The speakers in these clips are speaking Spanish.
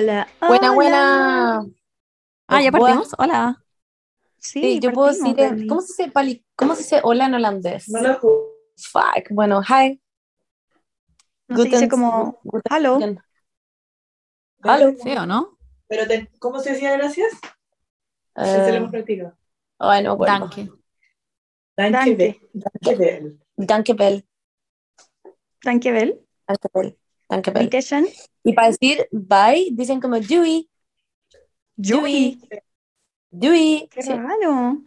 Hola. Buena, hola. buena. Ah, ya partimos. Hola. Sí, Sí, yo puedo decir, eh. ¿cómo se dice, pali- ¿cómo se dice hola en holandés? No lo. Fuck, bueno, hi. No se dice Guten- como guten hello. Hello. ¿Sí o no? Pero te- ¿cómo se decía gracias? Eh, Ese lo hemos practicado. ay, no me acuerdo. Danke. Danke, Danke. danke. Danke bell. Danke, Bell. Danke bell. Danke. Y para decir bye, dicen como Dewey. Yui. Dewey. Qué Sí. raro.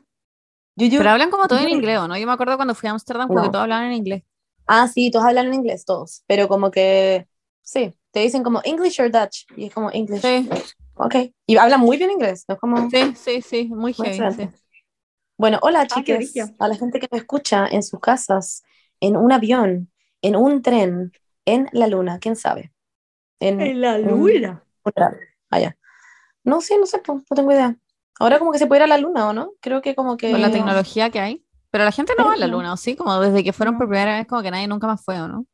Pero hablan como todo en inglés, ¿o no? Yo me acuerdo cuando fui a Ámsterdam porque No. todos hablaban en inglés. Ah, sí, todos hablan en inglés, todos. Pero como que, sí, te dicen como English or Dutch. Y es como English. Sí, Ok. Y hablan muy bien inglés. No es como... sí, sí, sí, muy Muy heavy. sí. Bueno, hola Ah, chicas, a la gente que me escucha en sus casas, en un avión, en un tren, en la luna, quién sabe. En En la un- luna. allá. No sé, no sé, no tengo idea. Ahora como que se puede ir a la luna, ¿o no? Creo que como que... Con la tecnología que hay. Pero la gente no va a la No. luna, ¿o sí? Como desde que fueron No. por primera vez, como que nadie nunca más fue, ¿o no?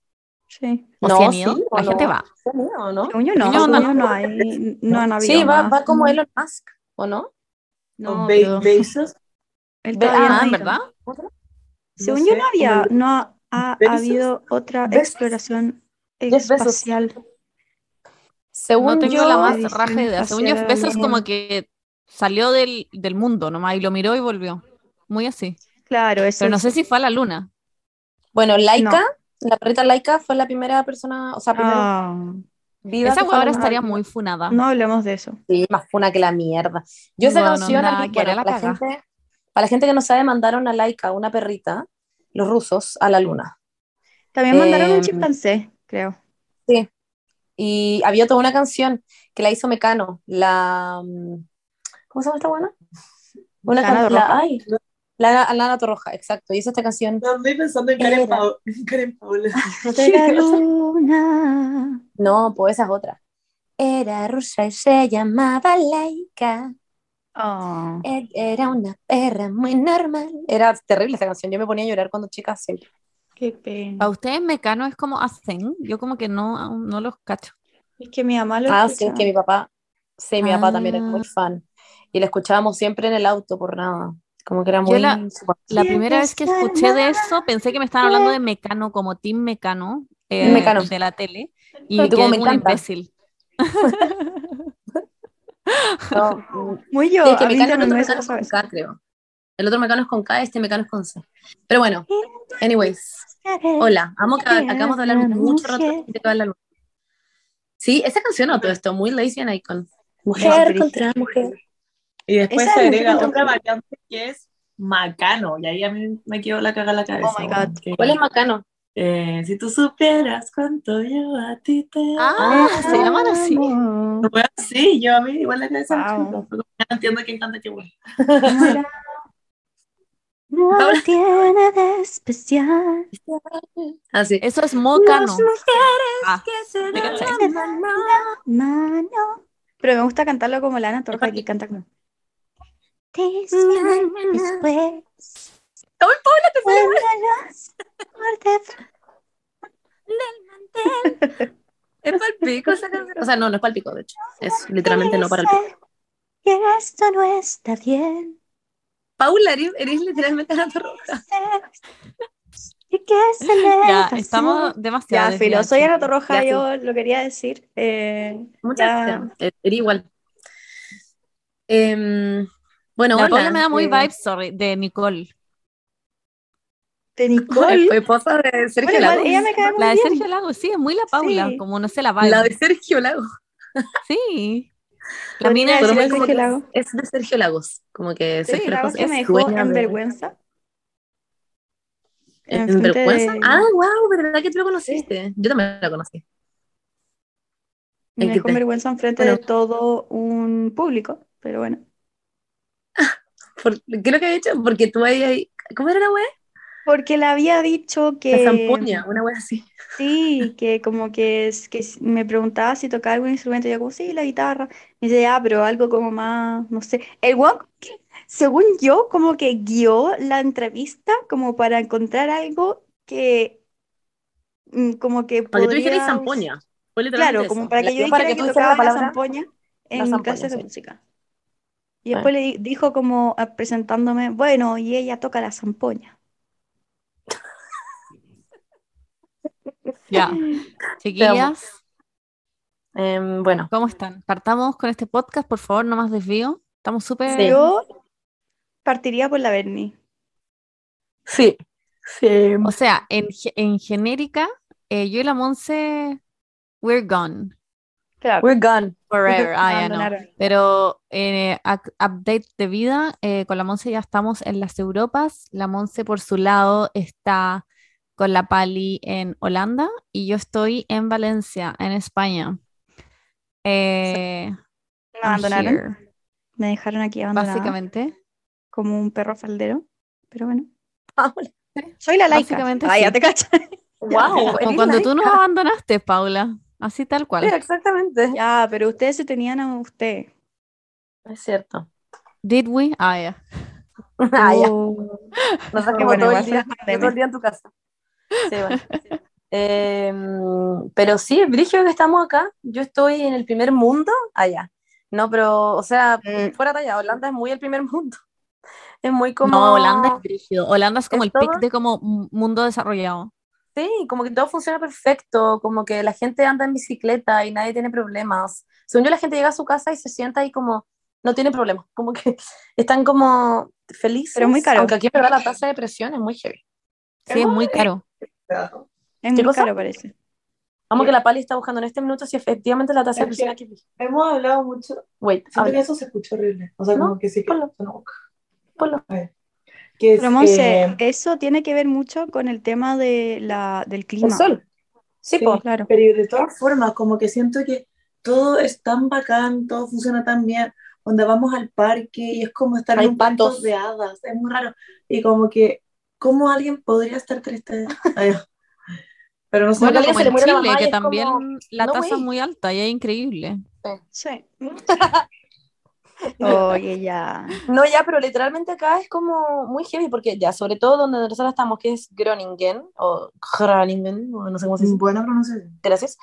Sí. ¿O No, sí La gente no? va. ¿Se han ido, no? Según yo no, no. yo no hay, no han habido Sí, va, más. va como Elon Musk, ¿o no? No, O Be- pero Bezos. él Be- todavía no Ah, ha ¿en ido. verdad? Según No yo sé, no había, no ha, habido otra exploración espacial. Según No tengo yo, la más raja idea. Según yo, Bezos como que salió del, del mundo nomás y lo miró y volvió. Muy así. Claro, eso Pero no es- sé si fue a la luna. bueno, Laika, No. la perrita Laika fue la primera persona, o sea, primera Ah, viva Esa ahora estaría muy funada. no hablemos de eso. Sí, más funa que la mierda. Yo esa Bueno, canción, nada, al- bueno, la para, la gente, para la gente que no sabe, mandaron a Laika, una perrita, los rusos, a la luna. También mandaron un Em, chimpancé, creo. Sí. Y había toda una canción que la hizo Mecano, la... mm, ¿Cómo se llama esta buena? Una ¿Lana can- la, Torroja? ay, Lana, Lana Torroja, exacto. Hizo esta canción. No, estoy pensando en Karen, Era. Pau- en Karen Paula. De la luna. No, pues esa es otra. Era rusa y se llamaba Laika. Oh. Él Era una perra muy normal. Era terrible esa canción. Yo me ponía a llorar cuando chica siempre. Qué pena. ¿Para ustedes Mecano es como hacen? Yo como que no, no los cacho. Es que mi mamá lo Ah, sí, escuchaba. que mi papá, sí, mi papá también era Ah. muy fan. Y la escuchábamos siempre en el auto por nada. Como que era muy... la- La Quiero primera vez que escuché de eso, pensé que me estaban hablando de Mecano, como Team Mecano, eh, Mecano. de la tele. Y Y tú que como me un encanta. imbécil. No, Muy yo, sí, es que a mí Mecano, el otro me Mecano es con. K, creo. El otro Mecano es con K, este Mecano es con C. Pero bueno, anyways. Hola, amo que acabamos de hablar mucho rato de la luna. Sí, esa canción o todo esto, muy lazy and icon. Mujer brígido. contra mujer. Y después Esa se agrega otra variante que es Macano. Y ahí a mí me quedó la caga en la cabeza. Oh my God. ¿Cuál es Macano? Eh, si tú supieras cuánto yo a ti te Ah, amo. se llaman así. Weón, Sí, yo a mí igual la cabeza Wow. no entiendo quién canta qué bueno. No tiene de especial. Así. Eso es Mocano. Las mujeres Ah, que se ¿te dan la mano. Pero me gusta cantarlo como Lana Torja, que canta como. Después. ¡Ay, Paula, te sale Cuando Es palpico esa canción. O sea, no, no es palpico, de hecho. Es literalmente no para el pico. Que esto no está bien. Paula, eres, eres literalmente la roja. Y que se le Ya, estamos demasiado. Ya, filo, soy Ana sí. yo lo quería decir. Eh, Muchas ya- gracias. Eh, Eres igual. Em, bueno, La. Paula me da muy eh, vibes, sorry, de Nicole. De Nicole. Fue esposa de Sergio Bueno, Lago. ella me cae muy La de bien. Sergio Lago, sí, es muy la Paula, Sí. como no sé la vibe. La de Sergio Lago. Sí. La mina como Sergio que Lago. Es de Sergio Lagos. Como que Sergio Sergio Lagos que es me dejó en de- vergüenza. ¿En Enfrente vergüenza? de- Ah, wow, ¿verdad que tú lo conociste? Yo también lo conocí. Me ¿en dejó en te- vergüenza enfrente Bueno. de todo un público, pero bueno. ¿Qué es lo que ha hecho? Porque tú ahí, ahí- ¿cómo era la wea? Porque le había dicho La que zampoña, una wea así. sí, que como que, es, que me preguntaba si tocaba algún instrumento, y yo como, sí, la guitarra. Y dice, ah, pero algo como más, no sé. El guapo, según yo, como que guió la entrevista como para encontrar algo que mm, como que Para que tú dijeras zampoña. Claro, eso. como para que La- yo para dijera que, dijeras tocaba la la palabra. zampoña en zampoña, clases de música. Y después le di- dijo como ah, presentándome, bueno, y ella toca la zampoña. Ya. Chiquillas, Em, bueno, ¿cómo están? Partamos con este podcast, por favor, no más desvío. Estamos súper... Sí. Yo partiría por la Bernie. sí. Sí. O sea, en, en genérica, eh, yo y la Monse, we're gone. Claro. We're gone. Forever. Ah, ya no. Abandonaron. Pero eh, update de vida, eh, con la Monse ya estamos en las Europas. La Monse por su lado está con la Pali en Holanda y yo estoy en Valencia, en España. Eh, Me I'm abandonaron. here, Me dejaron aquí abandonada básicamente. como un perro faldero. Pero bueno. Paula. Soy la laica. Básicamente Ah, ya sí. te cachas. Wow. Como cuando tú nos abandonaste, Paula. Así tal cual. Sí, exactamente. Ya, pero ustedes se tenían a usted. Es cierto. Did we? Ah, ya. Ah, ya. Oh. Nos sacamos bueno, todo, el día, todo el día en tu casa. Sí, bueno. Em, pero sí, Brigio que estamos acá. Yo estoy en el primer mundo allá. No, pero, o sea, Mm. fuera de allá, Holanda es muy el primer mundo. Es muy como. No, Holanda es brígido. Holanda es como Es el pic todo- de como mu- mundo desarrollado. Sí, como que todo funciona perfecto, como que la gente anda en bicicleta y nadie tiene problemas. Según yo, la gente llega a su casa y se sienta ahí como, no tiene problemas, como que están como felices. Pero muy caro. Aunque aquí en verdad la tasa de depresión es muy heavy. Sí, es muy caro. Es muy cosa? caro, parece. Vamos que la Pali está buscando en este minuto si efectivamente la tasa de depresión aquí. Hemos hablado mucho. Wait, Siento habla. que eso se escucha horrible. O sea, No, como que sí que ponlo. Ponlo. Que es, Pero Monse, eh, eso tiene que ver mucho con el tema de la, del El clima. sol. Sí, Sí. Claro. Pero de todas formas, como que siento que todo es tan bacán, todo funciona tan bien, donde vamos al parque y es como estar Hay en un patos. de hadas, es muy raro. Y como que, ¿cómo alguien podría estar triste? Ay, pero no sé, Bueno, como en Chile, que es también como, la no tasa es muy alta y es increíble. Sí. Oye, ya. No, ya, pero literalmente acá es como muy heavy, porque ya, sobre todo donde nosotros estamos, que es Groningen, o Groningen, o no sé cómo se dice, buena pronunciación. gracias,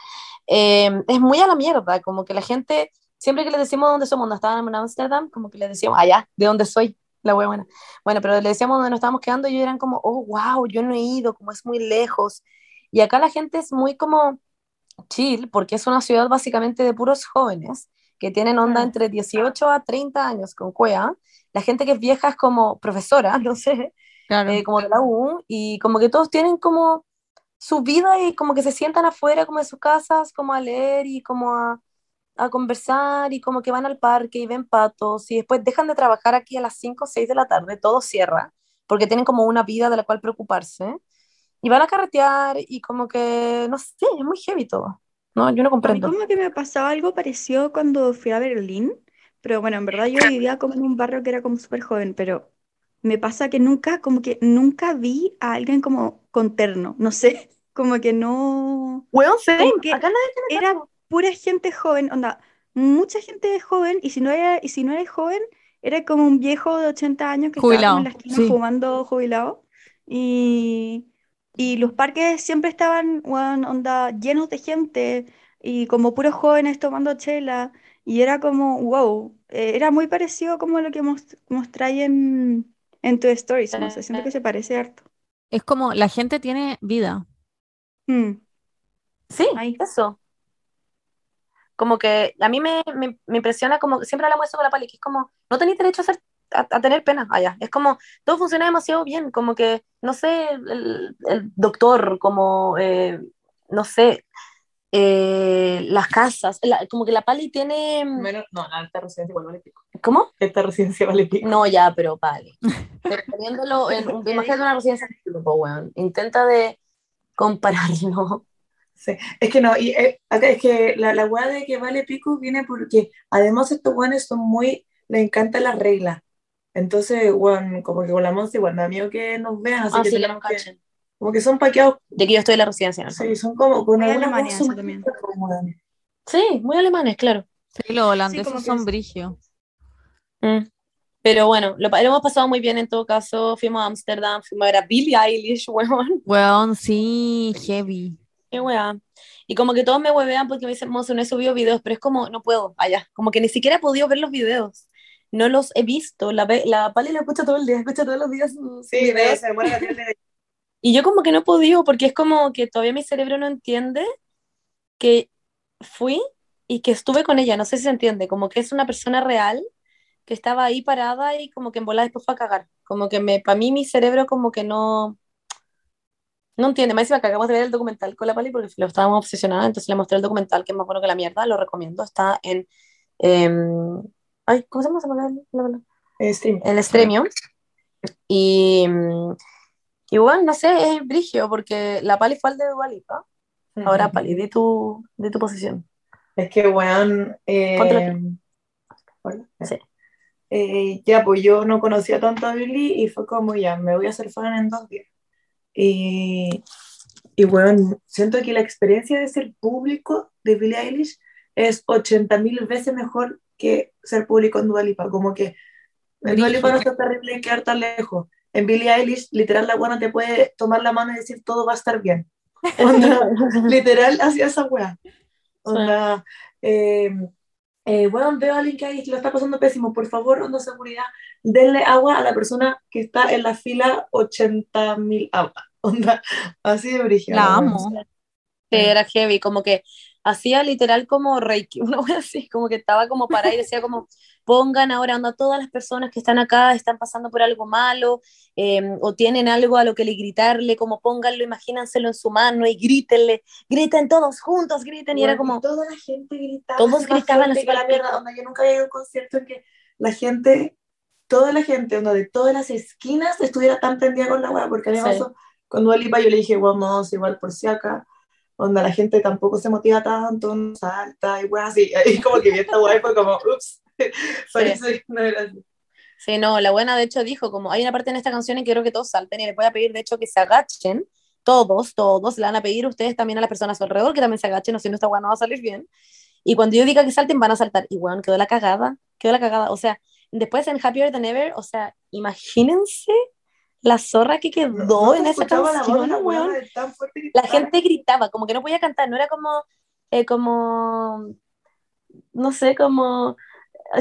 eh, es muy a la mierda, como que la gente, siempre que les decimos dónde somos, cuando estábamos en Ámsterdam, como que les decíamos, allá, de dónde soy, la wea buena. Bueno, pero le decíamos dónde nos estábamos quedando y ellos eran como, oh, wow, yo no he ido, como es muy lejos. Y acá la gente es muy como chill, porque es una ciudad básicamente de puros jóvenes que tienen onda entre 18 a 30 años con cuea. La gente que es vieja es como profesora, no sé, Claro. eh, como de la U, y como que todos tienen como su vida y como que se sientan afuera como de sus casas, como a leer y como a, a conversar y como que van al parque y ven patos y después dejan de trabajar aquí a las 5 o 6 de la tarde, todo cierra, porque tienen como una vida de la cual preocuparse y van a carretear y como que, no sé, es muy heavy todo. No, yo no A mí comprendo. como que me pasaba algo parecido cuando fui a Berlín, pero bueno, en verdad yo vivía como en un barrio que era como súper joven, pero me pasa que nunca, como que nunca vi a alguien como con terno, no sé, como que no, Weón, same, como que acá nadie tiene era. Pura gente joven, onda, mucha gente joven, y si no era, y si no eres joven, era como un viejo de 80 años que estaba Jubilado, en la esquina sí. fumando jubilado, y, y los parques siempre estaban, weón, onda, llenos de gente, y como puros jóvenes tomando chela, y era como, wow, eh, era muy parecido como lo que mos- mostráis en, en tu stories, no sé, siento que se parece harto. Es como la gente tiene vida. Mm, Sí, Ahí. eso. Como que a mí me, me, me impresiona, como siempre hablamos eso con la Pali, que es como, no tenéis derecho a, a, a tener pena allá. Es como, todo funciona demasiado bien, como que, no sé, el, el doctor, como, eh, no sé, eh, las casas, la- como que la Pali tiene, Menos, no, la alta residencia igual vale pico. ¿cómo? Esta residencia vale pico. No, ya, pero Pali. Pero poniéndolo en, imagínate una residencia de tipo, weón, intenta de compararlo. Sí. Es que no, y eh, acá es que la, la weá de que vale pico viene porque además estos weones son muy, les encantan las reglas. Entonces, weón, como que con la Monza igual me da miedo que nos vean, así Ah, que sí, que nos que- como que son paqueados, De que yo estoy en la residencia, ¿no? sí, son como con Muy eso también. muy. Sí, muy alemanes, claro. Sí, los holandeses como que son brigios. Mm. Pero bueno, lo, lo hemos pasado muy bien en todo caso. Fuimos a Ámsterdam, fuimos a ver a Billie Eilish, weón. Weón, sí, heavy. Qué weá. Y como que todos me huevean porque me dicen, Monse, no he subido videos, pero es como, no puedo, allá. Como que ni siquiera he podido ver los videos. No los he visto. La, la Pali la escucha todo el día, escucha todos los días sus Sí, videos. de se demora la tele. Y yo como que no he podido porque es como que todavía mi cerebro no entiende que fui y que estuve con ella. No sé si se entiende. Como que es una persona real que estaba ahí parada y como que en volada después fue a cagar. Como que me, para mí mi cerebro como que no... No entiende, más encima que acabamos de ver el documental con la Pali porque lo estábamos obsesionadas, entonces le mostré el documental que es más bueno que la mierda, lo recomiendo, está en... em, ay, ¿cómo se llama? El- stream. el Estremio. Y, mm, y bueno, no sé, es brigio porque la Pali fue al de Dua Lipa. Ahora, Pali, di tu, di tu posición. Es que, weón. eh. Sí. Eh, ya, pues yo no conocía tanto a Billy y fue como, ya, me voy a hacer fan en dos días. Y, y weón, siento que la experiencia de ser público de Billie Eilish es 80.000 veces mejor que ser público en Dua Lipa. Como que en Dua Lipa no está terrible quedar tan lejos. En Billie Eilish, literal, la buena te puede tomar la mano y decir todo va a estar bien. Onda, literal, hacía esa wea. Onda, eh, eh, bueno, veo a alguien que ahí lo está pasando pésimo, por favor, onda seguridad, denle agua a la persona que está en la fila 80.000 agua. Onda, así de brígida. La amo. Era heavy, como que hacía literal como Reiki, una wea así, como que estaba como para y decía como, pongan ahora onda todas las personas que están acá, están pasando por algo malo, eh, o tienen algo a lo que le gritarle, como pónganlo, imagínenselo en su mano y grítenle, griten todos juntos, griten, y era Bueno, como, toda la gente gritaba. Todos gritaban así la mierda. Onda, yo nunca había ido a un concierto en que la gente, toda la gente, onda, de todas las esquinas estuviera tan prendida con la weá, porque a mí me Sí. pasó con Dua Lipa, yo le dije, bueno, vamos igual por si acá. Onda, la gente tampoco se motiva tanto, no salta y weá así. Y como que vi esta weá y fue como, ups, parece no así. Sí, no, la buena de hecho dijo como hay una parte en esta canción en que quiero que todos salten y les voy a pedir de hecho que se agachen, todos, todos, le van a pedir ustedes también a las personas a su alrededor que también se agachen, o si no esta buena no va a salir bien. Y cuando yo diga que salten, van a saltar. Y bueno, quedó la cagada, quedó la cagada. O sea, después en Happier Than Ever, o sea, imagínense la zorra que quedó No se en esa canción, la weá weón. que La gente gritaba, como que no podía cantar, no era como, eh, como, no sé, como,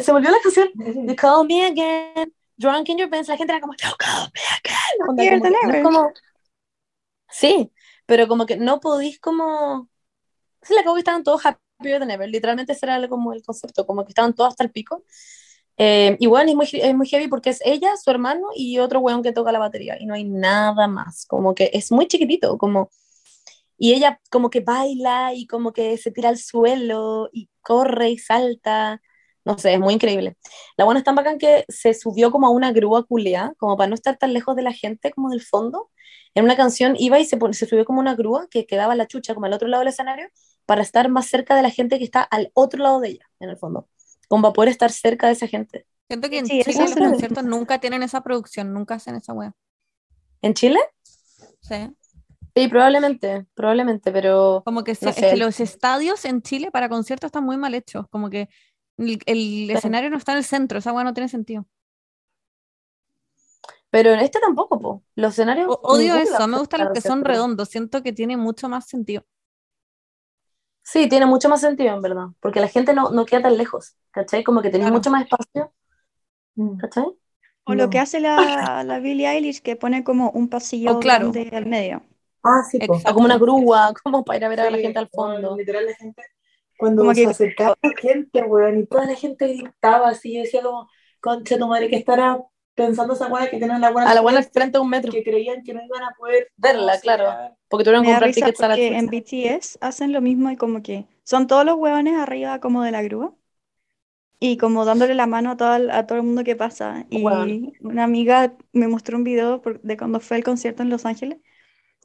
se volvió la canción, You call me again, drunk in your Benz, la gente era como, You call me again, Onda, como no es como, sí, pero como que no podís como, sí, la acabo que estaban todos happier than ever, literalmente ese era como el concepto, como que estaban todos hasta el pico, eh, y bueno, es muy, es muy heavy porque es ella, su hermano y otro weón que toca la batería, y no hay nada más, como que es muy chiquitito, como, y ella como que baila y como que se tira al suelo y corre y salta, no sé, es muy increíble. La buena es tan bacán que se subió como a una grúa culea, como para no estar tan lejos de la gente como del fondo. En una canción iba y se, se subió como una grúa que quedaba la chucha como al otro lado del escenario para estar más cerca de la gente que está al otro lado de ella, en el fondo. Como para poder estar cerca de esa gente. Siento que en Sí, Chile los conciertos nunca tienen esa producción, nunca hacen esa wea. ¿En Chile? Sí. Sí, probablemente, probablemente, pero Como que, se- No es que los estadios en Chile para conciertos están muy mal hechos. Como que el, el escenario no está en el centro, esa wea no tiene sentido. pero en este tampoco, po. Los escenarios. O- odio eso, me gustan los que son redondos, siento que tiene mucho más sentido. Sí, tiene mucho más sentido, en verdad, porque la gente no, no queda tan lejos, ¿cachai? Como que Claro. mucho más espacio, Mm. ¿cachai? O lo No. que hace la, la Billie Eilish, que pone como un pasillo O claro. grande al medio. Ah, sí, po. Como una grúa, como para ir a ver a la gente al fondo. literal, la gente, cuando Como se que- acercaba la gente, weón, y toda la gente gritaba así, yo decía como, concha tu madre, que estará pensando esa weá que tienen la buena A la buena frente de un metro, que creían que no iban a poder Verla, como claro. llegar. porque tuvieron que comprar tickets a la porque en. BTS hacen lo mismo y como que son todos los hueones arriba como de la grúa y como dándole la mano a todo el, a todo el mundo que pasa. Y Weón. una amiga me mostró un video por- de cuando fue el concierto en Los Ángeles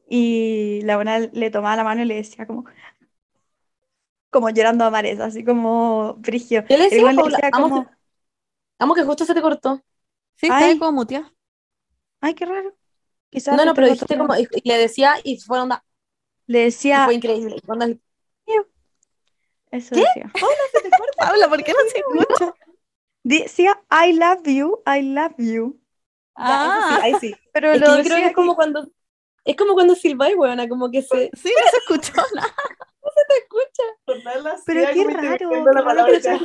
y la buena le tomaba la mano y le decía como como llorando a mares, así como frigio. ¿Qué le decía, le Paula? como, que, amo que justo se te cortó. Sí, está ahí Ay. como muteada. ay, qué raro. Quizás No, no, pero dijiste como, y, y le decía, y fue onda, Le y decía, fue increíble. y onda- eso decía. Paula, ¿por qué no se escucha? Decía, I love you, I love you. Ah, ahí sí. Pero Es que lo yo creo que es como cuando, Es como cuando silbáis, weona, como que se, Sí, no se escuchó nada. Se escucha. Pero ay, qué raro, la palabra que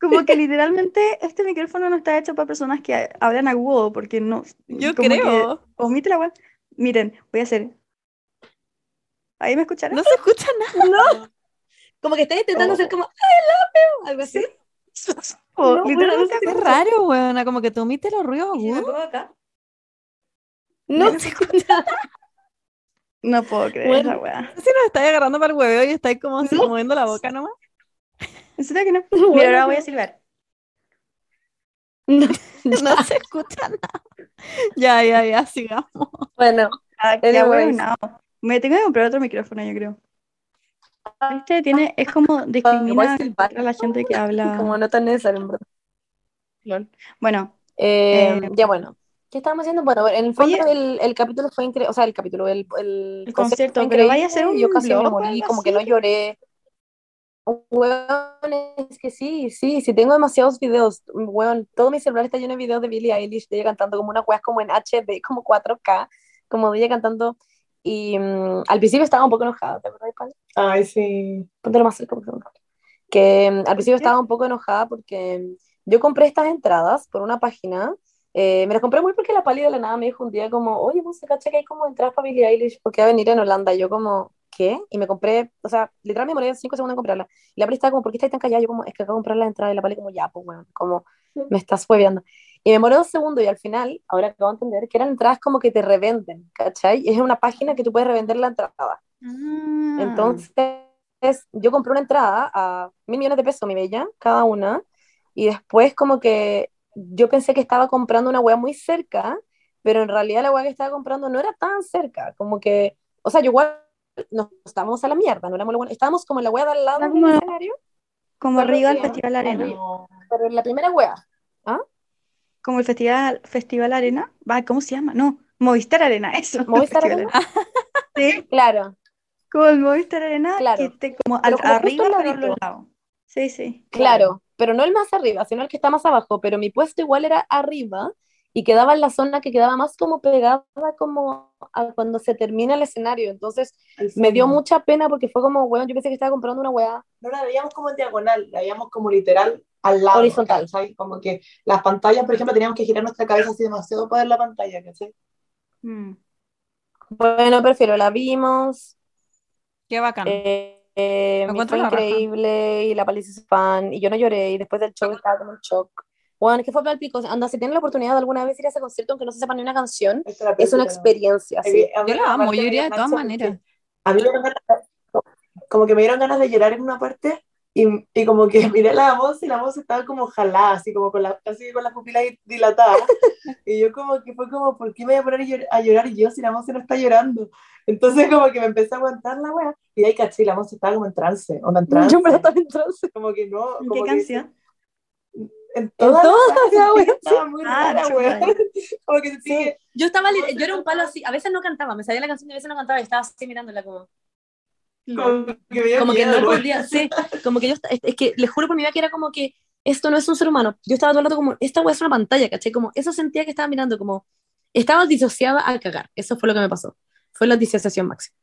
Como que literalmente este micrófono no está hecho para personas que hablan agudo, porque no. Yo como que creo. omite la weá. Miren, voy a hacer. ¿Ahí me escucharon? No se escucha nada. Como que estás intentando Oh. hacer como, I love you, algo así. Oh, No, literalmente Qué raro, weona, como que tú omites los ruidos Y si me agudos. pongo acá, No se escucha. No puedo creer Bueno. esa weá. Si nos estáis agarrando para el hueveo y estáis como así moviendo la boca nomás. ¿En serio que no? Bueno, Mira, ahora voy a silbar. No. No se escucha nada. Ya, ya, ya, sigamos. Bueno, Ah. Me tengo que comprar otro micrófono, yo creo. Este tiene, es como discrimina silbar. a la gente que habla. como no tan necesario, en verdad. Bueno, Eh, Eh, ya bueno. ¿Qué estábamos haciendo? Bueno, en el fondo Oye. el, el capítulo fue increíble, o sea, el capítulo, el, el, El concierto pero vaya a increíble, ser un yo casi me blog o morí, como que no lloré. Weón, es que sí, sí, sí, tengo demasiados videos, weón, todo mi celular está lleno de videos de Billie Eilish, de ella cantando como una weas como en HD, como 4K, como de ella cantando, y mm, al principio estaba un poco enojada, ¿te acuerdas, Pal? Ay, sí. Póntelo más cerca, por favor. Que mm, al principio qué? estaba un poco enojada porque mm, yo compré estas entradas por una página. Eh, me las compré muy porque la Pali de la nada me dijo un día como, oye, vos se cacha que hay como entradas para Billie Eilish porque va a venir en Holanda. Y yo como, ¿qué? Y me compré, o sea, literalmente me demoré 5 segundos en comprarla. Y la Pali estaba como, ¿por qué estás tan callada? Yo como, es que acabo de comprar la entrada. Y la Pali como, ya, pues bueno, como, me estás hueveando. Y me demoré dos segundos y al final, ahora acabo de entender que eran entradas como que te revenden, ¿cachai? Y es una página que tú puedes revender la entrada. Ah. Entonces, yo compré una entrada a mil millones de pesos, mi bella, cada una, y después como que yo pensé que estaba comprando una wea muy cerca, pero en realidad la wea que estaba comprando no era tan cerca, como que, o sea, yo igual nos estábamos a la mierda, no éramos lo bueno, estábamos como en la wea de al lado del como- escenario, como arriba al sí, Festival Arena. pero en la primera wea, Como el Festival, Festival Arena. Va, ¿cómo se llama? No, Movistar Arena, eso. Movistar Festival Arena. Sí, claro, como el Movistar Arena, Claro. que esté como, al- como arriba, al pero a los ladito. lados. Sí, sí. Claro, pero no el más arriba, sino el que está más abajo, pero mi puesto igual era arriba y quedaba en la zona que quedaba más como pegada como a cuando se termina el escenario, entonces me dio mucha pena porque fue como, weón, yo pensé que estaba comprando una weá, No la veíamos como en diagonal, la veíamos como literal al lado. Horizontal. ¿cachai? Como que las pantallas, por ejemplo, teníamos que girar nuestra cabeza así demasiado para ver la pantalla, ¿cachai? Mm. bueno, prefiero, la vimos, Qué bacán. eh, eh, Me me fue la raja. increíble y la Paliza es fan y yo no lloré y después del show estaba como en shock. Bueno, es que fue para el pico, anda, si tienen la oportunidad de alguna vez ir a ese concierto, aunque no se sepa ni una canción, la es una experiencia, sí. Yo la amo, yo me iría de todas maneras. A mí me dieron ganas- como que me dieron ganas de llorar en una parte y, y como que miré la voz y la voz estaba como jalada, así como con la, así con las pupilas dilatadas. y yo como que fue como, ¿por qué me voy a poner a llor- a llorar yo si la voz no está llorando? Entonces como que me empecé a aguantar la wea y ahí caché, la voz estaba como en trance, onda en trance. Yo en verdad estaba en trance. Como que no. ¿En como qué que- canción? En todas, todas, la weas, wea, estaba muy Ah, rara, wea. Como que Yo estaba, yo era un palo así, a veces no cantaba, me sabía la canción y a veces no cantaba y estaba así mirándola como, como que, como que no podía, sí, como que yo, es, que les juro por mi vida que era como que esto no es un ser humano, yo estaba todo el rato como, esta wea es una pantalla, ¿cachai? Como, eso sentía que estaba mirando, como, estaba disociada al cagar, eso fue lo que me pasó, fue la disociación máxima.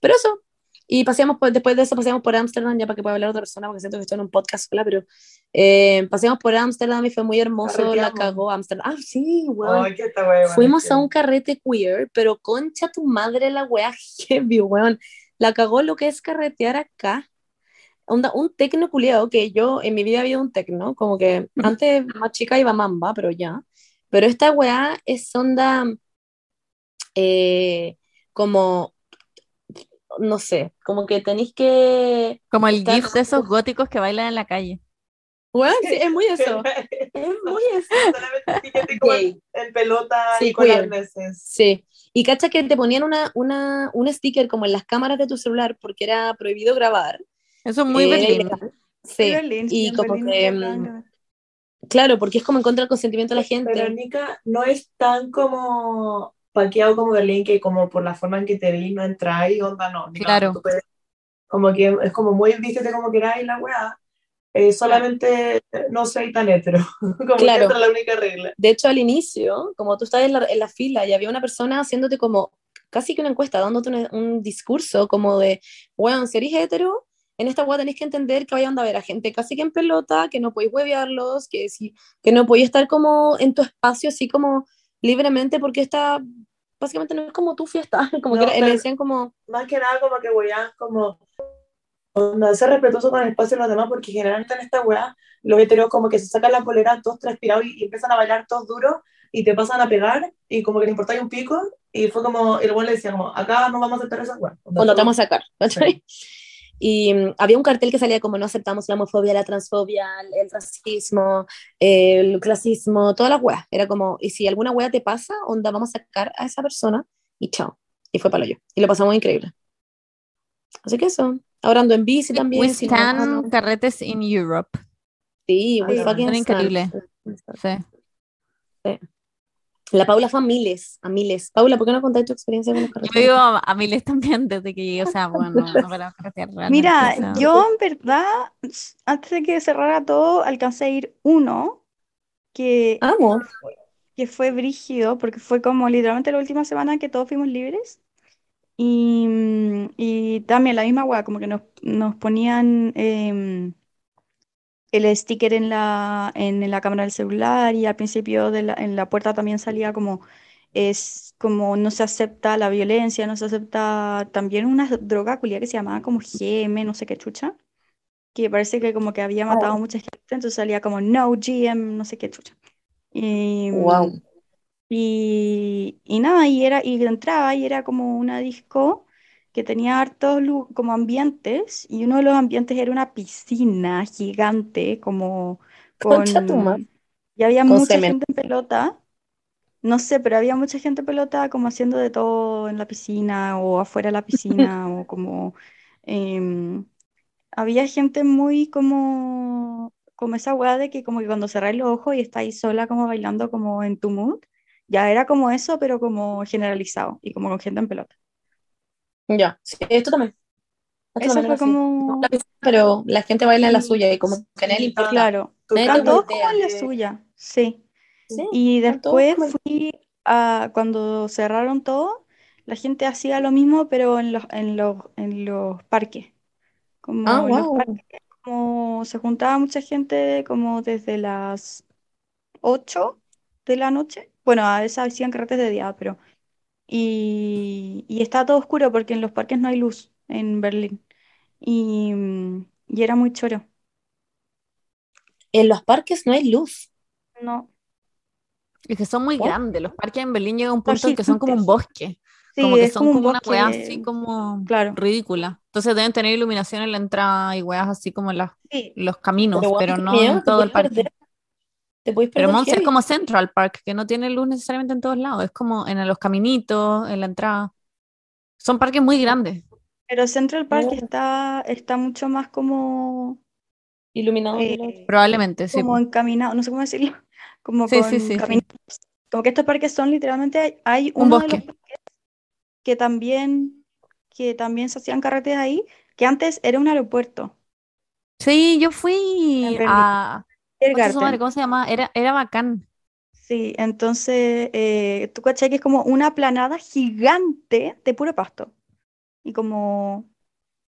Pero eso, y paseamos por, después de eso paseamos por Ámsterdam, ya para que pueda hablar otra persona, porque siento que estoy en un podcast sola, pero eh, paseamos por Ámsterdam y fue muy hermoso, la cagó Ámsterdam. Ah, sí, weón. Ay, wea, Fuimos a un carrete queer, pero concha tu madre la wea heavy, weón. La cagó lo que es carretear acá. Onda, un tecno culiado que yo en mi vida había un tecno, como que antes más chica iba mamba, pero ya. Pero esta weá es onda eh, como, no sé, como que tenéis que... Como el Está gif de esos góticos que bailan en la calle. Weón, sí, es muy eso. Es muy eso. Solamente estoy como en, pelota Sí, y con arneses. Sí, y cacha que te ponían una, una, un sticker como en las cámaras de tu celular porque era prohibido grabar. Eso es muy Eh, Berlín. Sí, Berlín, y como Berlín que, no mm, claro, porque es como en contra del consentimiento de la gente. Nica, no es tan como paqueado como Berlín, que como por la forma en que te vi no entráis, onda no. Nica, Claro. puedes- como que es como muy vístete como queráis la weá. Eh, solamente no soy tan hetero. como Claro. que es la única regla. De hecho, al inicio, como tú estabas en la, en la fila y había una persona haciéndote como casi que una encuesta, dándote un, un discurso como de, bueno, si eres hetero, en esta weá tenéis que entender que vayan a ver a gente casi que en pelota, que no podéis huevearlos, que, si, que no podéis estar como en tu espacio así como libremente, porque esta básicamente no es como tu fiesta, como No, que le decían como, Más que nada como que weá, como no ser respetuoso con el espacio de los demás, porque generalmente en esta weá los heteros como que se sacan la polera todos transpirados y, y empiezan a bailar todos duros y te pasan a pegar y como que le importa un pico y fue como, el weón le decía como, acá no vamos a aceptar esa weá. cuando te vamos a sacar, ¿cachai? Y mm, había un cartel que salía como no aceptamos la homofobia, la transfobia, el, el racismo, el clasismo, todas las weas. Era como, y si alguna wea te pasa, onda, vamos a sacar a esa persona y chao. Y fue para yo. Y lo pasamos increíble. Así que eso. Ahora ando en bici también. We si no- stand carretes in Europe. Sí, we Sí, fucking increíbles. Sí. La Paula fue a miles, a miles. Paula, ¿por qué no contáis tu experiencia con los Yo carretes? vivo a, a miles también desde que llegué, o sea, bueno, no para carretear realmente, Mira, yo en verdad, antes de que cerrara todo, alcancé a ir uno que, Amo. que fue brígido, porque fue como literalmente la última semana que todos fuimos libres. Y, mm, y también la misma weá, como que nos, nos ponían em, el sticker en la, en la cámara del celular y al principio de la, en la puerta también salía como, es como no se acepta la violencia, no se acepta también una droga culia que se llamaba como GM, no sé qué chucha, que parece que como que había matado a mucha gente, entonces salía como no GM, no sé qué chucha. Y, mm, Wow. Y, y nada, y era, y entraba y era como una disco que tenía hartos como ambientes, y uno de los ambientes era una piscina gigante, como Concha tu madre. con, y había Con mucha semen. gente en pelota, no sé, pero había mucha gente en pelota como haciendo de todo en la piscina o afuera de la piscina, o como em, había gente muy como, como esa weá de que como que cuando cerráis los ojos y estáis sola como bailando como en tu mood, ya era como eso, pero como generalizado y como con gente en pelota. Ya, sí, esto también. Esto Eso también fue como, Pero la gente baila en la suya y como que nadie importa. claro, todos como en la suya, sí. Sí, Y después fui a, cuando cerraron todo, la gente hacía lo mismo, pero en los, en los, en los parques. Como Ah, en los wow. parques, como se juntaba mucha gente como desde las 8 de la noche. Bueno, a veces hacían carretes de día, pero... Y, y estaba todo oscuro porque en los parques no hay luz en Berlín. Y, y era muy choro. En los parques no hay luz. No. Es que son muy ¿Por? grandes. Los parques en Berlín llega a un Son punto en que son como un bosque. Sí, como que es son como un como una weá así como claro. ridícula. Entonces deben tener iluminación en la entrada y weas así como en las- Sí, los caminos, Pero, pero no en todo el parque. Te puedes Pero Monse es como Central Park, que no tiene luz necesariamente en todos lados. Es como en los caminitos, en la entrada. Son parques muy grandes. pero Central Park No. está, está mucho más como, Iluminado eh, Probablemente, sí. como encaminado, no sé cómo decirlo, como Sí, con sí, sí. Como que estos parques son literalmente, hay, hay Un uno de los bosque. parques que también, que también se hacían carretes ahí, que antes era un aeropuerto, Sí, yo fui a... madre. ¿Cómo se llama? Era, era bacán. Sí, entonces, eh, tú cachai que es como una planada gigante de puro pasto. Y como,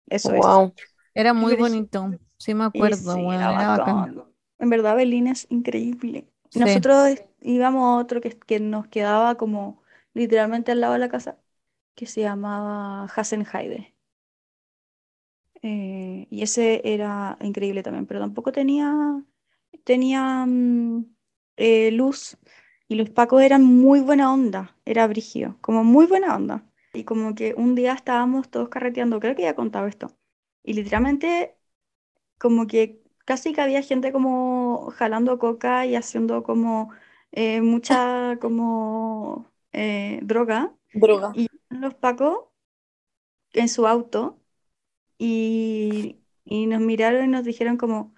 eso es. Wow. Era muy bonito. Sí me acuerdo, sí, weón, era era bacán. bacán. En verdad, Berlín es increíble. Sí. Nosotros íbamos a otro que, que nos quedaba como literalmente al lado de la casa, que se llamaba Hasenheide. Eh, y ese era increíble también, pero tampoco tenía, tenía mm, eh, luz. Y los pacos eran muy buena onda, era brígido, como muy buena onda. Y como que un día estábamos todos carreteando, creo que ya contaba esto. Y literalmente como que casi que había gente como jalando coca y haciendo como eh, mucha como eh, droga Droga. y los pacos en su auto y, y nos miraron y nos dijeron como,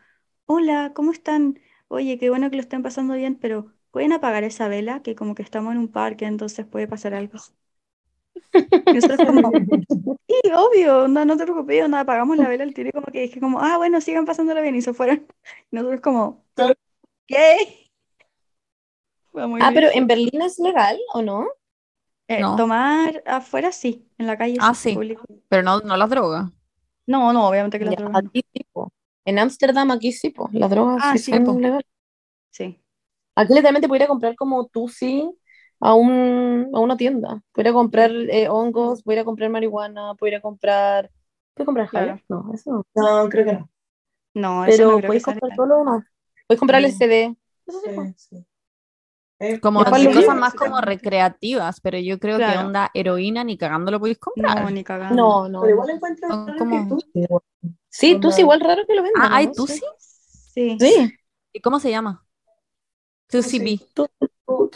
hola, ¿cómo están? Oye, qué bueno que lo estén pasando bien, pero ¿pueden apagar esa vela? Que como que estamos en un parque, entonces puede pasar algo. Y nosotros como, Sí, obvio, no, no te preocupes, nada, apagamos la vela al tiro y como que dije como, ah, bueno, sigan pasándola bien y se fueron. Y nosotros como. ¿qué? Fue muy Ah, pero en Berlín es legal o no? Eh, No. tomar afuera sí, en la calle Ah, sí, sí. público. Pero no, no las drogas. No, no, obviamente que las Ya, drogas no. En Ámsterdam, aquí sí, po. Las drogas Ah, sí sí, son legales. Sí. Aquí literalmente pudiera comprar como tú sí a, un, a una tienda. Pudiera comprar eh, hongos, pudiera comprar marihuana, pudiera comprar... ¿Puedes comprar Claro. No, eso no. No, creo que no. No, eso no Pero que puedes comprar todo lo demás. Puedes comprar el. CD. Eso sí. Sí, sí. Eh, Como cosas más como recreativas, pero yo creo que onda heroína ni cagando lo podéis comprar. No, ni cagando. No, no. Pero igual raro como- que tú sí, sí, Onda- igual raro que lo vendan. Ah, ¿hay ¿no? Tusi? Sí. Sí, ¿Y cómo se llama? Tusi B.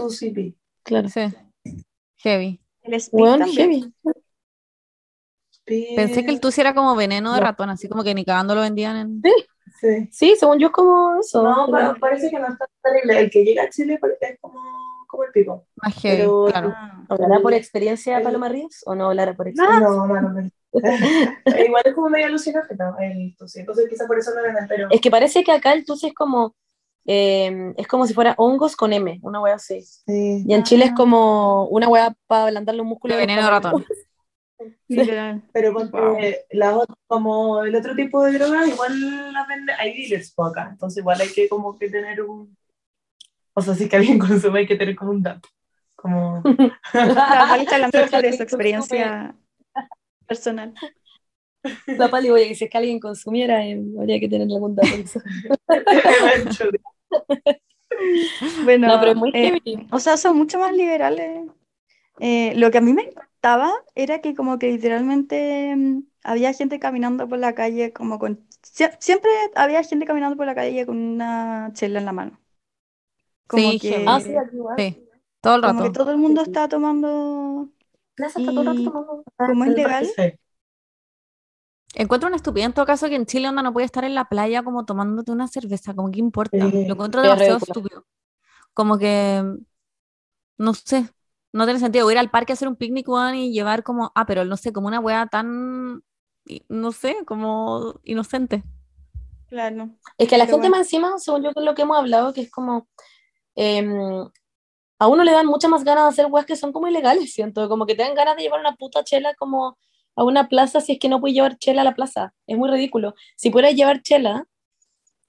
Sí, Pi. claro. Sí. Heavy. El también. heavy. Pensé que el Tusi era como veneno de No. ratón, así como que ni cagando lo vendían en... Sí. Sí, según yo es como eso. No, claro. pa- parece que no está terrible. El que llega a Chile es como, como el pico. Más heavy, Pero- claro. ¿Hablará por experiencia Paloma Ríos o no hablará por experiencia? No, no, no. Igual es como medio alucinógeno el tusi. Entonces quizá por eso no venden, pero... Es que parece que acá el tusi es como eh, es como si fuera hongos con M, una wea así. Sí. Y en Chile es Ah. como una wea para ablandar los músculos. De veneno de ratón. Pero Wow. la ot- como el otro tipo de drogas, igual las venden, hay dealers por acá. Entonces igual hay que como que tener un... O sea, si que alguien consume hay que tener como un dato. Como... La Pali está hablando de su experiencia personal. La pali, oye, que si es que alguien consumiera, eh, habría que tener algún dato. Bueno, No, pero es muy eh, o sea, son mucho más liberales. Eh, lo que a mí me encantaba era que como que literalmente mm, había gente caminando por la calle como con... sie- siempre había gente caminando por la calle con una chela en la mano. Como Sí, que. Ah, sí, aquí igual. Sí, todo el como que rato. todo el mundo está tomando... Plaza está todo el rato tomando. como es legal, Sí. Encuentro una estupidez en todo caso que en Chile onda no puede estar en la playa como tomándote una cerveza, como que importa. Sí, Lo encuentro demasiado estúpido. Como que, no sé, no tiene sentido. Ir al parque a hacer un picnic, weón, y llevar como, ah, pero no sé, como una weá tan, no sé, como inocente. claro. Es que a la Pero gente bueno. más encima, según yo, que es lo que hemos hablado, que es como. em, a uno le dan muchas más ganas de hacer weas que son como ilegales, siento. Como que te dan ganas de llevar una puta chela como a una plaza si es que no puedes llevar chela a la plaza. Es muy ridículo. Si pudieras llevar chela,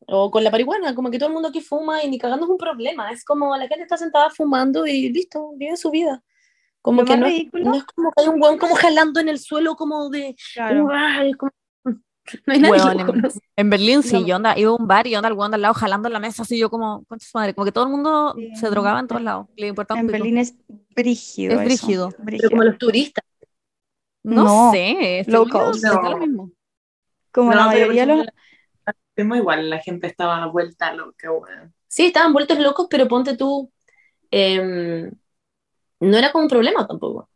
o con la marihuana, como que todo el mundo aquí fuma y ni cagando es un problema. Es como la gente está sentada fumando y listo, vive su vida. Como que no, no es como que hay un weón como jalando en el suelo, como de. Claro. Como- No hay nadie que lo en, en Berlín sí, No. yo onda, iba a un bar y onda el weón de al lado jalando en la mesa, así yo como, concha su madre, como que todo el mundo Sí. se drogaba en todos lados. Le importaba En. Berlín es brígido Es eso, brígido. Pero como los turistas. No, No, sé, yo, locals. da No. lo mismo. Como No, la mayoría de los... igual, la gente estaba vuelta loca, weón. Sí, estaban vueltos locos, pero ponte tú, em, no era como un problema tampoco.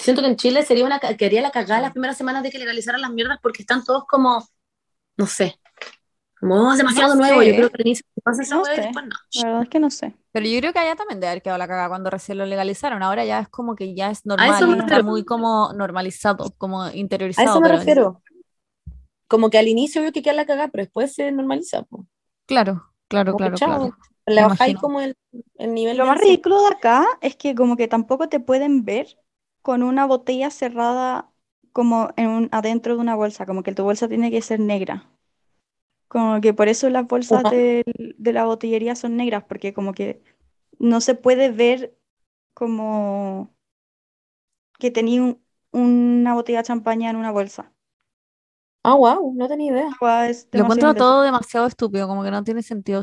Siento que en Chile sería una, quería la cagada las primeras semanas de que legalizaran las mierdas porque están todos como, no sé, como "Oh, es demasiado No nuevo. sé. Yo creo que al inicio esa No sé. después no. La verdad es que no sé. Pero yo creo que allá también debe haber quedado la cagada cuando recién lo legalizaron. Ahora ya es como que ya es normal está refiero. muy como normalizado, como A interiorizado. eso me pero- refiero. Como que al inicio vio que queda la cagada, pero después se normaliza. po. Claro, claro, Como claro, claro. Le bajáis como el, el nivel Lo más ridículo de acá es que como que tampoco te pueden ver con una botella cerrada como en un- adentro de una bolsa, como que tu bolsa tiene que ser negra. Como que por eso las bolsas del- de, la botillería son negras, porque como que no se puede ver como que tenía un- una botella de champaña en una bolsa. Ah, wow, no tenía idea. Lo encuentro todo demasiado estúpido, como que no tiene sentido.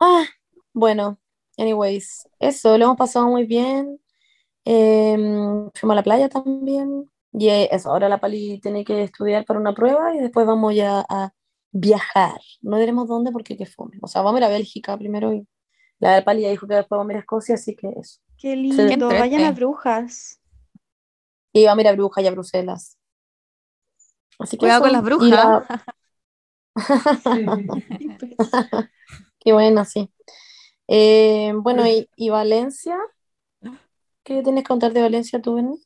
Ah, bueno, anyways, eso, lo hemos pasado muy bien. Em, fuimos a la playa también. Y eh, eso, ahora la Pali tiene que estudiar para una prueba y después vamos ya a viajar. No diremos dónde porque qué fome. O sea, vamos a ir a Bélgica primero y la Pali ya dijo que después vamos a ir a Escocia, así que eso. Qué Qué lindo, vayan a. Brujas. Y vamos a ir a Brujas y a Bruselas. Así que Cuidado con las brujas. La- Qué buena, sí. Eh, bueno, y, y Valencia? ¿Qué tienes que contar de Valencia tú, Benny?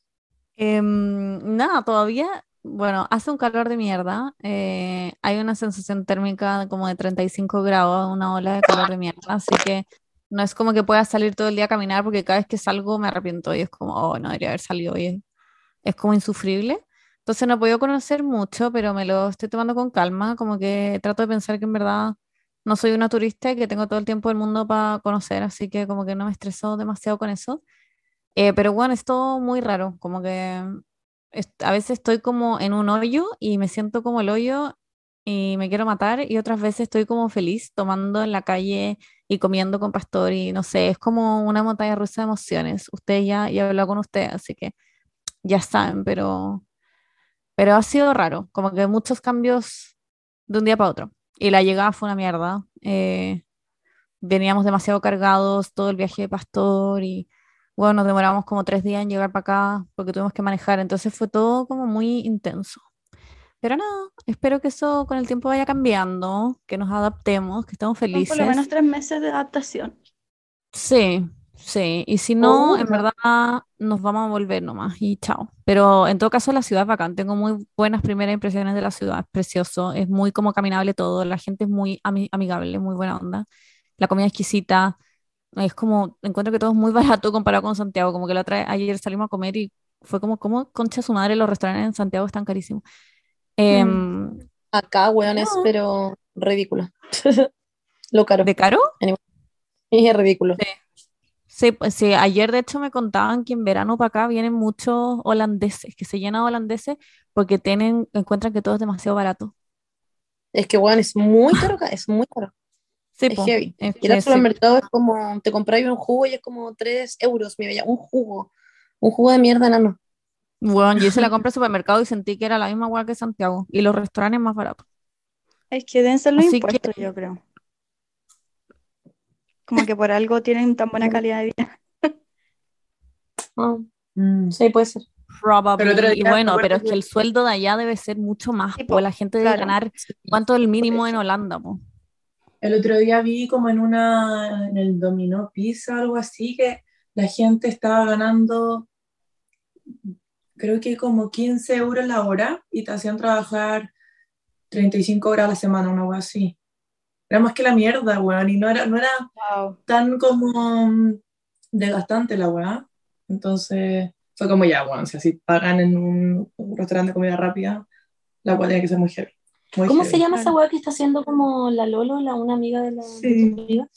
Em, nada, todavía, bueno, hace un calor de mierda. eh, hay una sensación térmica como de 35 grados, una ola de calor de mierda. Así que No es como que pueda salir todo el día a caminar porque cada vez que salgo me arrepiento y es como, oh, no debería haber salido hoy. Es, es como insufrible. Entonces no he podido conocer mucho, pero me lo estoy tomando con calma, como que trato de pensar que en verdad no soy una turista y que tengo todo el tiempo del mundo para conocer, así que como que no me estreso demasiado con eso. Eh, pero bueno, es todo muy raro, como que a veces estoy como en un hoyo y me siento como el hoyo y me quiero matar y otras veces estoy como feliz tomando en la calle y comiendo con pastor y no sé, es como una montaña rusa de emociones. Usted ya, ya habló con usted, así que ya saben, pero, pero ha sido raro, como que muchos cambios de un día para otro. Y la llegada fue una mierda. Eh, veníamos demasiado cargados todo el viaje de pastor y bueno, nos demoramos como tres días en llegar para acá porque tuvimos que manejar, entonces fue todo como muy intenso. Pero no, espero que eso con el tiempo vaya cambiando, que nos adaptemos, que estemos felices. por lo menos tres meses de adaptación. Sí, sí. Y si no, en verdad nos vamos a volver nomás y chao. Pero en todo caso la ciudad es bacán. Tengo muy buenas primeras impresiones de la ciudad. Es precioso, es muy como caminable todo. La gente es muy amigable, muy buena onda. La comida exquisita. Es como, encuentro que todo es muy barato comparado con Santiago. Como que la otra ayer salimos a comer y fue como, como concha su madre, los restaurantes en Santiago están carísimos. Em, mm. Acá, weones, pero ridículo. Lo caro. ¿De caro? Es ridículo. Sí. Pues sí, ayer de hecho me contaban que en verano para acá vienen muchos holandeses, que se llenan holandeses porque tienen, encuentran que todo es demasiado barato. Es que, weón, es muy caro es muy caro. Sí, es heavy. y el supermercado es como, te compras un jugo y es como 3 euros, mi bella, un jugo. Un jugo de mierda, nano. Bueno, yo hice la compra al supermercado y sentí que era la misma hueá que Santiago y los restaurantes más baratos. Es que deben ser los impuestos, yo creo. Como que por algo tienen tan buena calidad de vida. Ah, mm, sí, puede ser. Probablemente. Y bueno, pero es que el sueldo de allá debe ser mucho más, porque la gente debe ganar cuánto es el mínimo en Holanda. El otro día vi como en una en el Dominó Pizza algo así que la gente estaba ganando creo que como 15 euros la hora y te hacían trabajar 35 horas a la semana, una cosa así. Era más que la mierda, weón, y no era, no era tan como mm, desgastante la weá. Entonces fue como ya, weón, si así pagan en un, restaurante de comida rápida, la weá tiene que ser muy heavy. ¿Cómo se llama esa weá que está haciendo como la Lolo, la, una amiga de la amiga?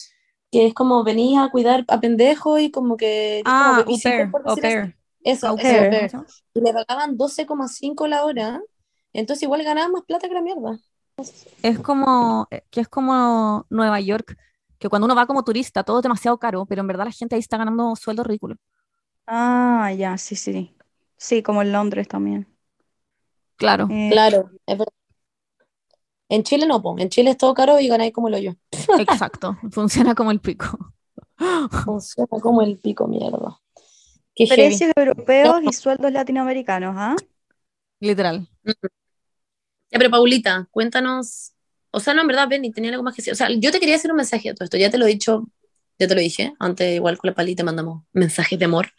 Que es como venía a cuidar a pendejo y como que... Ah, au pair, eso, eso, Y le pagaban 12,5 la hora, entonces igual ganaban más plata que la mierda. Es como, eh, que es como Nueva York, que cuando uno va como turista todo es demasiado caro, pero en verdad la gente ahí está ganando sueldos ridículos. Ah, ya, sí, sí. Sí, como en Londres también. Claro. Eh, claro, En Chile no, en Chile es todo caro y ganáis como el hoyo. Exacto, funciona como el pico. Funciona como el pico, mierda. Precios europeos y sueldos latinoamericanos, ¿ah? Literal. Ya, pero Paulita, cuéntanos. O sea, no, en verdad, Benny, tenía algo más que decir. O sea, yo te quería hacer un mensaje de todo esto. Ya te lo he dicho, ya te lo dije. Antes, igual con la palita mandamos mensajes de amor.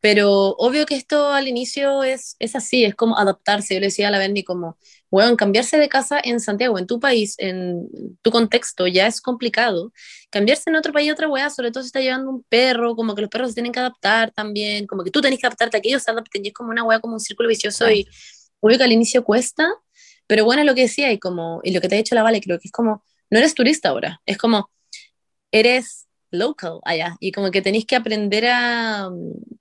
Pero obvio que esto al inicio es, es así, es como adaptarse. Yo le decía a la Benny como, bueno, cambiarse de casa en Santiago, en tu país, en tu contexto, ya es complicado. Cambiarse en otro país, otra weá, sobre todo si está llevando un perro, como que los perros se tienen que adaptar también, como que tú tenés que adaptarte a que ellos se adapten, y es como una weá, como un círculo vicioso, y obvio que al inicio cuesta, pero bueno, es lo que decía, y como, y lo que te ha dicho la Vale, creo que es como, no eres turista ahora, es como, eres local allá. Y como que tenéis que aprender a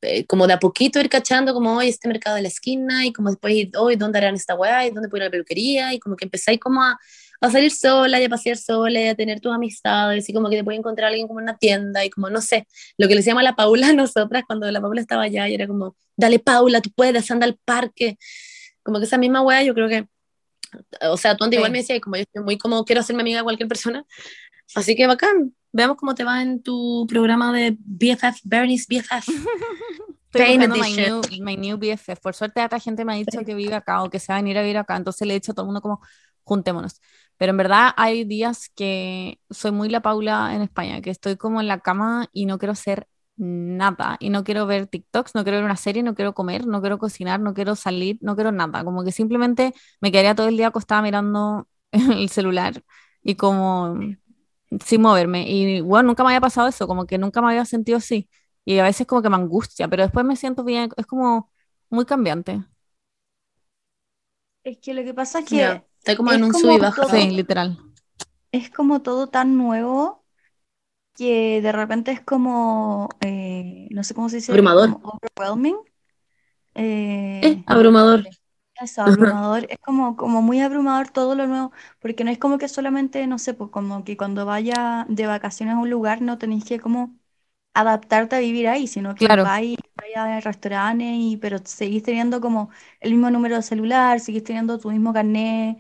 eh, como de a poquito ir cachando como hoy este mercado de la esquina y como después hoy dónde harán esta weá y dónde puedo ir a la peluquería y como que empezáis como a, a, salir sola y a pasear sola y a tener tus amistades y como que te puede encontrar alguien como en una tienda y como no sé, lo que le llama la Paula a nosotras cuando la Paula estaba allá y era como dale Paula, tú puedes, anda al parque como que esa misma weá yo creo que o sea, tú antes igual me decías, como yo estoy muy como quiero hacerme amiga de cualquier persona, así que bacán, Veamos cómo te va en tu programa de BFF, Bernie's BFF. Estoy my new, my new, BFF. Por suerte, otra gente me ha dicho que vive acá o que se va a venir a vivir acá. Entonces le he dicho a todo el mundo como, juntémonos. Pero en verdad hay días que soy muy la Paula en España, que estoy como en la cama y no quiero hacer nada. Y no quiero ver TikToks, no quiero ver una serie, no quiero comer, no quiero cocinar, no quiero salir, no quiero nada. Como que simplemente me quedaría todo el día acostada mirando el celular y como sin moverme. Y bueno, nunca me había pasado eso, como que nunca me había sentido así. Y a veces como que me angustia, pero después me siento bien, es como muy cambiante. Es que lo que pasa es que Está como es en un sub y baja. todo- Sí, literal. es como todo tan nuevo que de repente es como, eh, no sé cómo se dice, Abrumador. como overwhelming. Eh, Eh, abrumador. Eso, abrumador. Es como, como muy abrumador todo lo nuevo, porque no es como que solamente, no sé, pues como que cuando vaya de vacaciones a un lugar no tenéis que como adaptarte a vivir ahí, sino que Claro. vais, vais a restaurantes, y, pero seguís teniendo como el mismo número de celular, seguís teniendo tu mismo carnet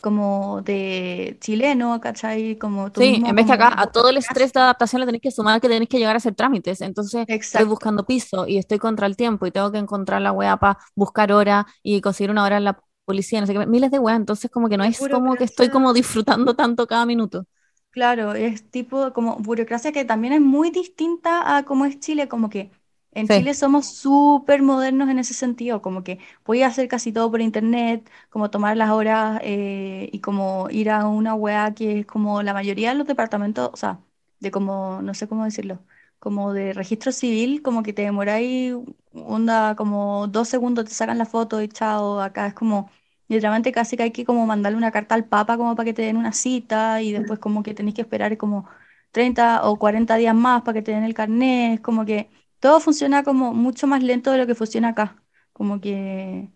como de chileno, ¿cachai? Como tu Sí, mismo en vez que acá como a todo el estrés de adaptación le tenéis que sumar que tenéis que llegar a hacer trámites. Entonces estoy buscando piso y estoy contra el tiempo y tengo que encontrar la weá para buscar hora y conseguir una hora en la policía, no sé qué, miles de weas. Entonces como que no Es como que estoy como disfrutando tanto cada minuto. Claro, es tipo como burocracia que también es muy distinta a cómo es Chile, como que en Sí. Chile somos súper modernos en ese sentido, como que voy a hacer casi todo por internet, como tomar las horas eh, y como ir a una wea que es como la mayoría de los departamentos, o sea, de como, no sé cómo decirlo, como de registro civil, como que te demoráis, onda, como dos segundos te sacan la foto y chao, acá es como... Literalmente casi que hay que como mandarle una carta al Papa como para que te den una cita y después como que tenés que esperar como 30 o 40 días más para que te den el carnet. Es como que todo funciona como mucho más lento de lo que funciona acá. Como que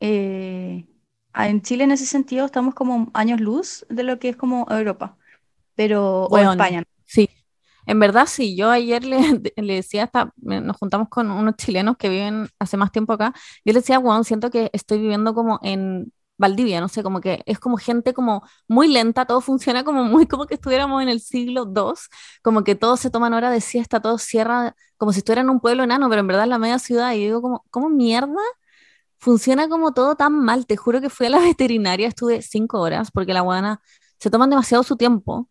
eh, en Chile en ese sentido estamos como años luz de lo que es como Europa, pero o Weón, España. Sí, en verdad sí, yo ayer le, le decía hasta, nos juntamos con unos chilenos que viven hace más tiempo acá, yo le decía, weón, siento que estoy viviendo como en Valdivia, no sé, como que es como gente como muy lenta, todo funciona como muy como que estuviéramos en el siglo II, como que todos se toman hora de siesta, todo cierra como si estuvieran en un pueblo enano, pero en verdad en la media ciudad, y digo como, ¿cómo mierda? Funciona como todo tan mal, te juro que fui a la veterinaria, estuve cinco horas, porque la guana se toman demasiado su tiempo.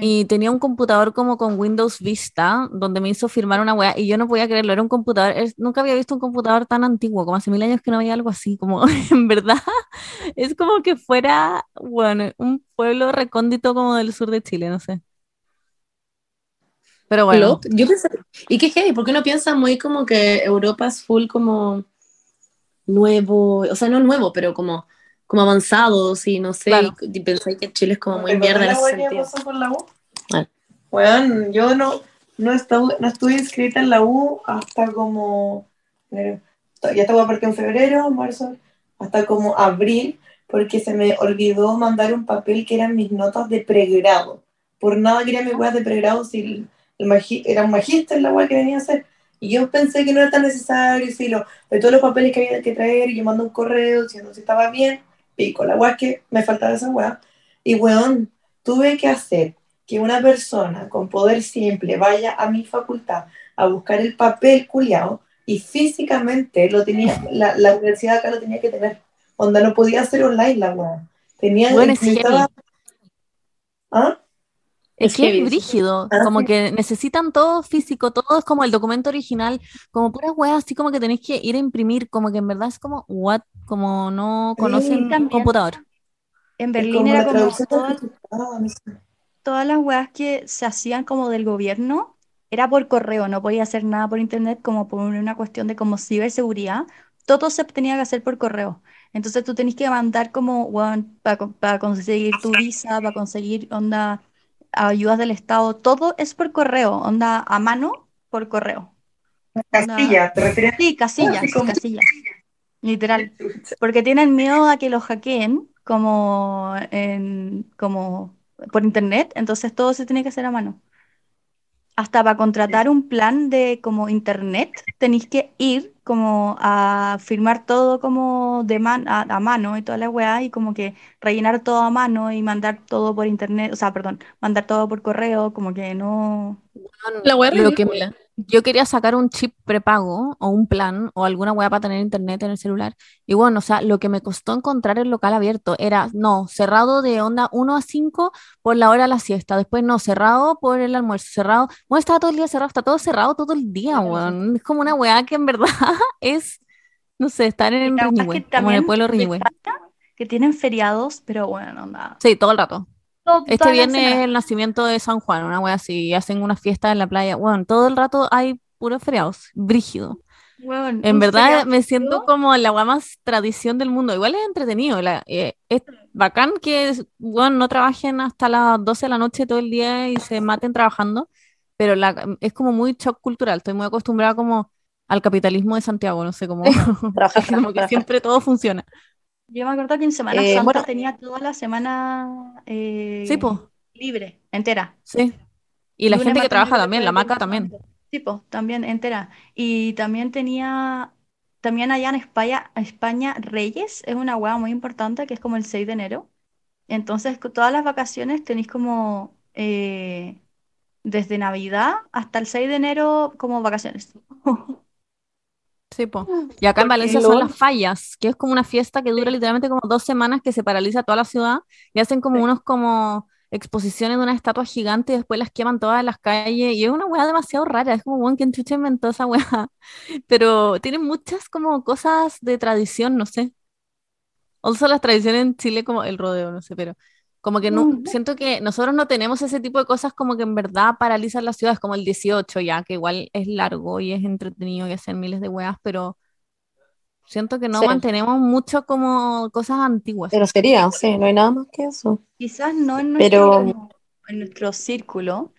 Y tenía un computador como con Windows Vista, donde me hizo firmar una weá, y yo no podía creerlo, era un computador, es- nunca había visto un computador tan antiguo, como hace mil años que no había algo así, como en verdad, es como que fuera, bueno, un pueblo recóndito como del sur de Chile, no sé. Pero bueno, Yo pensé, ¿y qué heavy? ¿Por qué no piensas muy como que Europa es full como nuevo, o sea, no nuevo, pero como, como avanzados y no sé, Claro. y, y pensáis que Chile es como muy ¿Te acordás mierda en la ese sentido? pasó con la U? Weón, yo no, no, estuve, no estuve inscrita en la U hasta como. Ya estaba parte en febrero, marzo, hasta como abril, porque se me olvidó mandar un papel que eran mis notas de pregrado. Por nada quería mis weas de pregrado si el, el magi- era un magíster la wea que venía a hacer. Y yo pensé que no era tan necesario, si lo, de todos los papeles que había que traer, y yo mando un correo diciendo si estaba bien, pico. La wea es que me faltaba esa wea. Y weón, tuve que hacer que una persona con poder simple vaya a mi facultad a buscar el papel culiao y físicamente lo tenía, la, la universidad acá lo tenía que tener. Onda, no podía hacer online la weá. Tenía, Bueno, es necesitaba- ¿Ah? Es que es brígido, Ah, como sí. que necesitan todo físico, todo es como el documento original, como puras weas, así como que tenéis que ir a imprimir, como que en verdad es como, what, como no Sí, conocen también. computador. En Berlín era la como no todas las weas que se hacían como del gobierno era por correo, no podía hacer nada por internet como por una cuestión de como ciberseguridad. Todo se tenía que hacer por correo. Entonces tú tenés que mandar como, para conseguir tu visa, para conseguir onda, ayudas del Estado, todo es por correo, onda a mano por correo. Onda- Castilla, ¿te refieres? Sí, casillas, como- casillas. Literal. Porque tienen miedo a que los hackeen como, en, como por internet, entonces todo se tiene que hacer a mano. Hasta para contratar un plan de como internet, tenéis que ir como a firmar todo como de man a, a mano y toda la weá y como que rellenar todo a mano y mandar todo por internet, o sea, perdón, mandar todo por correo, como que no... La wea es Lo que ridícula. Yo quería sacar un chip prepago o un plan o alguna wea para tener internet en el celular. Y bueno, o sea, lo que me costó encontrar el local abierto era, no, cerrado de onda 1 a 5 por la hora de la siesta. Después, no, cerrado por el almuerzo, cerrado. Bueno, estaba todo el día cerrado, está todo cerrado todo el día, weón. Es como una weá que en verdad es, no sé, estar en como en el pueblo. España, que tienen feriados, pero bueno, nada. Sí, todo el rato. Toda Este viernes es el nacimiento de San Juan, una wea así, y hacen una fiesta en la playa. Bueno, todo el rato hay puros feriados, brígido. Weón, En verdad feriado me siento como la wea más tradición del mundo. Igual es entretenido, la- eh, es bacán que bueno, no trabajen hasta las 12 de la noche todo el día y se maten trabajando, pero la, es como muy shock cultural. Estoy muy acostumbrada como al capitalismo de Santiago, no sé cómo, como que siempre todo funciona. Yo me acuerdo que en Semana Eh, Santa bueno. tenía toda la semana eh, Sí, libre, entera. sí. Y la gente que trabaja también, la maca también. Sí, pues, también entera. Y también tenía, también allá en España, España Reyes es una hueá muy importante que es como el 6 de enero. Entonces, todas las vacaciones tenéis como eh, desde Navidad hasta el 6 de enero como vacaciones. Sí, po. Y acá en Valencia son las fallas, que es como una fiesta que dura literalmente como dos semanas que se paraliza toda la ciudad y hacen como Sí. unos como exposiciones de una estatua gigante y después las queman todas en las calles y es una weá demasiado rara, es como, bueno, ¿quién chucha inventó esa weá? Pero tiene muchas como cosas de tradición, no sé. Also las tradiciones en Chile como el rodeo, no sé, pero como que no, siento que nosotros no tenemos ese tipo de cosas como que en verdad paralizan las ciudades, como el 18 ya, que igual es largo y es entretenido y hacen miles de weas, pero siento que no Sí. mantenemos mucho como cosas antiguas. Pero sería, sí, no hay nada más que eso. Quizás no en nuestro, en nuestro círculo,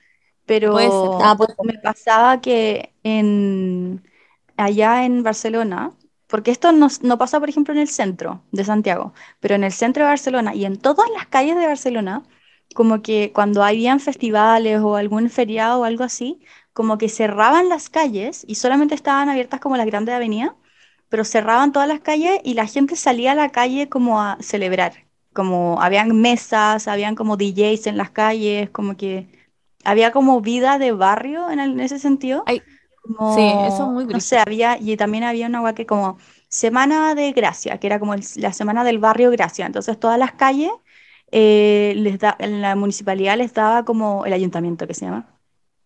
pero. Ah, me pasaba que en, allá en Barcelona, porque esto no, no pasa, por ejemplo, en el centro de Santiago, pero en el centro de Barcelona y en todas las calles de Barcelona, como que cuando habían festivales o algún feriado o algo así, como que cerraban las calles y solamente estaban abiertas como las grandes avenidas, pero cerraban todas las calles y la gente salía a la calle como a celebrar como habían mesas, habían como DJs en las calles, como que había como vida de barrio en, ese sentido. Como, sí, eso es muy no sé, había, y también había una hueá que como Semana de Gracia, que era como el- la semana del barrio Gracia. Entonces todas las calles, eh, les da, en la municipalidad les daba como, el ayuntamiento que se llama,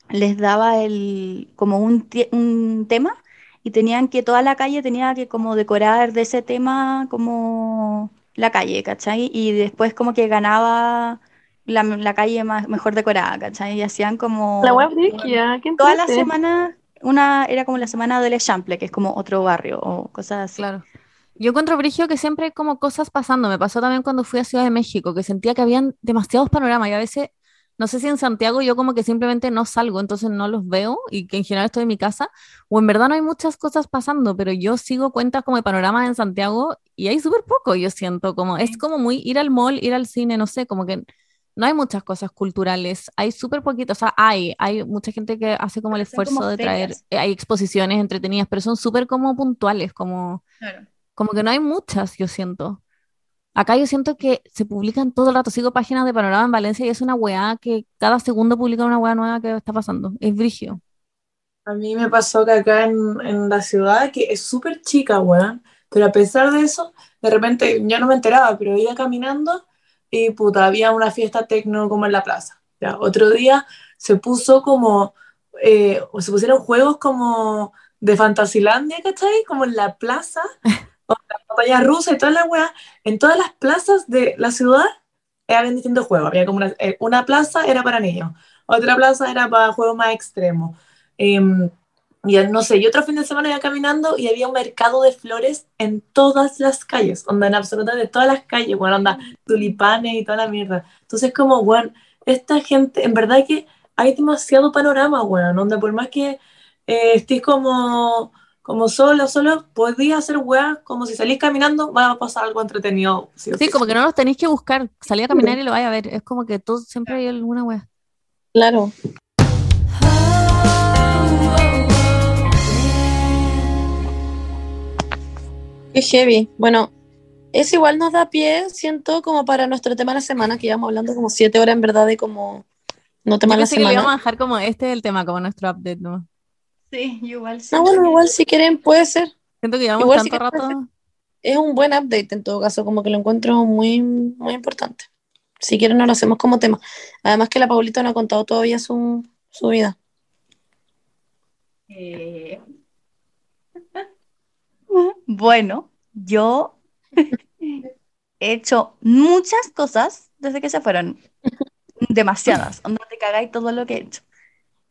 les daba el, como un, un tema y tenían que, toda la calle tenía que como decorar de ese tema como la calle, ¿cachai? Y después como que ganaba la, la calle más, mejor decorada, ¿cachai? Y hacían como... La web brígida, ¿qué Toda la semana, una era como la semana del Eixample, que es como otro barrio o cosas así. Claro. Yo encuentro brigio que siempre hay como cosas pasando. Me pasó también cuando fui a Ciudad de México, que sentía que habían demasiados panoramas y a veces, no sé si en Santiago yo como que simplemente no salgo, entonces no los veo y que en general estoy en mi casa, o en verdad no hay muchas cosas pasando, pero yo sigo cuentas como de panoramas en Santiago y hay súper poco, yo siento, como es como muy ir al mall, ir al cine, no sé, como que no hay muchas cosas culturales, hay súper poquito, o sea, hay, hay mucha gente que hace como el son como esfuerzo de traer, eh, hay exposiciones entretenidas, pero son súper como puntuales, como... Claro. Como que no hay muchas, yo siento. Acá yo siento que se publican todo el rato. Sigo páginas de Panorama en Valencia y es una weá que cada segundo publican una weá nueva que está pasando. Es brigio. A mí me pasó que acá en, en la ciudad, que es súper chica, weón, pero a pesar de eso, de repente yo no me enteraba, pero iba caminando y puta, había una fiesta tecno como en la plaza. Ya, otro día se puso como, eh, o se pusieron juegos como de Fantasilandia, ¿cachai? Como en la plaza, o la pantalla rusa y toda la weá. En todas las plazas de la ciudad habían distintos juegos. Había como una, eh, una plaza era para niños, otra plaza era para juegos más extremos. Em, y no sé, y otro fin de semana iba caminando y había un mercado de flores en todas las calles, onda, en absolutamente todas las calles, bueno, onda, tulipanes y toda la mierda. Entonces, como, bueno, esta gente, en verdad que hay demasiado panorama, bueno, onda, por más que eh, estés como, como solo, solo, podías hacer weá, como si salís caminando, va a pasar algo entretenido. Sí, Sí, como que no los tenéis que buscar. Salí a caminar y lo vais a ver. Es como que todo, siempre hay alguna weá. Claro. Qué heavy. Bueno, eso igual nos da pie, siento, como para nuestro tema de la semana, que llevamos hablando como siete horas en verdad de como no tema de la pensé que le íbamos a semana. dejar como este es el tema, como nuestro update, ¿no? Sí, igual sí. No, bueno, igual si quieren puede ser. Siento que llevamos Igual tanto puede rato. Es un buen update en todo caso, como que lo encuentro muy, muy importante. Si quieren, no lo hacemos como tema. Además que la Paulita no ha contado todavía su, su vida. Eh, Bueno, yo he hecho muchas cosas desde que se fueron. demasiadas, onda te cagáis todo lo que he hecho.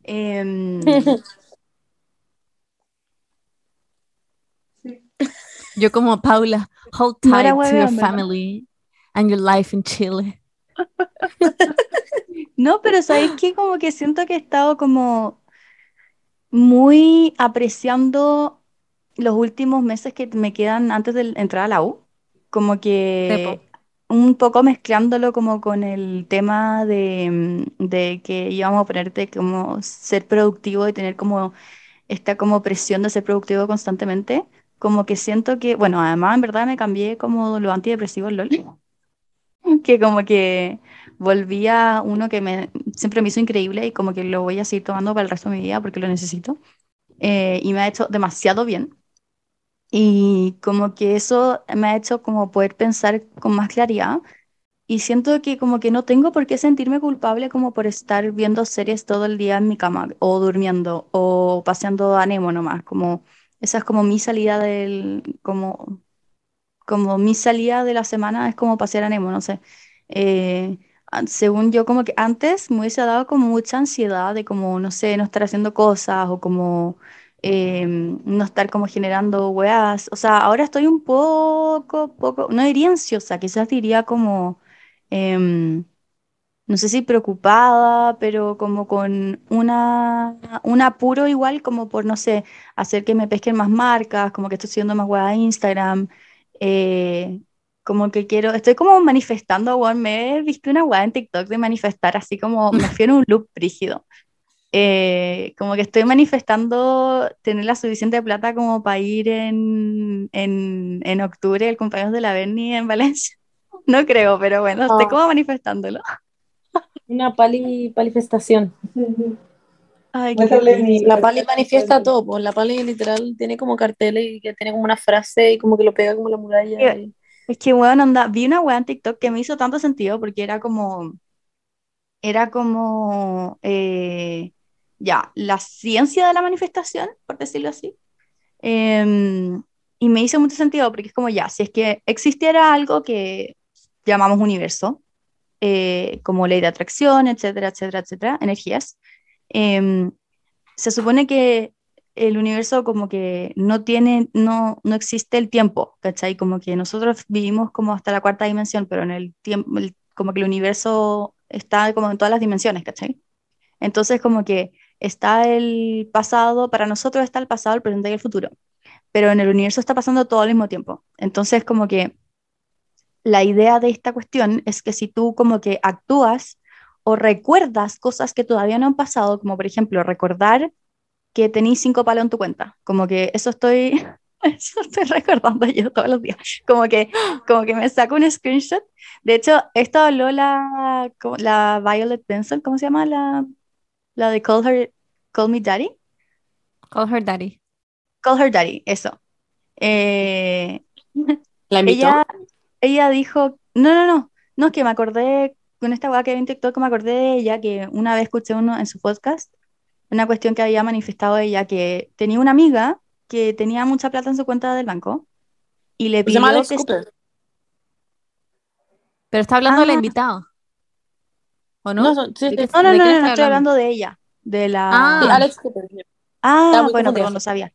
Em, Yo como Paula, hold No era tight to your huevón, ¿verdad? family and your life in Chile. No, pero ¿sabéis qué? Como que siento que he estado como muy apreciando los últimos meses que me quedan antes de entrar a la U. Como que un poco mezclándolo como con el tema de, mm, de que íbamos a ponerte como ser productivo y tener como esta como presión de ser productivo constantemente. Como que siento que, bueno, además en verdad me cambié como los antidepresivos, LOL. Que como que volví a uno que me, siempre me hizo increíble y como que lo voy a seguir tomando para el resto de mi vida porque lo necesito. Eh, y me ha hecho demasiado bien. Y como que eso me ha hecho como poder pensar con más claridad. Y siento que como que no tengo por qué sentirme culpable como por estar viendo series todo el día en mi cama o durmiendo o paseando a Nemo nomás. Como esa es como mi salida del, como, como mi salida de la semana es como pasear a Nemo, no sé. Eh, según yo, como que antes me hubiese dado como mucha ansiedad de como, no sé, no estar haciendo cosas o como em, no estar como generando weas. O sea, ahora estoy un poco, poco, no diría ansiosa, quizás diría como, em, no sé si preocupada, pero como con una, un apuro igual, como por, no sé, hacer que me pesquen más marcas, como que estoy haciendo más weas a Instagram. eh, como que quiero, estoy como manifestando, weón, me he visto una weá en TikTok de manifestar, así como me fui en un loop rígido. Eh, como que estoy manifestando tener la suficiente plata como para ir en, en, en octubre, el cumpleaños de la Berni en Valencia. No creo, pero bueno, estoy Ah. como manifestándolo. Una pali, palifestación. Ay, qué La pali manifiesta todo, pues la pali literal tiene como carteles y que tiene como una frase y como que lo pega como la muralla. y- Es que, weón, anda, vi una weá en TikTok que me hizo tanto sentido porque era como, era como, eh, ya, la ciencia de la manifestación, por decirlo así. Em, y me hizo mucho sentido porque es como, ya, si es que existiera algo que llamamos universo, eh, como ley de atracción, etcétera, etcétera, etcétera, energías, em, se supone que el universo como que no tiene, no, no existe el tiempo, ¿cachai? Como que nosotros vivimos como hasta la cuarta dimensión, pero en el tiempo, como que el universo está como en todas las dimensiones, ¿cachai? Entonces como que está el pasado, para nosotros está el pasado, el presente y el futuro, pero en el universo está pasando todo al mismo tiempo. Entonces como que la idea de esta cuestión es que si tú como que actúas o recuerdas cosas que todavía no han pasado, como por ejemplo recordar que tenéis cinco palos en tu cuenta, como que eso estoy, eso estoy recordando yo todos los días, como que, como que me saco un screenshot. De hecho, esto habló la, la Violet Benson, ¿cómo se llama la, la de Call Her, Call Me Daddy? Call her daddy. Call Her Daddy, eso. Eh, ¿La invitó? ella, ella dijo, no, no, no, no, es que me acordé, con esta weá que vi en TikTok, me acordé de ella, que una vez escuché uno en su podcast, una cuestión que había manifestado ella, que tenía una amiga que tenía mucha plata en su cuenta del banco y le Se llama pidió Alex que... Cooper. Pero está hablando de la Ah. invitada. ¿O no? No, son- sí, ¿De qué- No, no, no, no, no está estoy hablando de ella, de la... Ah. sí, Alex Cooper. Ah, bueno, perdón, no sabía.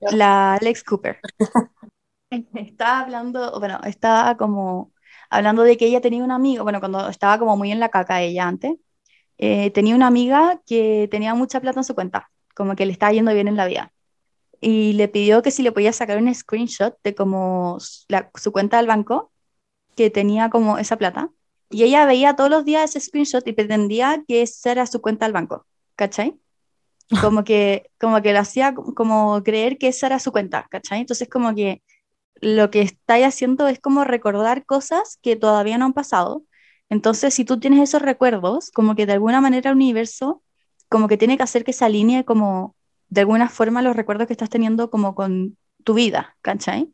La Alex Cooper. Estaba hablando, bueno, estaba como hablando de que ella tenía un amigo, bueno, cuando estaba como muy en la caca ella antes, eh, tenía una amiga que tenía mucha plata en su cuenta, como que le estaba yendo bien en la vida. Y le pidió que si le podía sacar un screenshot de como la- su cuenta del banco, que tenía como esa plata. Y ella veía todos los días ese screenshot y pretendía que esa era su cuenta del banco, ¿cachai? Como que, como que lo hacía co- como creer que esa era su cuenta, ¿cachai? Entonces como que lo que estáis haciendo es como recordar cosas que todavía no han pasado. Entonces, si tú tienes esos recuerdos, como que de alguna manera el universo, como que tiene que hacer que se alinee como de alguna forma los recuerdos que estás teniendo como con tu vida, ¿cachai?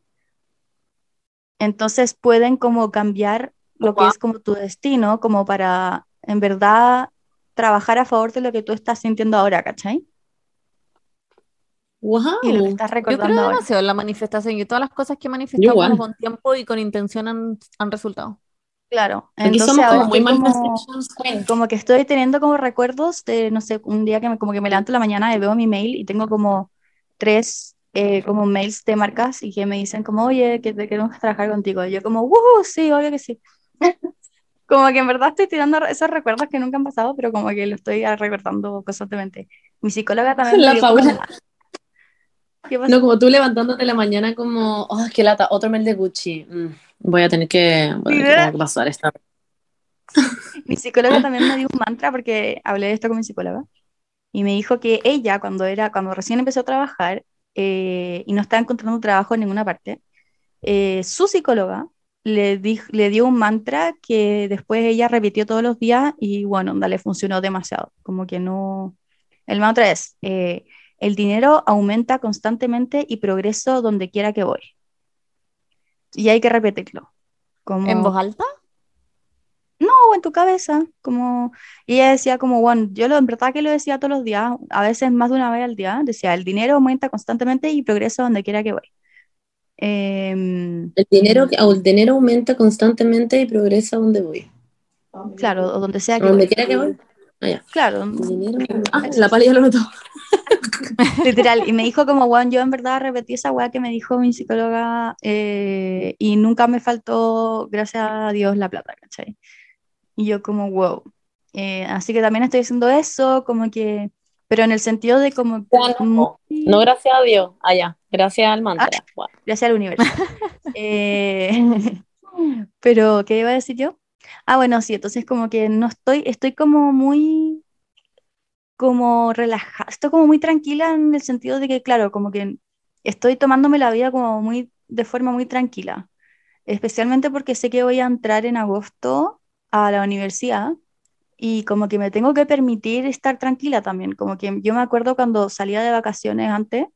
Entonces pueden como cambiar lo que Wow. es como tu destino, como para en verdad trabajar a favor de lo que tú estás sintiendo ahora, ¿cachai? Wow. Y lo que estás Yo recordando creo ahora. demasiado en la manifestación y todas las cosas que he manifestado igual. como con tiempo y con intención han, han resultado. Claro, Aquí entonces somos ahora como muy como, queen. como que estoy teniendo como recuerdos de, no sé, un día que me, como que me levanto en la mañana y veo mi mail y tengo como tres eh, como mails de marcas y que me dicen como, oye, que te queremos trabajar contigo. Y yo como, ¡uh! Sí, obvio que sí. Como que en verdad estoy tirando esos recuerdos que nunca han pasado, pero como que lo estoy recordando constantemente. Mi psicóloga también me La dio como Paula. una- ¿Qué pasó? No, como tú levantándote la mañana como, oh, qué lata, otro mail de Gucci. Mm, voy a tener que, voy a tener que pasar esta. Mi psicóloga también me dio un mantra porque hablé de esto con mi psicóloga y me dijo que ella cuando era cuando recién empezó a trabajar eh, y no estaba encontrando trabajo en ninguna parte, eh, su psicóloga le, dij- le dio un mantra que después ella repitió todos los días y bueno, onda, le funcionó demasiado. Como que no... El mantra es, eh, el dinero aumenta constantemente y progreso donde quiera que voy. Y hay que repetirlo. Como... ¿En voz alta? No, en tu cabeza, como, y ella decía como, bueno, yo lo, en verdad que lo decía todos los días, a veces más de una vez al día, decía, el dinero aumenta constantemente y progreso donde quiera que voy. Em, El dinero, el dinero aumenta constantemente y progresa donde voy. claro, o donde sea que donde voy. quiera que voy. Ah, ya. Claro, dinero. Ah, la pala ya lo notó. literal, y me dijo como, bueno, yo en verdad repetí esa weá que me dijo mi psicóloga eh, y nunca me faltó, gracias a Dios, la plata, ¿cachai? Y yo como, wow. Eh, así que también estoy haciendo eso, como que, pero en el sentido de como... No, no gracias a Dios. Ah, ya. Gracias al mantra. Wow. gracias al universo. Eh, pero, ¿qué iba a decir yo? Ah, bueno, sí, entonces como que no estoy, estoy como muy, como relajada, estoy como muy tranquila en el sentido de que, claro, como que estoy tomándome la vida como muy, de forma muy tranquila, especialmente porque sé que voy a entrar en agosto a la universidad y como que me tengo que permitir estar tranquila también, como que yo me acuerdo cuando salía de vacaciones antes,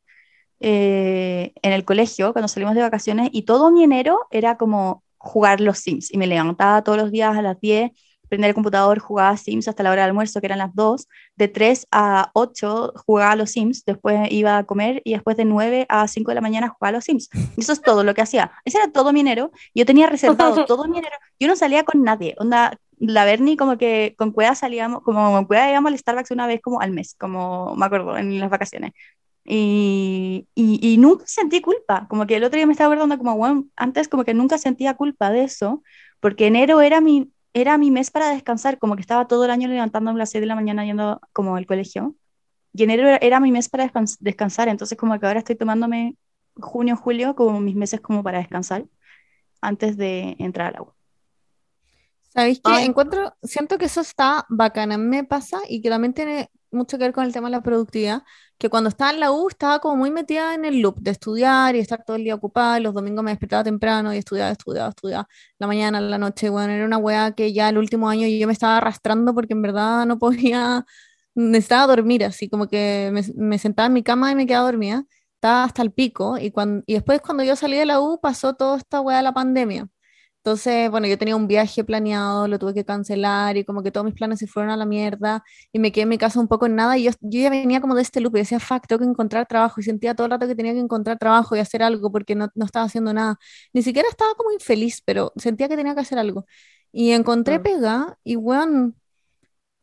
eh, en el colegio, cuando salimos de vacaciones, y todo mi enero era como jugar los Sims, y me levantaba todos los días a las 10, prendía el computador, jugaba Sims hasta la hora del almuerzo, que eran las 2, de 3 a 8 jugaba los Sims, después iba a comer, y después de 9 a 5 de la mañana jugaba los Sims. Y eso es todo lo que hacía. Ese era todo mi enero, yo tenía reservado todo mi enero, yo no salía con nadie, onda, la Bernie como que con Cueva salíamos, como con Cueva íbamos al Starbucks una vez como al mes, como me acuerdo, en las vacaciones. Y, y, nunca sentí culpa, como que el otro día me estaba acordando como, bueno, antes como que nunca sentía culpa de eso, porque enero era mi, era mi mes para descansar, como que estaba todo el año levantándome a las 6 de la mañana yendo como al colegio, y enero era, mi mes para descans- descansar, entonces como que ahora estoy tomándome junio, julio como mis meses como para descansar antes de entrar al agua. ¿Sabéis qué? Ay. Encuentro, siento que eso está bacana. Me pasa y que también tiene mucho que ver con el tema de la productividad, que cuando estaba en la U estaba como muy metida en el loop de estudiar y estar todo el día ocupada, los domingos me despertaba temprano y estudiaba, estudiaba, estudiaba, la mañana, la noche, bueno, era una weá que ya el último año yo me estaba arrastrando porque en verdad no podía, necesitaba dormir, así como que me, me sentaba en mi cama y me quedaba dormida, estaba hasta el pico, y, cuando, y después cuando yo salí de la U pasó toda esta weá de la pandemia. Entonces, bueno, yo tenía un viaje planeado, lo tuve que cancelar y como que todos mis planes se fueron a la mierda y me quedé en mi casa un poco en nada y yo, yo ya venía como de este loop y decía, fuck, tengo que encontrar trabajo y sentía todo el rato que tenía que encontrar trabajo y hacer algo porque no, no estaba haciendo nada. Ni siquiera estaba como infeliz, pero sentía que tenía que hacer algo. Y encontré pega y, bueno,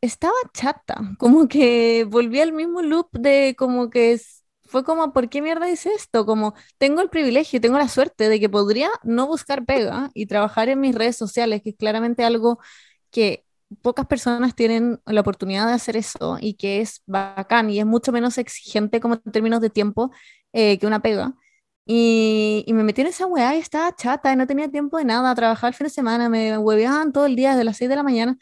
estaba chata, como que volví al mismo loop de como que es- fue como, ¿por qué mierda hice esto? Como tengo el privilegio, tengo la suerte de que podría no buscar pega y trabajar en mis redes sociales, que es claramente algo que pocas personas tienen la oportunidad de hacer eso y que es bacán y es mucho menos exigente como en términos de tiempo eh, que una pega. Y, y me metí en esa weá y estaba chata y no tenía tiempo de nada, trabajaba el fin de semana, me hueveaban todo el día desde las 6 de la mañana.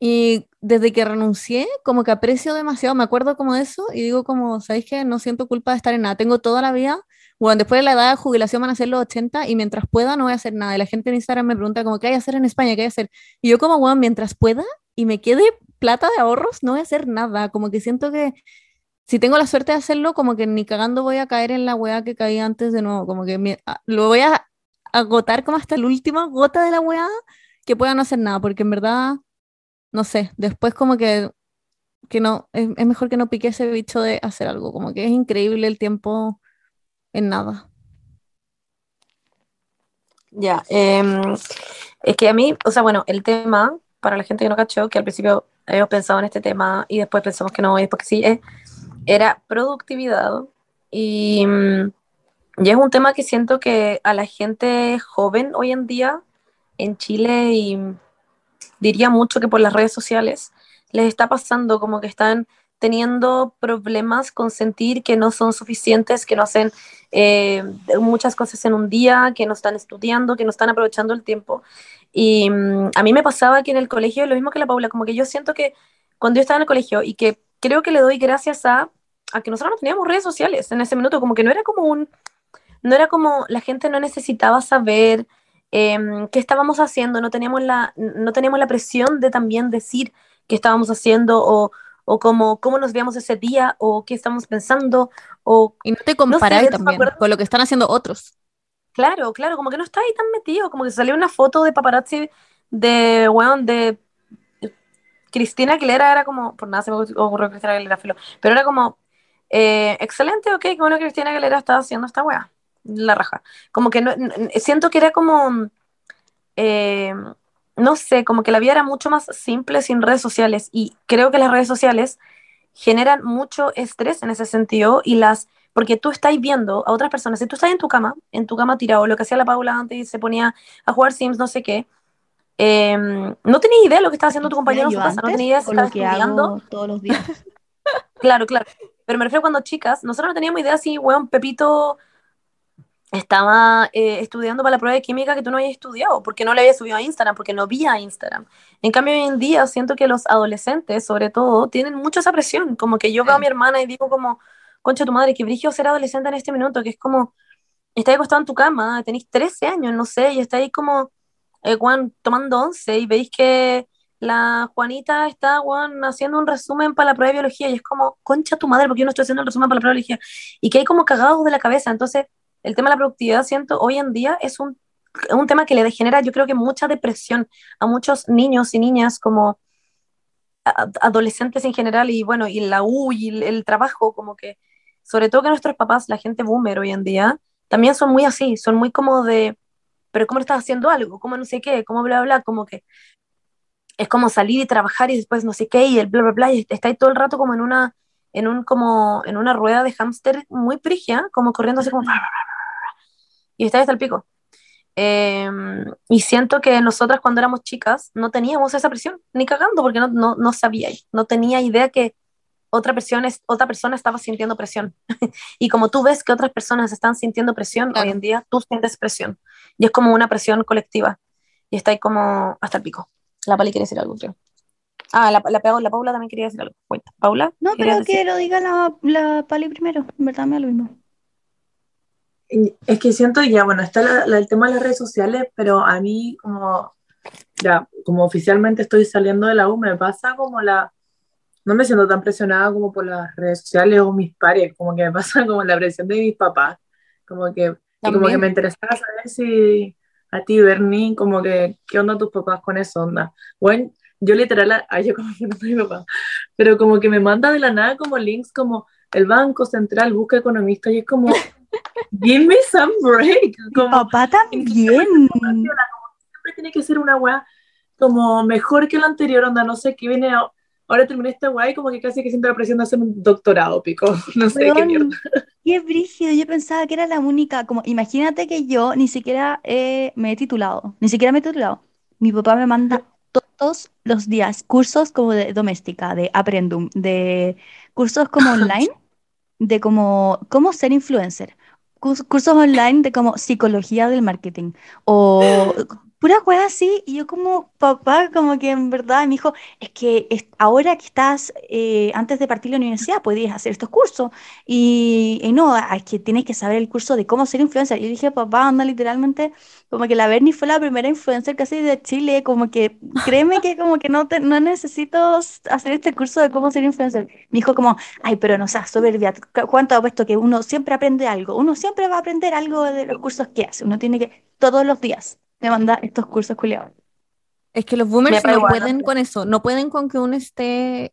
Y desde que renuncié, como que aprecio demasiado, me acuerdo como de eso y digo como, ¿sabéis qué? No siento culpa de estar en nada, tengo toda la vida, bueno, después de la edad de jubilación van a ser los 80 y mientras pueda no voy a hacer nada. Y la gente en Instagram me pregunta como, ¿qué hay que hacer en España? ¿Qué hay que hacer? Y yo como, bueno, mientras pueda y me quede plata de ahorros, no voy a hacer nada, como que siento que si tengo la suerte de hacerlo, como que ni cagando voy a caer en la weá que caí antes de nuevo, como que me- a- lo voy a agotar como hasta la última gota de la weá que pueda no hacer nada, porque en verdad no sé, después como que, que no, es, mejor que no pique ese bicho de hacer algo, como que es increíble el tiempo en nada. Ya, em, Es que a mí, o sea, bueno, el tema, para la gente que no cachó, que al principio habíamos pensado en este tema y después pensamos que no, y después sí, es, era productividad. Y, y es un tema que siento que a la gente joven hoy en día en Chile y diría mucho que por las redes sociales les está pasando como que están teniendo problemas con sentir que no son suficientes, que no hacen eh, muchas cosas en un día, que no están estudiando, que no están aprovechando el tiempo. Y mm, a mí me pasaba que en el colegio, lo mismo que la Paula, como que yo siento que cuando yo estaba en el colegio y que creo que le doy gracias a, a que nosotros no teníamos redes sociales en ese minuto, como que no era como un, no era como la gente no necesitaba saber eh, qué estábamos haciendo, no teníamos, la, no teníamos la presión de también decir qué estábamos haciendo o, o cómo, cómo nos veíamos ese día o qué estamos pensando. O, y no te comparáis también con lo que están haciendo otros. Claro, claro, como que no está ahí tan metido, como que salió una foto de paparazzi de, bueno, de Cristina Aguilera, era como, por nada se me ocurrió Cristina Aguilera, filo, pero era como, eh, excelente, ok, qué bueno que Cristina Aguilera estaba haciendo esta weá, la raja. Como que no, siento que era como, eh, no sé, como que la vida era mucho más simple sin redes sociales y creo que las redes sociales generan mucho estrés en ese sentido y las porque tú estás viendo a otras personas, si tú estás en tu cama, en tu cama tirado, lo que hacía la Paula antes y se ponía a jugar Sims, no sé qué, eh, no tenías idea de lo que estaba haciendo tu compañero en su casa, no tenías idea de si estudiando. todos los días. claro, claro. Pero me refiero cuando chicas, nosotros no teníamos idea si, weón, Pepito estaba eh, estudiando para la prueba de química que tú no habías estudiado, porque no le había subido a Instagram, porque no vi a Instagram. En cambio, hoy en día siento que los adolescentes, sobre todo, tienen mucha esa presión, como que yo veo a mi hermana y digo como, concha tu madre, que brigio ser adolescente en este minuto, que es como, estás acostado en tu cama, tenéis 13 años, no sé, y estáis como, eh, Juan, tomando once y veis que la Juanita está, Juan, haciendo un resumen para la prueba de biología y es como, concha tu madre, porque yo no estoy haciendo el resumen para la prueba de biología? Y que hay como cagados de la cabeza, entonces el tema de la productividad, siento, hoy en día es un, un tema que le genera, yo creo que mucha depresión a muchos niños y niñas como adolescentes en general y bueno, y la U y el, trabajo, como que, sobre todo que nuestros papás, la gente boomer hoy en día, también son muy así, son muy como de, pero ¿cómo estás haciendo algo? ¿Cómo no sé qué? ¿Cómo bla, bla, bla? Como que es como salir y trabajar y después no sé qué y el bla, bla, bla, y está ahí todo el rato como en una, en un, como, en una rueda de hámster muy prigia, como corriendo así como y está hasta el pico. Eh, y siento que nosotras cuando éramos chicas no teníamos esa presión, ni cagando, porque no, no, no sabía, no tenía idea que otra persona, otra persona estaba sintiendo presión. y como tú ves que otras personas están sintiendo presión, claro. hoy en día tú sientes presión. Y es como una presión colectiva. Y está ahí como hasta el pico. La Pali quiere decir algo, creo. Ah, la, la, la Paula también quería decir algo. Cuenta. Paula. No, pero decir? que lo diga la, la Pali primero. En verdad me da lo mismo. Es que siento ya, bueno, está la, la, el tema de las redes sociales, pero a mí como, ya, como oficialmente estoy saliendo de la U, me pasa como la, no me siento tan presionada como por las redes sociales o mis pares, como que me pasa como la presión de mis papás, como que, y como que me interesaba saber si a ti, Bernie, como que, ¿qué onda tus papás con eso, onda? Bueno, yo literal, ay, yo como que no soy mi papá, pero como que me manda de la nada como links como el Banco Central busca economistas y es como, give me some break. Como, papá también. Siempre tiene que ser una weá como mejor que la anterior, onda, no sé, qué viene, ahora terminé esta weá y como que casi que siento la presión de hacer un doctorado, pico, no sé Bueno, qué mierda. Qué brígido, yo pensaba que era la única, como imagínate que yo ni siquiera eh, me he titulado, ni siquiera me he titulado. Mi papá me manda todos los días cursos como de doméstica, de Aprendum, de cursos como online, de como cómo ser influencer, cursos online de como psicología del marketing, o pura wea así, y yo como papá, como que en verdad me dijo, es que ahora que estás, eh, antes de partir la universidad, podías hacer estos cursos, y, y no, es que tienes que saber el curso de cómo ser influencer, y yo dije, papá, anda literalmente, como que la Berni fue la primera influencer casi de Chile, como que créeme que como que no, te, no necesito hacer este curso de cómo ser influencer. Me dijo como, ay, pero no seas soberbia, cu- ¿cuánto ha puesto que uno siempre aprende algo? Uno siempre va a aprender algo de los cursos que hace, uno tiene que, todos los días, me manda estos cursos culiados. Es que los Me boomers no igual, pueden no con eso, no pueden con que uno esté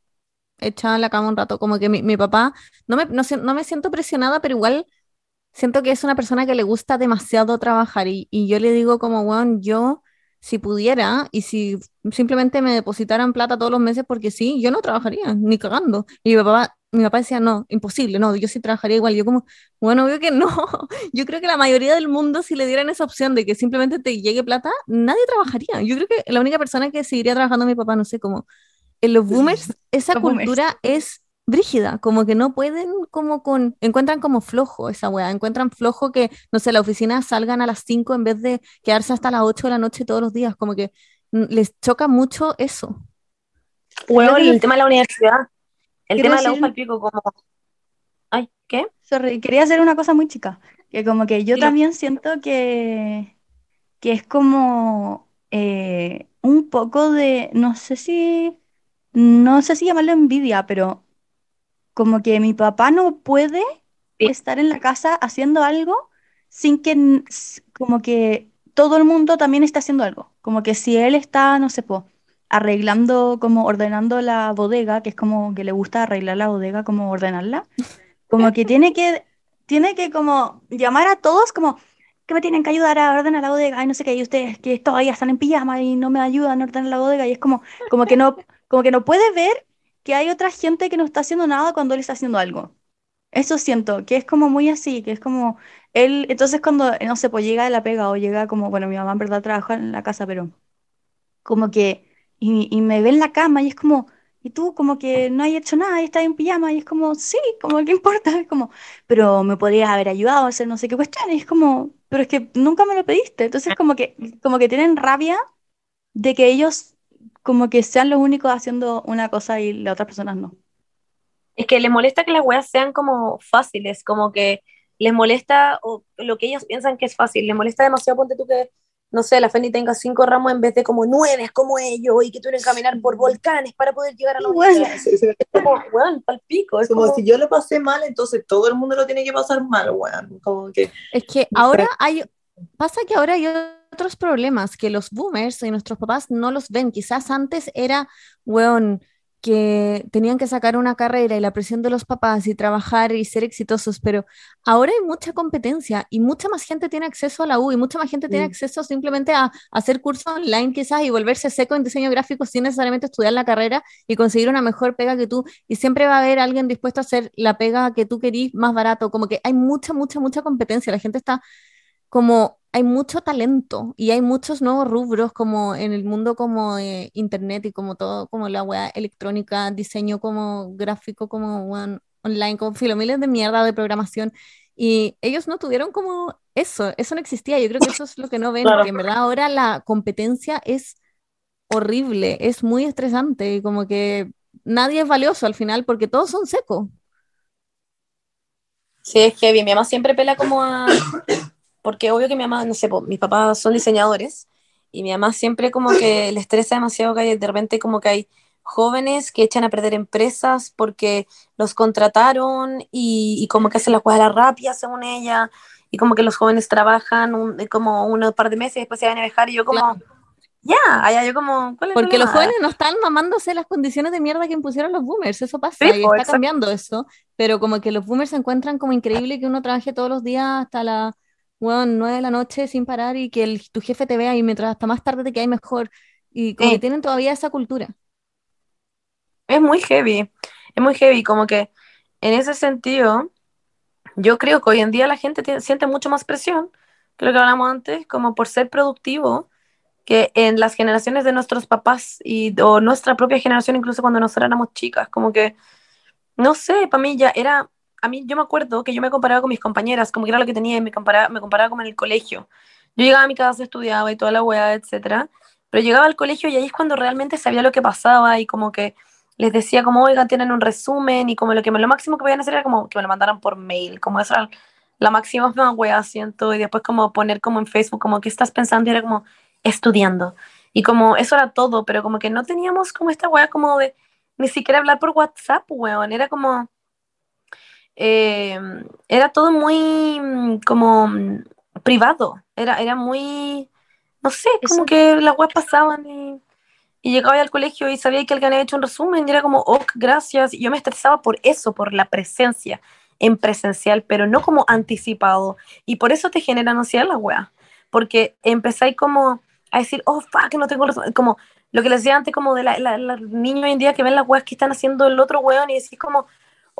echado en la cama un rato. Como que mi, mi papá, no me, no, no me siento presionada, pero igual siento que es una persona que le gusta demasiado trabajar y, y yo le digo como, weón, yo si pudiera y si simplemente me depositaran plata todos los meses porque sí, yo no trabajaría, ni cagando. Y mi papá, mi papá decía, no, imposible, no, yo sí trabajaría igual. Yo como, bueno, veo que no. Yo creo que la mayoría del mundo, si le dieran esa opción de que simplemente te llegue plata, nadie trabajaría. Yo creo que la única persona que seguiría trabajando mi papá, no sé, como en los boomers, esa cultura es brígida, como que no pueden, como con, encuentran como flojo esa weá, encuentran flojo que, no sé, la oficina salgan a las 5 en vez de quedarse hasta las 8 de la noche todos los días, como que les choca mucho eso. Bueno, el tema de la universidad, el tema de la UFA pico, como... Ay, ¿qué? Sorry, quería hacer una cosa muy chica, que como que yo también siento que, que es como eh, un poco de, no sé si, no sé si llamarlo envidia, pero como que mi papá no puede estar en la casa haciendo algo sin que como que todo el mundo también esté haciendo algo. Como que si él está, no sé, arreglando, como ordenando la bodega, que es como que le gusta arreglar la bodega, como ordenarla, como que tiene que, tiene que como llamar a todos como que me tienen que ayudar a ordenar la bodega, y no sé qué, y ustedes que todavía están en pijama y no me ayudan a ordenar la bodega, y es como, como que no, como que no puede ver que hay otra gente que no está haciendo nada cuando él está haciendo algo. Eso siento, que es como muy así, que es como él, entonces cuando, no sé, pues llega de la pega o llega como, bueno, mi mamá en verdad trabaja en la casa, pero como que, y, me ve en la cama y es como, y tú como que no hay hecho nada y estás en pijama y es como, sí, como, ¿qué importa? Es como, pero me podrías haber ayudado a hacer no sé qué cuestión y es como, pero es que nunca me lo pediste. Entonces como que, como que tienen rabia de que ellos como que sean los únicos haciendo una cosa y las otras personas no. Es que les molesta que las weas sean como fáciles, como que les molesta o lo que ellos piensan que es fácil, les molesta demasiado, ponte tú que, no sé, la Fendi tenga cinco ramos en vez de como nueve, como ellos, y que tuvieran que caminar por volcanes para poder llegar a la universidad. Es como, weón, pico. Es como, si yo lo pasé mal, entonces todo el mundo lo tiene que pasar mal, weón. Como que... Es que ahora hay, pasa que ahora hay otros problemas que los boomers y nuestros papás no los ven. Quizás antes era, weón, que tenían que sacar una carrera y la presión de los papás y trabajar y ser exitosos, pero ahora hay mucha competencia y mucha más gente tiene acceso a la U y mucha más gente tiene acceso simplemente a, hacer cursos online quizás y volverse seco en diseño gráfico sin necesariamente estudiar la carrera y conseguir una mejor pega que tú. Y siempre va a haber alguien dispuesto a hacer la pega que tú querís más barato, como que hay mucha, mucha, mucha competencia, la gente está como hay mucho talento y hay muchos nuevos rubros como en el mundo como internet y como todo, como la web electrónica, diseño como gráfico, como online, como filomiles de mierda de programación. Y ellos no tuvieron como eso, eso no existía. Yo creo que eso es lo que no ven, que en verdad ahora la competencia es horrible, es muy estresante y como que nadie es valioso al final porque todos son secos. Sí, es que mi mamá siempre pela como a, porque obvio que mi mamá, no sé, mis papás son diseñadores y mi mamá siempre como que le estresa demasiado que hay, de repente como que hay jóvenes que echan a perder empresas porque los contrataron y, como que hacen las cosas a la rápida según ella y como que los jóvenes trabajan un, como un par de meses y después se van a dejar y yo como... Ya, allá yo como... Porque los jóvenes no están mamándose las condiciones de mierda que impusieron los boomers, eso pasa y está cambiando eso, pero como que los boomers se encuentran como increíble que uno trabaje todos los días hasta la bueno, nueve de la noche sin parar y que el, tu jefe te vea y mientras hasta más tarde te quede mejor. Y como que tienen todavía esa cultura. Es muy heavy, es muy heavy, como que en ese sentido, yo creo que hoy en día la gente siente mucho más presión que lo que hablamos antes, como por ser productivo, que en las generaciones de nuestros papás y, o nuestra propia generación, incluso cuando nosotros éramos chicas, como que, no sé, para mí ya era a mí yo me acuerdo que yo me comparaba con mis compañeras, como que era lo que tenía, y me comparaba, me comparaba como en el colegio. Yo llegaba a mi casa, estudiaba y toda la weá, etcétera, pero llegaba al colegio y ahí es cuando realmente sabía lo que pasaba y como que les decía como, oigan, tienen un resumen y como lo que me, lo máximo que podían hacer era como que me lo mandaran por mail, como esa era la máxima weá, siento, y después como poner como en Facebook, como, ¿qué estás pensando? Y era como, estudiando. Y como, eso era todo, pero como que no teníamos como esta weá como de, ni siquiera hablar por WhatsApp, weón, era como eh, era todo muy mm, como mm, privado, era, era muy, no sé, como que las webs pasaban y, y llegaba al colegio y sabía que alguien había hecho un resumen y era como, oh, gracias, y yo me estresaba por eso, por la presencia en presencial, pero no como anticipado, y por eso te genera ansiedad la web, porque empezáis como a decir, oh, fuck, no tengo razón. Como lo que les decía antes, como de los niños hoy en día que ven las weas que están haciendo el otro weón y decís como,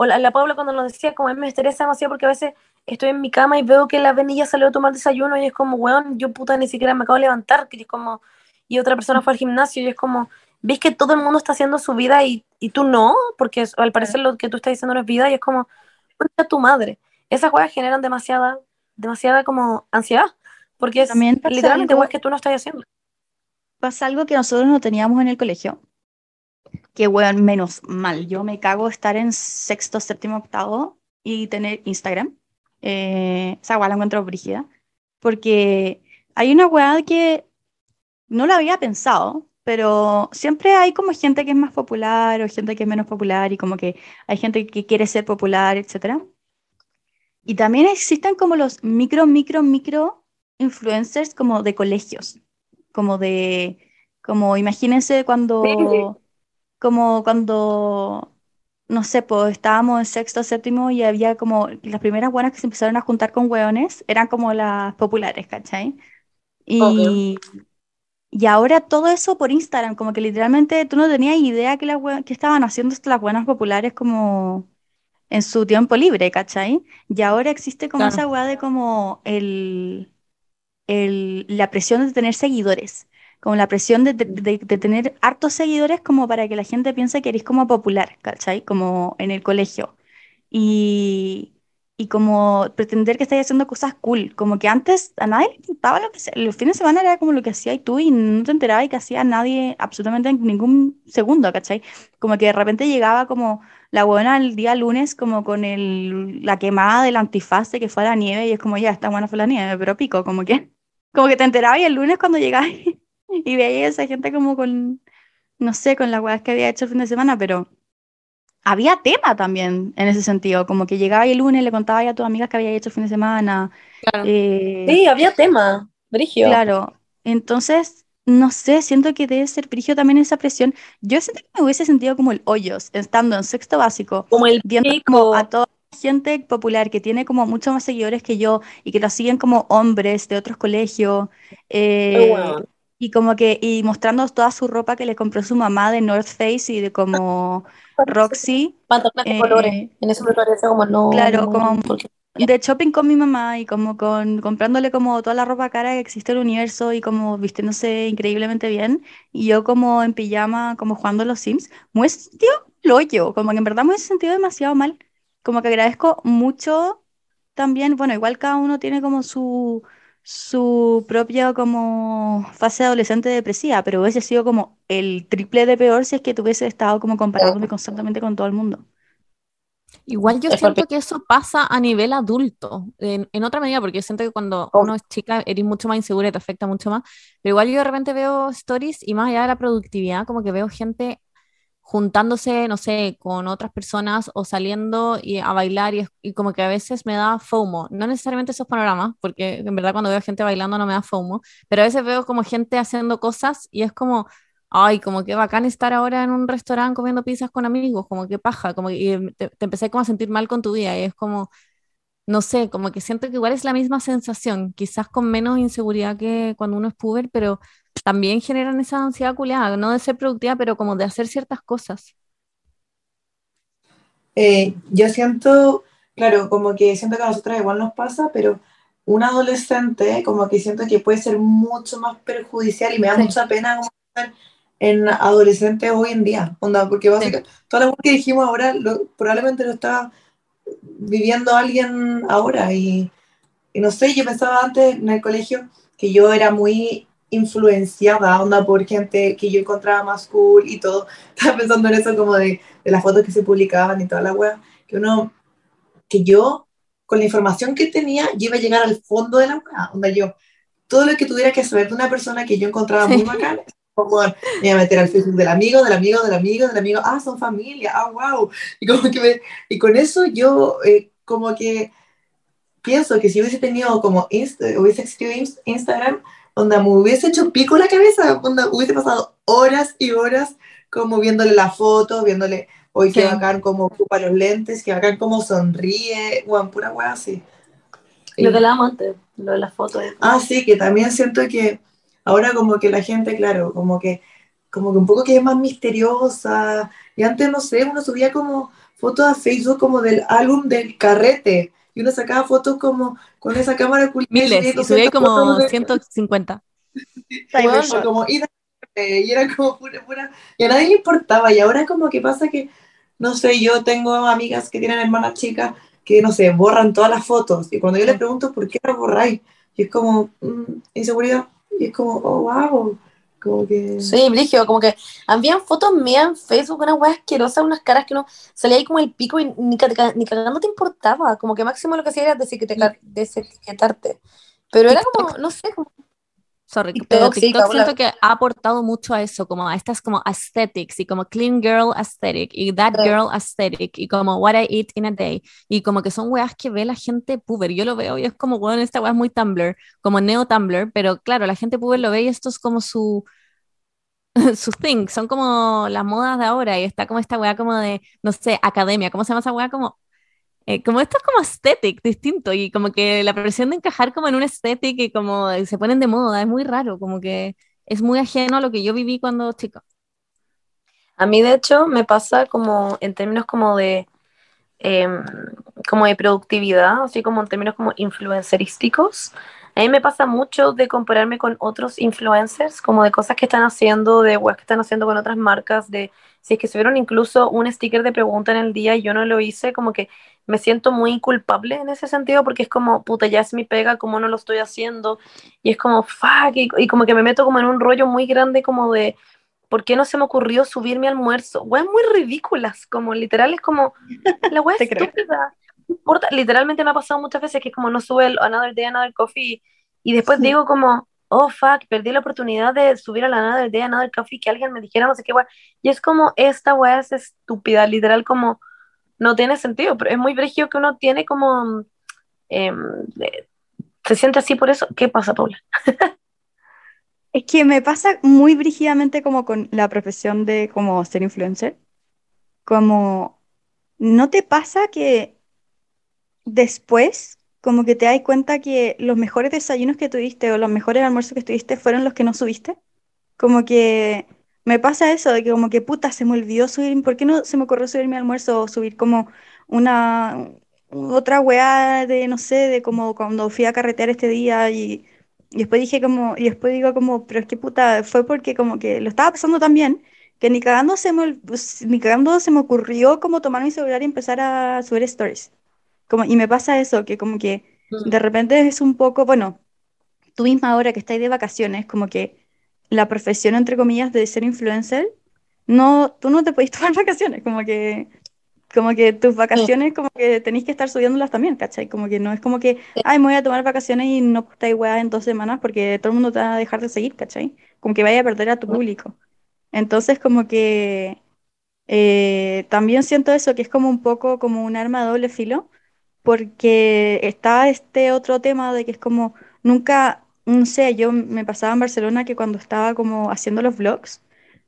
o la, la Paula cuando lo decía, como a mí me estresa demasiado porque a veces estoy en mi cama y veo que la venilla salió a tomar desayuno y es como, weón, yo puta ni siquiera me acabo de levantar, que es como, y otra persona fue al gimnasio y es como, ves que todo el mundo está haciendo su vida y, y tú no, porque al parecer lo que tú estás diciendo no es vida y es como, a tu madre. Esas weas generan demasiada, demasiada como ansiedad, porque es literalmente algo- weas que tú no estás haciendo. Pasa algo que nosotros no teníamos en el colegio. Que, weón, menos mal. Yo me cago estar en sexto, séptimo, octavo y tener Instagram. Eh, esa weá la encuentro brígida. Porque hay una weá que no la había pensado, pero siempre hay como gente que es más popular o gente que es menos popular y como que hay gente que quiere ser popular, etc. Y también existen como los micro, micro, micro influencers como de colegios como de, como imagínense cuando, como cuando, no sé, pues estábamos en sexto, séptimo y había como las primeras buenas que se empezaron a juntar con hueones, eran como las populares, ¿cachai? Y, y ahora todo eso por Instagram, como que literalmente tú no tenías idea que, las que estaban haciendo las buenas populares como en su tiempo libre, ¿cachai? Y ahora existe como Claro. esa weá de como el el- la presión de tener seguidores, como la presión de, de- de- tener hartos seguidores como para que la gente piense que eres como popular, ¿cachai? Como en el colegio. Y, y como pretender que estáis haciendo cosas cool, como que antes a nadie le importaba lo que hacía. Los fines de semana era como lo que hacías tú y no te enterabas y que hacía nadie absolutamente en ningún segundo, ¿cachai? Como que de repente llegaba como la buena el día lunes como con el, la quemada del antifaz de que fue a la nieve y es como ya, está buena fue la nieve, pero pico, como que, como que te enterabas y el lunes cuando llegabas y veías a esa gente como con, no sé, con las weas que había hecho el fin de semana, pero había tema también en ese sentido, como que llegaba el lunes le contabas a tus amigas que había hecho el fin de semana. Claro. eh, Sí, había tema, Brigio. Claro, entonces, no sé, siento que debe ser frigio también esa presión. Yo siento que me hubiese sentido como el hoyos, estando en sexto básico, Como el viendo pico. como a toda la gente popular que tiene como muchos más seguidores que yo y que lo siguen como hombres de otros colegios, eh, weón. Y como que, y mostrando toda su ropa que le compró su mamá de North Face y de como Roxy. Pantalones de eh, colores. En eso me parece como no. claro, como de shopping con mi mamá y como con comprándole como toda la ropa cara que existe en el universo y como vistiéndose increíblemente bien y yo como en pijama como jugando a los Sims, me hubiese sentido lo yo, como que en verdad me hubiese sentido demasiado mal, como que agradezco mucho también, bueno, igual cada uno tiene como su su propia como fase adolescente depresiva, pero hubiese sido como el triple de peor si es que tuviese estado como comparándome constantemente con todo el mundo. Igual yo Es siento que eso pasa a nivel adulto, en, en otra medida, porque yo siento que cuando Oh. uno es chica eres mucho más insegura y te afecta mucho más, pero igual yo de repente veo stories y más allá de la productividad, como que veo gente juntándose, no sé, con otras personas o saliendo y a bailar y, y como que a veces me da FOMO, no necesariamente esos panoramas, porque en verdad cuando veo gente bailando no me da FOMO, pero a veces veo como gente haciendo cosas y es como, ay, como que bacán estar ahora en un restaurante comiendo pizzas con amigos, como que paja, como que y te, te empecé como a sentir mal con tu vida y es como, no sé, como que siento que igual es la misma sensación, quizás con menos inseguridad que cuando uno es puber, pero también generan esa ansiedad culiada, no de ser productiva, pero como de hacer ciertas cosas. Eh, yo siento, claro, como que siento que a nosotras igual nos pasa, pero un adolescente como que siento que puede ser mucho más perjudicial y me da Sí. mucha pena como pensar en adolescentes hoy en día, onda, porque básicamente todo lo que dijimos ahora lo- probablemente lo está viviendo alguien ahora y, y no sé, yo pensaba antes en el colegio que yo era muy influenciada, onda, por gente que yo encontraba más cool y todo. Estaba pensando en eso como de, de las fotos que se publicaban y toda la wea, que uno, que yo, con la información que tenía, yo iba a llegar al fondo de la wea, onda yo, todo lo que tuviera que saber de una persona que yo encontraba muy bacán, como me iba a meter al Facebook del amigo, del amigo, del amigo, del amigo, ah, son familia, ah, wow, y como que me, y con eso yo, eh, como que pienso que si hubiese tenido como Insta, hubiese existido Inst- Instagram, onda, me hubiese hecho pico la cabeza, onda, hubiese pasado horas y horas como viéndole la foto, viéndole, hoy qué Sí. bacán como ocupa los lentes, qué bacán como sonríe, weón, pura weá así. Lo que hablábamos antes, lo de las fotos. Ah, sí, que también siento que ahora como que la gente, claro, como que, como que un poco que es más misteriosa. Y antes, no sé, uno subía como fotos a Facebook como del álbum del carrete. Y uno sacaba fotos como con esa cámara Miles, y subía como 150. Bueno, como, y, era como pura, pura, y a nadie le importaba. Y ahora como que pasa que, no sé, yo tengo amigas que tienen hermanas chicas que, no sé, borran todas las fotos. Y cuando yo les pregunto, ¿por qué las borráis? Y es como, mm, inseguridad. Y es como, oh, wow. Como que... Sí, Brigio, como que habían fotos mías en Facebook, unas weas asquerosas, unas caras que uno salía ahí como el pico y ni, ni cagando te importaba. Como que máximo lo que hacía era desetiquetarte. Pero era como, no sé, como Sorry, pero TikTok siento que ha aportado mucho a eso, como a estas como aesthetics y como clean girl aesthetic y that girl aesthetic y como what I eat in a day y como que son weas que ve la gente puber. Yo lo veo y es como, bueno, esta wea es muy Tumblr, como neo Tumblr, pero claro, la gente puber lo ve y esto es como su su thing, son como las modas de ahora y está como esta wea como de, no sé, academia, ¿cómo se llama esa wea? Como eh, como esto es como aesthetic, distinto, y como que la presión de encajar como en un aesthetic y como se ponen de moda, es muy raro, como que es muy ajeno a lo que yo viví cuando chica. A mí, de hecho, me pasa como en términos como de, em, como de productividad, así como en términos como influencerísticos, a mí me pasa mucho de compararme con otros influencers, como de cosas que están haciendo, de webs que están haciendo con otras marcas, de si es que subieron incluso un sticker de pregunta en el día y yo no lo hice, como que me siento muy culpable en ese sentido porque es como, puta, ya es mi pega, como no lo estoy haciendo? Y es como, fuck, y, como que me meto como en un rollo muy grande como de, ¿por qué no se me ocurrió subir mi almuerzo? Weas muy ridículas, como literal es como, la wea estúpida. Importa, literalmente me ha pasado muchas veces que es como no sube el Another Day, Another Coffee y después digo como, oh fuck, perdí la oportunidad de subir a la Another Day, Another Coffee, que alguien me dijera no sé qué wea. Y es como, esta wea es estúpida, literal como no tiene sentido, pero es muy brígido que uno tiene como... Em, se siente así por eso. ¿Qué pasa, Paula? es que me pasa muy brígidamente como con la profesión de como ser influencer. Como, ¿no te pasa que después como que te das cuenta que los mejores desayunos que tuviste o los mejores almuerzos que tuviste fueron los que no subiste? Como que me pasa eso, de que como que puta, se me olvidó subir, ¿por qué no se me ocurrió subir mi almuerzo o subir como una otra weá de, no sé, de como cuando fui a carretear este día y, después dije como, y después digo como, pero es que puta, fue porque como que lo estaba pasando tan bien que ni cagando se me, ni cagando se me ocurrió como tomar mi celular y empezar a subir stories. Como, y me pasa eso, que como que mm. de repente es un poco, bueno, tú misma ahora que estáis de vacaciones, como que la profesión, entre comillas, de ser influencer, no, tú no te podés tomar vacaciones, como que, como que tus vacaciones, como que tenéis que estar subiéndolas también, ¿cachai? Como que no es como que, ay, me voy a tomar vacaciones y no estáis weá en dos semanas porque todo el mundo te va a dejar de seguir, ¿cachai? Como que vaya a perder a tu público. Entonces, como que eh, también siento eso, que es como un poco como un arma de doble filo, porque está este otro tema de que es como, nunca no sé, yo me pasaba en Barcelona que cuando estaba como haciendo los vlogs,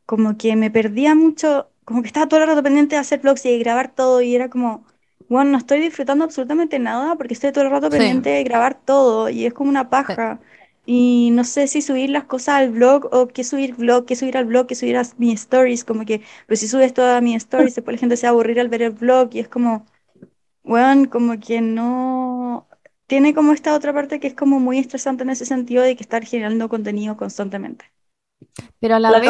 como que me perdía mucho, como que estaba todo el rato pendiente de hacer vlogs y de grabar todo y era como, bueno, no estoy disfrutando absolutamente nada porque estoy todo el rato pendiente de grabar todo y es como una paja. Y no sé si subir las cosas al blog o qué subir vlog, qué subir al blog, qué subir a mis stories, como que, pero si subes todas mis stories, después la gente se va a aburrir al ver el vlog y es como, bueno, como que no, tiene como esta otra parte que es como muy estresante en ese sentido de que estar generando contenido constantemente. Pero a la, vez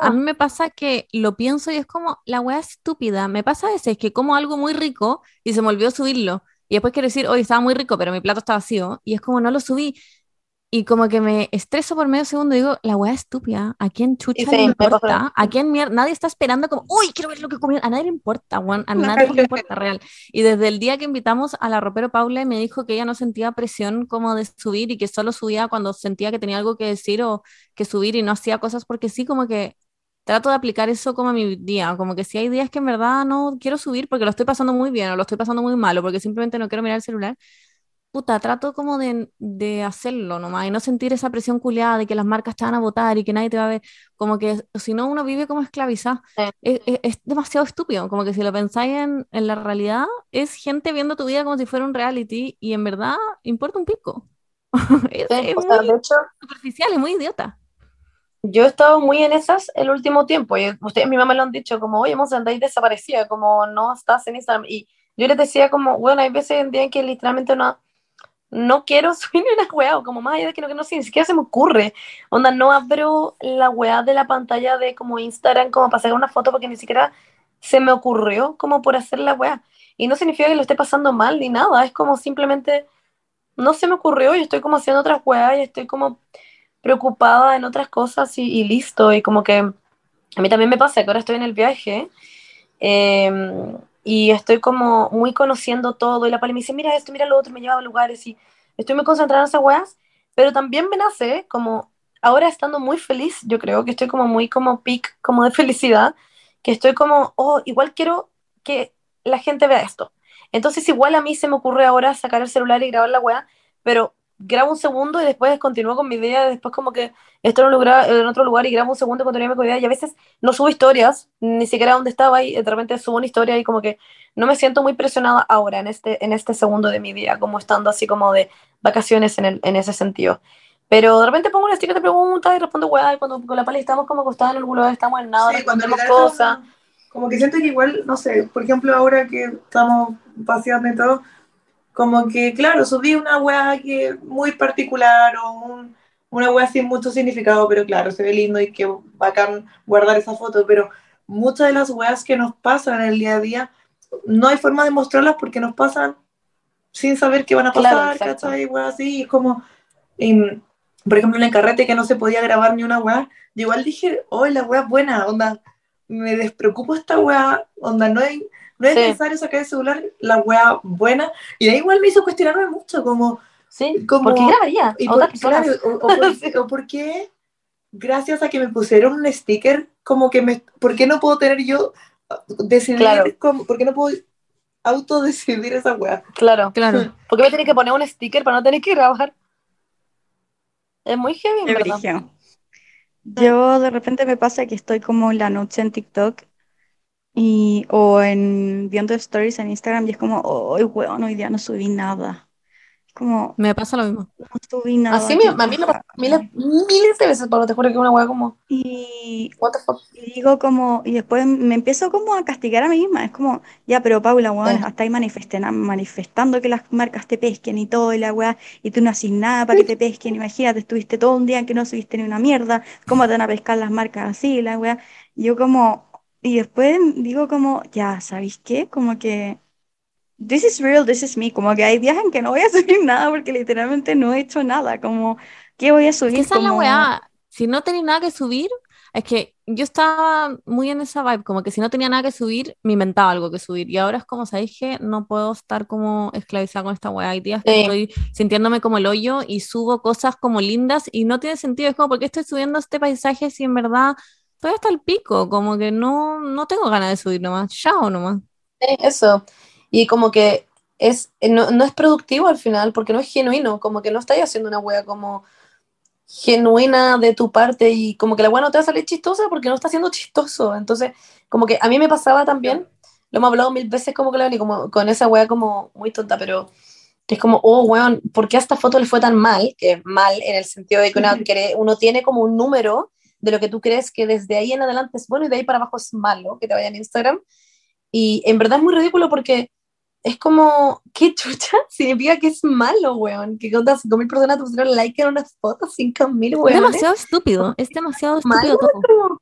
a mí me pasa que lo pienso y es como la wea estúpida. Me pasa a veces que como algo muy rico y se me olvidó subirlo. Y después quiero decir, hoy estaba muy rico, pero mi plato está vacío. Y es como no lo subí. Y como que me estreso por medio segundo y digo, la weá estúpida, ¿a quién chucha le importa? ¿A quién mierda? Nadie está esperando como, uy, quiero ver lo que comió. A nadie le importa, Juan, a nadie le importa, real. Y desde el día que invitamos a la ropero Paula, me dijo que ella no sentía presión como de subir y que solo subía cuando sentía que tenía algo que decir o que subir y no hacía cosas porque sí, como que trato de aplicar eso como a mi día, como que si hay días que en verdad no quiero subir porque lo estoy pasando muy bien o lo estoy pasando muy mal o porque simplemente no quiero mirar el celular, puta, trato como de, de, hacerlo nomás y no sentir esa presión culiada de que las marcas te van a votar y que nadie te va a ver, como que si no uno vive como esclavizado. Es, es, demasiado estúpido, como que si lo pensáis en, en, la realidad, es gente viendo tu vida como si fuera un reality y en verdad importa un pico. es, Sí, es o sea, muy de hecho, superficial, es muy idiota. yo he estado muy en esas el último tiempo. Y ustedes, mi mamá lo han dicho, como, oye, Monse, andáis desaparecida, como no estás en Instagram. Y yo les decía, como, bueno, hay veces en día en que literalmente no, no quiero subir una weá, o como más allá de que no, que no ni siquiera se me ocurre. Onda, no abro la weá de la pantalla de como Instagram como para sacar una foto porque ni siquiera se me ocurrió como por hacer la weá. Y no significa que lo esté pasando mal ni nada, es como simplemente no se me ocurrió y estoy como haciendo otras weas y estoy como preocupada en otras cosas y, listo. Y como que a mí también me pasa que ahora estoy en el viaje eh, y estoy como muy conociendo todo y la pali me dice, mira esto, mira lo otro, me lleva a lugares y estoy muy concentrada en esas weas, pero también me nace como ahora estando muy feliz, yo creo que estoy como muy como peak, como de felicidad, que estoy como, oh, igual quiero que la gente vea esto. Entonces igual a mí se me ocurre ahora sacar el celular y grabar la wea, pero grabo un segundo y después continúo con mi idea, después como que estoy en, un lugar, en otro lugar y grabo un segundo y continúo con mi idea y a veces no subo historias, ni siquiera donde estaba y de repente subo una historia y como que no me siento muy presionada ahora en este, en este segundo de mi día, como estando así como de vacaciones en, el, en ese sentido. Pero de repente pongo una sticker de preguntas y respondo weá, y cuando con la pali estamos como acostadas en algún lugar, estamos en nada, Sí, cuando cosas. como, como que siento que igual, no sé, por ejemplo, ahora que estamos paseando y todo, como que, claro, subí una weá que muy particular o un- una weá sin mucho significado, pero claro, se ve lindo y que bacán guardar esa foto, pero muchas de las weas que nos pasan en el día a día, no hay forma de mostrarlas porque nos pasan sin saber qué van a Claro, pasar, exacto. ¿cachai? Weas así, y es como, em, por ejemplo, en el carrete que no se podía grabar ni una weá, yo igual dije, oh, la weá es buena, onda, me despreocupo esta weá, onda, no es, no es Sí. necesario sacar el celular, la weá buena, y ahí igual me hizo cuestionarme mucho, como, Sí, Como- ¿por qué grabaría? y por, otras personas? claro, o, o por, o por qué, gracias a que me pusieron un sticker, como que me, ¿por qué no puedo tener yo, ah, decidir, Claro. cómo- por qué no puedo autodecidir esa weá? Claro. Claro. ¿Por qué me tenés que poner un sticker para no tener que grabar? Es muy heavy, en verdad. Yo de repente me pasa que estoy como en la noche en TikTok y, o en viendo stories en Instagram y es como, hoy weón, hoy día no subí nada. Como, Me pasa lo mismo. no subí nada. Así me, a mí me pasa miles, miles de veces, pero te juro que una weá como, Y, what the fuck. y digo como, y después me empiezo como a castigar a mí misma. Es como, ya, pero Paula, weón, Sí. hasta ahí manifestando, manifestando que las marcas te pesquen y todo, y la weá, y tú no haces nada para que te pesquen. Imagínate, estuviste todo un día en que no subiste ni una mierda. ¿Cómo te van a pescar las marcas así, la weá? Y yo como, y después digo como, ya, ¿sabéis qué? Como que, this is real, this is me. Como que hay días en que no voy a subir nada porque literalmente no he hecho nada. Como, ¿qué voy a subir? esa es la Como, weá. Si no tenéis nada que subir, es que yo estaba muy en esa vibe, como que si no tenía nada que subir, me inventaba algo que subir. Y ahora es como, ¿sabéis que no puedo estar como esclavizada con esta weá? Hay días que Sí. estoy sintiéndome como el hoyo y subo cosas como lindas y no tiene sentido. Es como, ¿por qué estoy subiendo este paisaje si en verdad estoy hasta el pico? Como que no, no tengo ganas de subir nomás. Chao nomás. Sí, eso. Y como que es, no, no es productivo al final, porque no es genuino, como que no estás haciendo una wea como genuina de tu parte y como que la wea no te va a salir chistosa porque no está siendo chistoso. Entonces, como que a mí me pasaba también, lo hemos hablado mil veces como que y como con esa wea como muy tonta, pero es como, oh, weón, ¿por qué a esta foto le fue tan mal? Que es mal en el sentido de que uno tiene como un número de lo que tú crees que desde ahí en adelante es bueno y de ahí para abajo es malo, que te vaya en Instagram. Y en verdad es muy ridículo porque es como, ¿qué chucha? Significa que es malo, weón. Que contas 5.000 personas te pusieron like en una foto, 5.000, Es weón. demasiado estúpido. Es demasiado Malo, estúpido todo. como,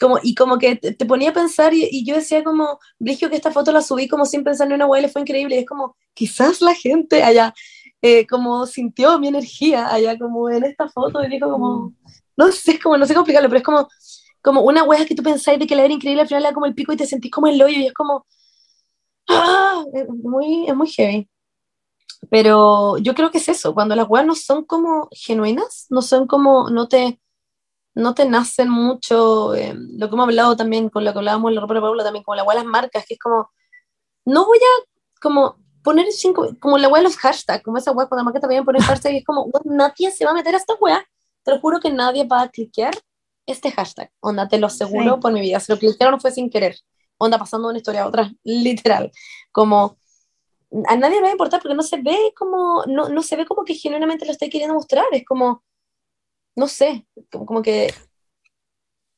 como- y como que te, te ponía a pensar y, y yo decía como, Brigio, que esta foto la subí como sin pensar en una weá y le fue increíble. Y es como, quizás la gente allá eh, como sintió mi energía allá como en esta foto y dijo como, no sé, como, no sé cómo explicarlo, pero es como, como una weá que tú pensáis de que la era increíble, al final le da como el pico y te sentís como el hoyo y es como, ¡ah! Es muy, es muy heavy. Pero yo creo que es eso, cuando las weas no son como genuinas, no son como, no te, no te nacen mucho, eh, lo que hemos hablado también con lo que hablábamos en la ropa de Paula, también como la wea de las marcas, que es como, no voy a como poner cinco, como la wea de los hashtags, como esa wea cuando la marca también pone hashtag y es como, "Weón, nadie se va a meter a esta wea, te lo juro que nadie va a cliquear este hashtag, onda, te lo aseguro Sí. por mi vida, si lo cliquearon fue sin querer, onda pasando de una historia a otra, literal, como a nadie le va a importar porque no se ve como, no, no se ve como que genuinamente lo estoy queriendo mostrar, es como, no sé, como, como que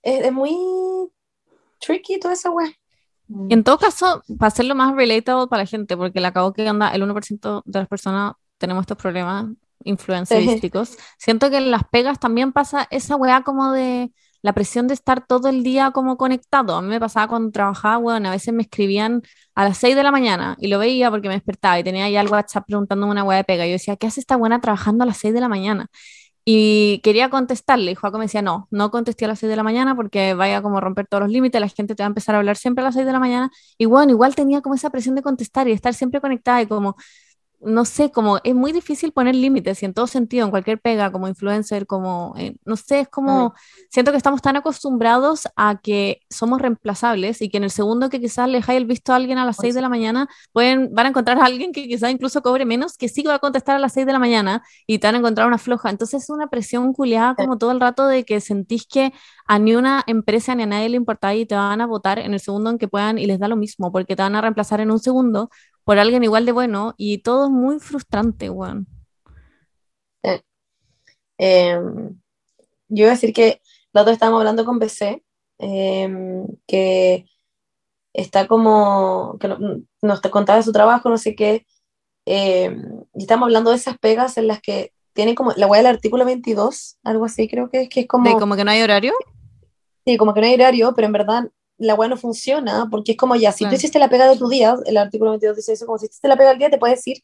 es, es muy tricky toda esa weá. Y en todo caso, para hacerlo más relatable para la gente, porque le acabo que anda el 1% de las personas tenemos estos problemas influencísticos, siento que en las pegas también pasa esa weá como de la presión de estar todo el día como conectado. A mí me pasaba cuando trabajaba, bueno, a veces me escribían a las 6 de la mañana y lo veía porque me despertaba y tenía ahí al WhatsApp preguntándome una weá de pega. Y yo decía, ¿qué hace esta buena trabajando a las 6 de la mañana? Y quería contestarle, y Joaco me decía, no, no contesté a las 6 de la mañana porque vaya como a romper todos los límites, la gente te va a empezar a hablar siempre a las 6 de la mañana. Y bueno, igual tenía como esa presión de contestar y estar siempre conectada y como, no sé, como es muy difícil poner límites y en todo sentido, en cualquier pega, como influencer, como, eh, no sé, es como, siento que estamos tan acostumbrados a que somos reemplazables y que en el segundo que quizás le dejáis el visto a alguien a las 6 de la mañana, pueden, van a encontrar a alguien que quizás incluso cobre menos, que sí va a contestar a las 6 de la mañana y te van a encontrar una floja. Entonces es una presión culiada como todo el rato de que sentís que a ni una empresa ni a nadie le importa y te van a votar en el segundo en que puedan y les da lo mismo, porque te van a reemplazar en un segundo por alguien igual de bueno y todo es muy frustrante, weón. Em, yo iba a decir que la otra estábamos hablando con BC, em, que está como, que nos contaba su trabajo, no sé qué, em, y estamos hablando de esas pegas en las que tienen como, la web del artículo 22, algo así creo que es, que es como... ¿De como que no hay horario? Sí, como que no hay horario, pero en verdad la web no funciona, porque es como ya, si tú hiciste la pega de tu día, el artículo 22 dice eso, como si hiciste la pega del día, te puedes ir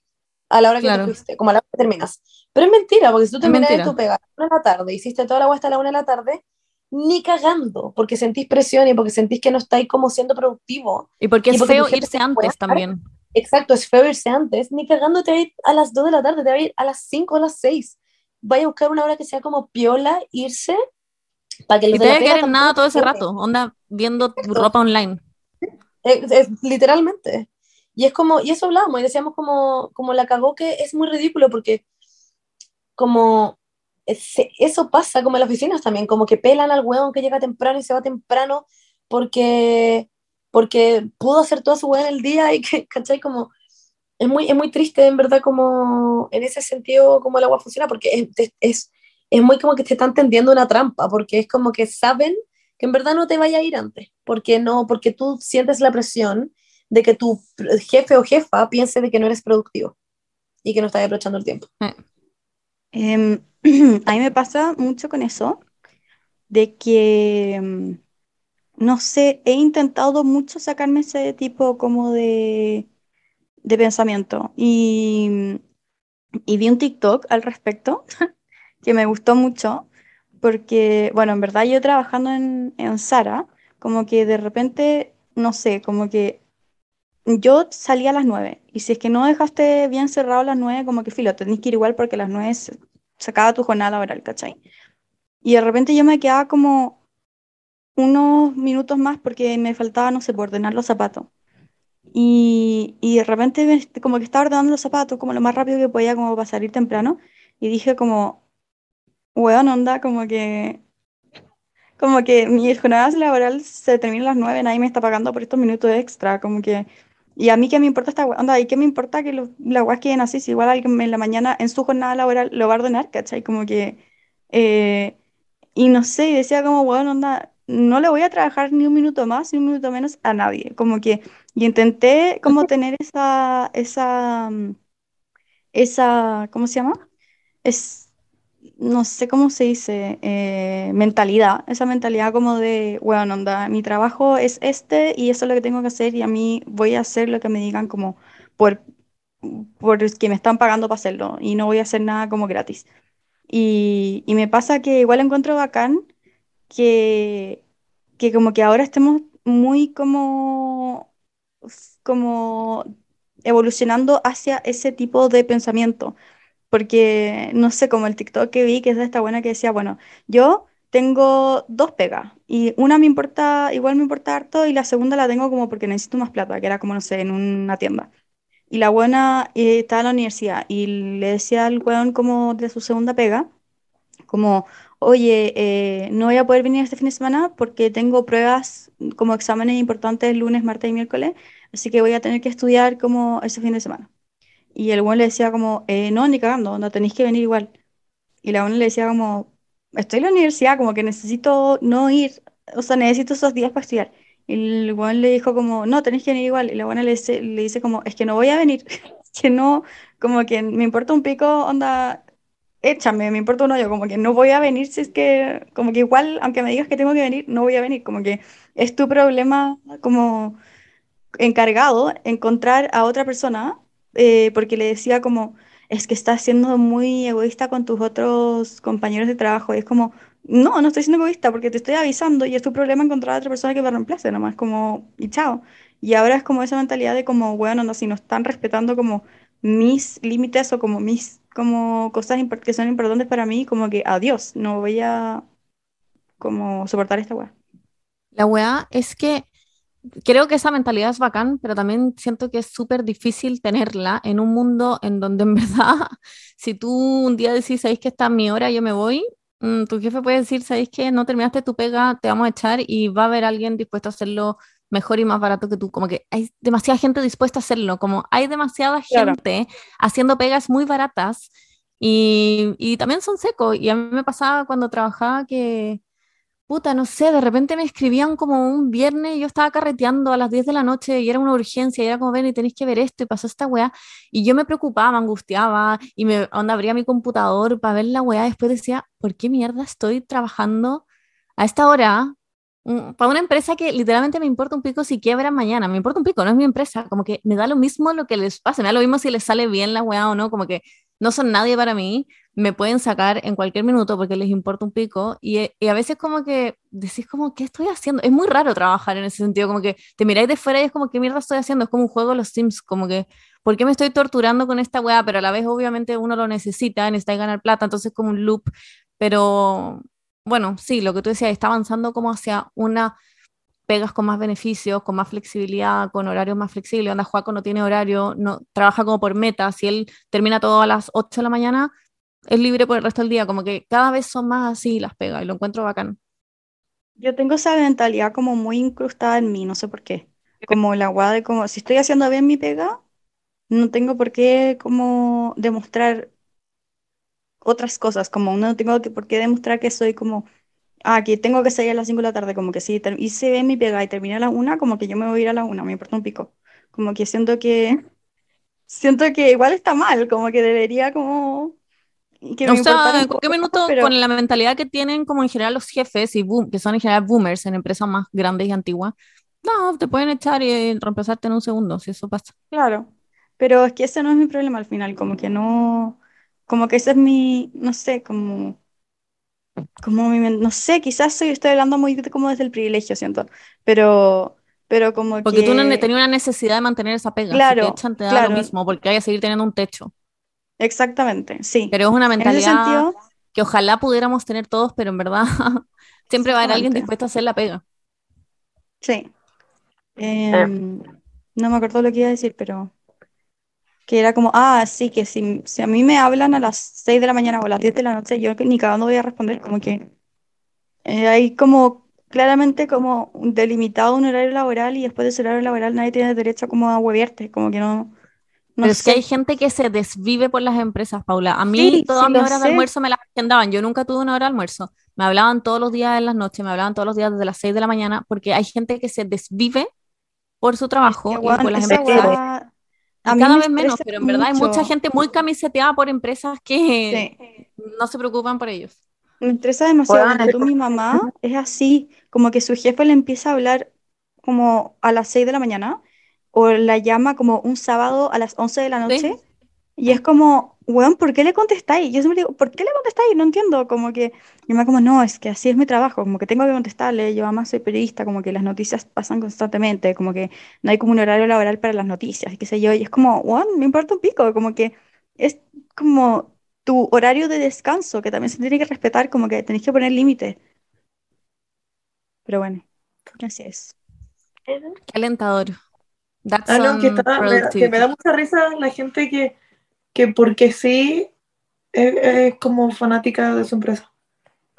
a la hora que tú fuiste, como a la hora que terminas. Pero es mentira, porque si tú terminas de tu pega a la una de la tarde, hiciste toda la web hasta la una de la tarde, ni cagando, porque sentís presión y porque sentís que no estáis como siendo productivo. Y porque es feo irse antes también. Exacto, es feo irse antes, ni cagando te va a ir a las 2 de la tarde, te va a ir a las 5 o a las 6. Vaya a buscar una hora que sea como piola, irse para que y te que en nada todo ese rato, onda viendo tu ropa online. Es, literalmente. Y es como, y eso hablábamos, y decíamos como, como la cagó que es muy ridículo porque como eso pasa como en las oficinas también, como que pelan al hueón que llega temprano y se va temprano porque, porque pudo hacer toda su hueá en el día y que, ¿cachai? Como, es muy, es muy triste en verdad como en ese sentido como el agua funciona porque es, es es muy como que te están tendiendo una trampa, porque es como que saben en verdad no te vaya a ir antes, porque no, porque tú sientes la presión de que tu jefe o jefa piense de que no eres productivo y que no estás aprovechando el tiempo. Em, a mí me pasa mucho con eso, de que, em, no sé, he intentado mucho sacarme ese tipo como de, de pensamiento y, y vi un TikTok al respecto que me gustó mucho, porque, bueno, en verdad yo trabajando en, en Sara, como que de repente, no sé, como que yo salía a las 9 y si es que no dejaste bien cerrado a las 9, como que filo, tenés que ir igual porque a las 9 se, acaba tu jornada laboral, ¿cachai? Y de repente yo me quedaba como unos minutos más porque me faltaba, no sé, por ordenar los zapatos. Y, y de repente como que estaba ordenando los zapatos como lo más rápido que podía como para salir temprano y dije como, weón, onda, como que, como que mi jornada laboral se termina a las nueve, nadie me está pagando por estos minutos extra, como que, y a mí qué me importa esta onda, y qué me importa que los, las weas queden así, si igual alguien en la mañana en su jornada laboral lo va a ordenar, ¿cachai? Como que, eh, y no sé, y decía como, weón, onda, no le voy a trabajar ni un minuto más ni un minuto menos a nadie, como que, y intenté como tener esa, esa, esa, ¿cómo se llama? Es, no sé cómo se dice, eh, mentalidad, esa mentalidad como de, bueno, onda, mi trabajo es este y eso es lo que tengo que hacer y a mí voy a hacer lo que me digan como por, por que me están pagando para hacerlo y no voy a hacer nada como gratis. Y, y me pasa que igual encuentro bacán que, que como que ahora estemos muy como, como evolucionando hacia ese tipo de pensamiento porque no sé, como el TikTok que vi, que es de esta buena que decía, bueno, yo tengo dos pegas y una me importa, igual me importa harto y la segunda la tengo como porque necesito más plata, que era como, no sé, en una tienda. Y la buena eh, estaba en la universidad y le decía al weón como de su segunda pega, como, oye, eh, no voy a poder venir este fin de semana porque tengo pruebas como exámenes importantes lunes, martes y miércoles, así que voy a tener que estudiar como ese fin de semana. Y el weón le decía como, eh, no, ni cagando, no tenéis que venir igual. Y la buena le decía como, estoy en la universidad, como que necesito no ir, o sea, necesito esos días para estudiar. Y el weón le dijo como, no, tenéis que venir igual. Y la buena le dice, le dice como, es que no voy a venir, que no, como que me importa un pico, onda, échame, me importa un hoyo, como que no voy a venir si es que, como que igual, aunque me digas que tengo que venir, no voy a venir, como que es tu problema como encargado encontrar a otra persona, eh, porque le decía como, es que estás siendo muy egoísta con tus otros compañeros de trabajo. Y es como, no, no estoy siendo egoísta porque te estoy avisando y es tu problema encontrar a otra persona que me reemplace, nomás como, y chao. Y ahora es como esa mentalidad de como, bueno, no, si no están respetando como mis límites o como mis como cosas que son importantes para mí, como que adiós, no voy a como soportar esta weá. La weá es que creo que esa mentalidad es bacán, pero también siento que es súper difícil tenerla en un mundo en donde en verdad, si tú un día decís, sabéis que está mi hora, yo me voy, mm, tu jefe puede decir, sabéis que no terminaste tu pega, te vamos a echar y va a haber alguien dispuesto a hacerlo mejor y más barato que tú. Como que hay demasiada gente dispuesta a hacerlo, como hay demasiada Claro. gente haciendo pegas muy baratas y, y también son secos. Y a mí me pasaba cuando trabajaba que Puta, no sé, de repente me escribían como un viernes y yo estaba carreteando a las 10 de la noche y era una urgencia y era como, ven y tenéis que ver esto y pasó esta weá y yo me preocupaba, me angustiaba y me onda, abría mi computador para ver la weá después decía, ¿por qué mierda estoy trabajando a esta hora mm, para una empresa que literalmente me importa un pico si quiebra mañana? Me importa un pico, no es mi empresa, como que me da lo mismo lo que les pase, me da lo mismo si les sale bien la weá o no, como que no son nadie para mí me pueden sacar en cualquier minuto porque les importa un pico y, y, a veces como que decís como, ¿qué estoy haciendo? Es muy raro trabajar en ese sentido, como que te miráis de fuera y es como, ¿qué mierda estoy haciendo? Es como un juego de los Sims, como que, ¿por qué me estoy torturando con esta weá? Pero a la vez obviamente uno lo necesita, necesita ganar plata, entonces es como un loop, pero bueno, sí, lo que tú decías, está avanzando como hacia una pegas con más beneficios, con más flexibilidad, con horarios más flexibles. Anda, Juaco no tiene horario, no, trabaja como por meta. Si él termina todo a las 8 de la mañana, es libre por el resto del día, como que cada vez son más así las pegas y lo encuentro bacán. Yo tengo esa mentalidad como muy incrustada en mí, no sé por qué. Como la guada de como, si estoy haciendo bien mi pega, no tengo por qué como demostrar otras cosas, como no tengo que, por qué demostrar que soy como, ah, que tengo que salir a las 5 de la tarde, como que si hice bien mi pega y terminé a la una, como que yo me voy a ir a la una, me importa un pico. Como que siento que, siento que igual está mal, como que debería como que O sea, poco, minuto, pero con la mentalidad que tienen como en general los jefes y boom, que son en general boomers en empresas más grandes y antiguas, no, te pueden echar y reemplazarte en un segundo, si eso pasa. claro, pero es que ese no es mi problema al final, como que no, como que ese es mi, no sé, como, como mi, no sé, quizás soy, estoy hablando muy como desde el privilegio, siento, pero, pero como Porque tú no que, tenías una necesidad de mantener esa pega, si te claro, echan te da lo claro, mismo, porque hay que seguir teniendo un techo. Exactamente, sí. Pero es una mentalidad sentido, que ojalá pudiéramos tener todos, pero en verdad siempre va a haber alguien dispuesto a hacer la pega. sí. Em, no me acuerdo lo que iba a decir, pero que era como, ah, sí, que si, si a mí me hablan a las 6 de la mañana o a las 10 de la noche, yo ni cagando voy a responder, como que eh, hay como claramente como un delimitado un horario laboral y después de ese horario laboral nadie tiene derecho como a huevearte, como que no, no Pero es que hay gente que se desvive por las empresas, Paula. A mí Sí, todas sí mis horas de sé, almuerzo me las agendaban. Yo nunca tuve una hora de almuerzo. Me hablaban todos los días en las noches, me hablaban todos los días desde las 6 de la mañana, porque hay gente que se desvive por su es que, trabajo y por las esa empresas. weá a cada me vez menos, pero en verdad hay mucha mucho. gente muy camiseteada por empresas que Sí. no se preocupan por ellos. Me estresa demasiado. Ponte tú, mi mamá es así, como que su jefe le empieza a hablar como a las 6 de la mañana o la llama como un sábado a las 11 de la noche Sí. y es como, weón, ¿por qué le contestáis? Yo siempre digo, ¿por qué le contestáis? No entiendo, como que mi mamá como, no, es que así es mi trabajo, como que tengo que contestarle, yo además soy periodista, como que las noticias pasan constantemente, como que no hay como un horario laboral para las noticias, y qué sé yo, y es como, weón, me importa un pico, como que es como tu horario de descanso, que también se tiene que respetar, como que tenéis que poner límites. Pero bueno, así es. Qué alentador. That's Ah, no, que, está, me, que me da mucha risa la gente que, que porque sí es, es como fanática de su empresa.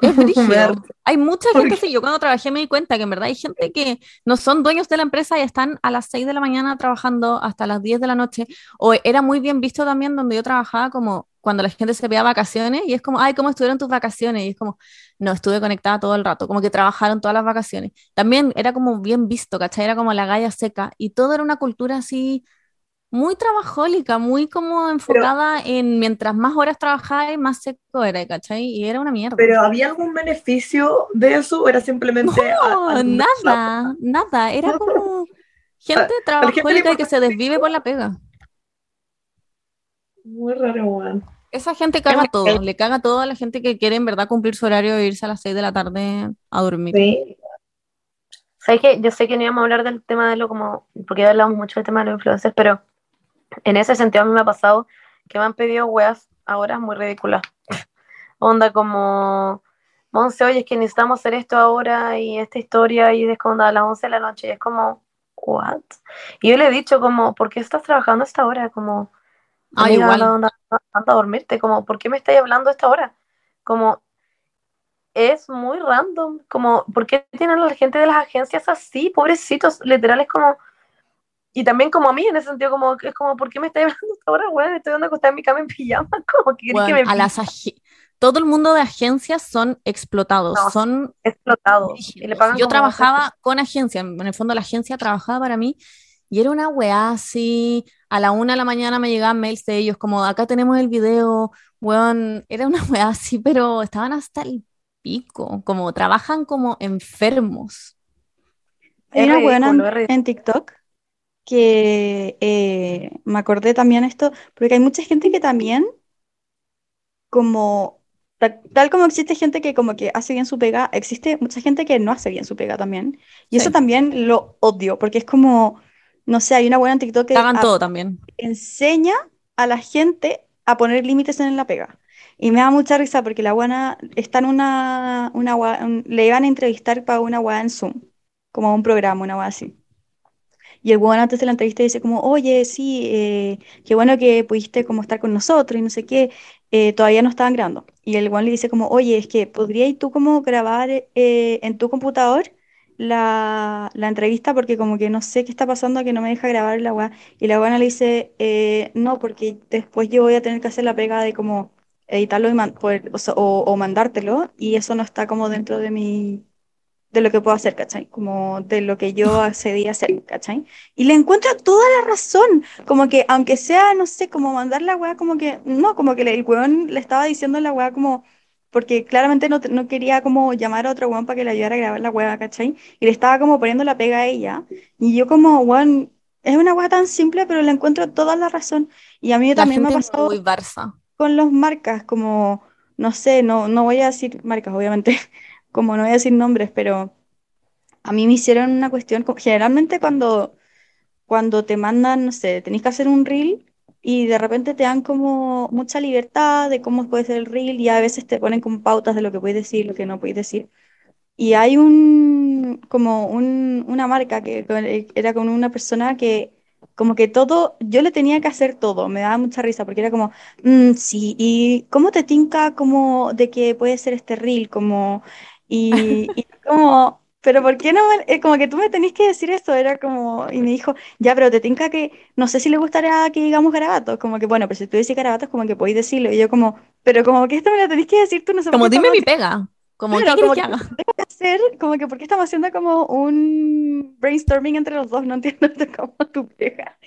Es da- Hay mucha ¿Por gente así. Yo cuando trabajé me di cuenta que en verdad hay gente que no son dueños de la empresa y están a las 6 de la mañana trabajando hasta las 10 de la noche. O era muy bien visto también donde yo trabajaba como cuando la gente se veía vacaciones y es como, ay, ¿cómo estuvieron tus vacaciones? Y es como, no, estuve conectada todo el rato, como que trabajaron todas las vacaciones. También era como bien visto, ¿cachai? Era como la galla seca y todo era una cultura así muy trabajólica, muy como enfocada en mientras más horas trabajabas, más seco era, ¿cachai? Y era una mierda. Pero ¿había algún beneficio de eso o era simplemente... No, a- nada, nada. Era como gente trabajólica y que se desvive por la pega. Muy raro, weón. Esa gente caga todo, le caga todo a la gente que quiere en verdad cumplir su horario e irse a las 6 de la tarde a dormir. Sí. ¿Sabes qué? Yo sé que no íbamos a hablar del tema de lo como, porque ya hablamos mucho del tema de los influencers, pero en ese sentido a mí me ha pasado que me han pedido weas ahora muy ridículas. Onda como, Monse, oye, es que necesitamos hacer esto ahora y esta historia y es como a las 11 de la noche y es como, what? Y yo le he dicho como, ¿por qué estás trabajando a esta hora? Como, Ah, igual. anda, anda- anda a dormirte, como, ¿por qué me estáis hablando a esta hora? Como, es muy random, como, ¿por qué tienen a la gente de las agencias así? Pobrecitos, literal, es como, y también como a mí, en ese sentido, como, es como, ¿por qué me estáis hablando a esta hora, weón? Estoy dando acostada en mi cama en pijama, como que querés que Bueno, me a las todo el mundo de agencias son explotados, No, son explotado. Y le pagan Yo trabajaba con agencia, en el fondo la agencia trabajaba para mí y era una weá así, a la una de la mañana me llegaban mails de ellos como acá tenemos el video, weón, era una weá así, pero estaban hasta el pico, como trabajan como enfermos. Hay una en, TikTok que eh, me acordé también esto, porque hay mucha gente que también, como, ta- tal, como existe gente que como que hace bien su pega, existe mucha gente que no hace bien su pega también. Y eso también lo odio, porque es como, no sé, hay una buena en TikTok que Hagan a- todo también. enseña a la gente a poner límites en la pega. Y me da mucha risa porque la buena está en una, una un- le iban a entrevistar para una weá en Zoom, como un programa, una weá así. Y el weón antes de la entrevista dice como, oye, sí, eh, qué bueno que pudiste como estar con nosotros y no sé qué, eh, todavía no estaban grabando. Y el weón le dice como, oye, es que ¿podrías tú como grabar eh, en tu computador la, la entrevista? Porque como que no sé qué está pasando que no me deja grabar la weá. Y la buena le dice, eh, no, porque después yo voy a tener que hacer la pega de como editarlo y man- poder- o, sea, o- o mandártelo y eso no está como dentro de mi de lo que puedo hacer, ¿cachai? Como de lo que yo accedí a hacer, ¿cachai? Y le encuentro toda la razón, como que aunque sea, no sé, como mandar la weá, como que, no, como que el weón le estaba diciendo la weá como, porque claramente no, no quería como llamar a otro weón para que le ayudara a grabar la weá, ¿cachai? Y le estaba como poniendo la pega a ella, y yo como, weón, es una weá tan simple, pero le encuentro toda la razón. Y a mí La también me ha pasado muy con las marcas, como, no sé, no, no voy a decir marcas, obviamente, como no voy a decir nombres, pero a mí me hicieron una cuestión, generalmente cuando, cuando te mandan, no sé, tenés que hacer un reel y de repente te dan como mucha libertad de cómo puede ser el reel y a veces te ponen como pautas de lo que puedes decir, lo que no puedes decir. Y hay un, como un, una marca que que era con una persona que como que todo, yo le tenía que hacer todo, me daba mucha risa porque era como, "Mm, sí, ¿y cómo te tinca como de que puede ser este reel? Como, y, y como, pero ¿por qué no me, eh, como que tú me tenés que decir esto? Era como, y me dijo, ya, pero te tinca que, no sé si le gustaría que digamos garabatos, como que, bueno, pero si tú dices garabatos, como que podéis decirlo, y yo como, pero como que esto me lo tenés que decir tú, no sé Como dime mi pega. Como, Claro, ¿qué como que que haga? tengo que hacer, como que, ¿por qué estamos haciendo como un brainstorming entre los dos? No entiendo como tu pega.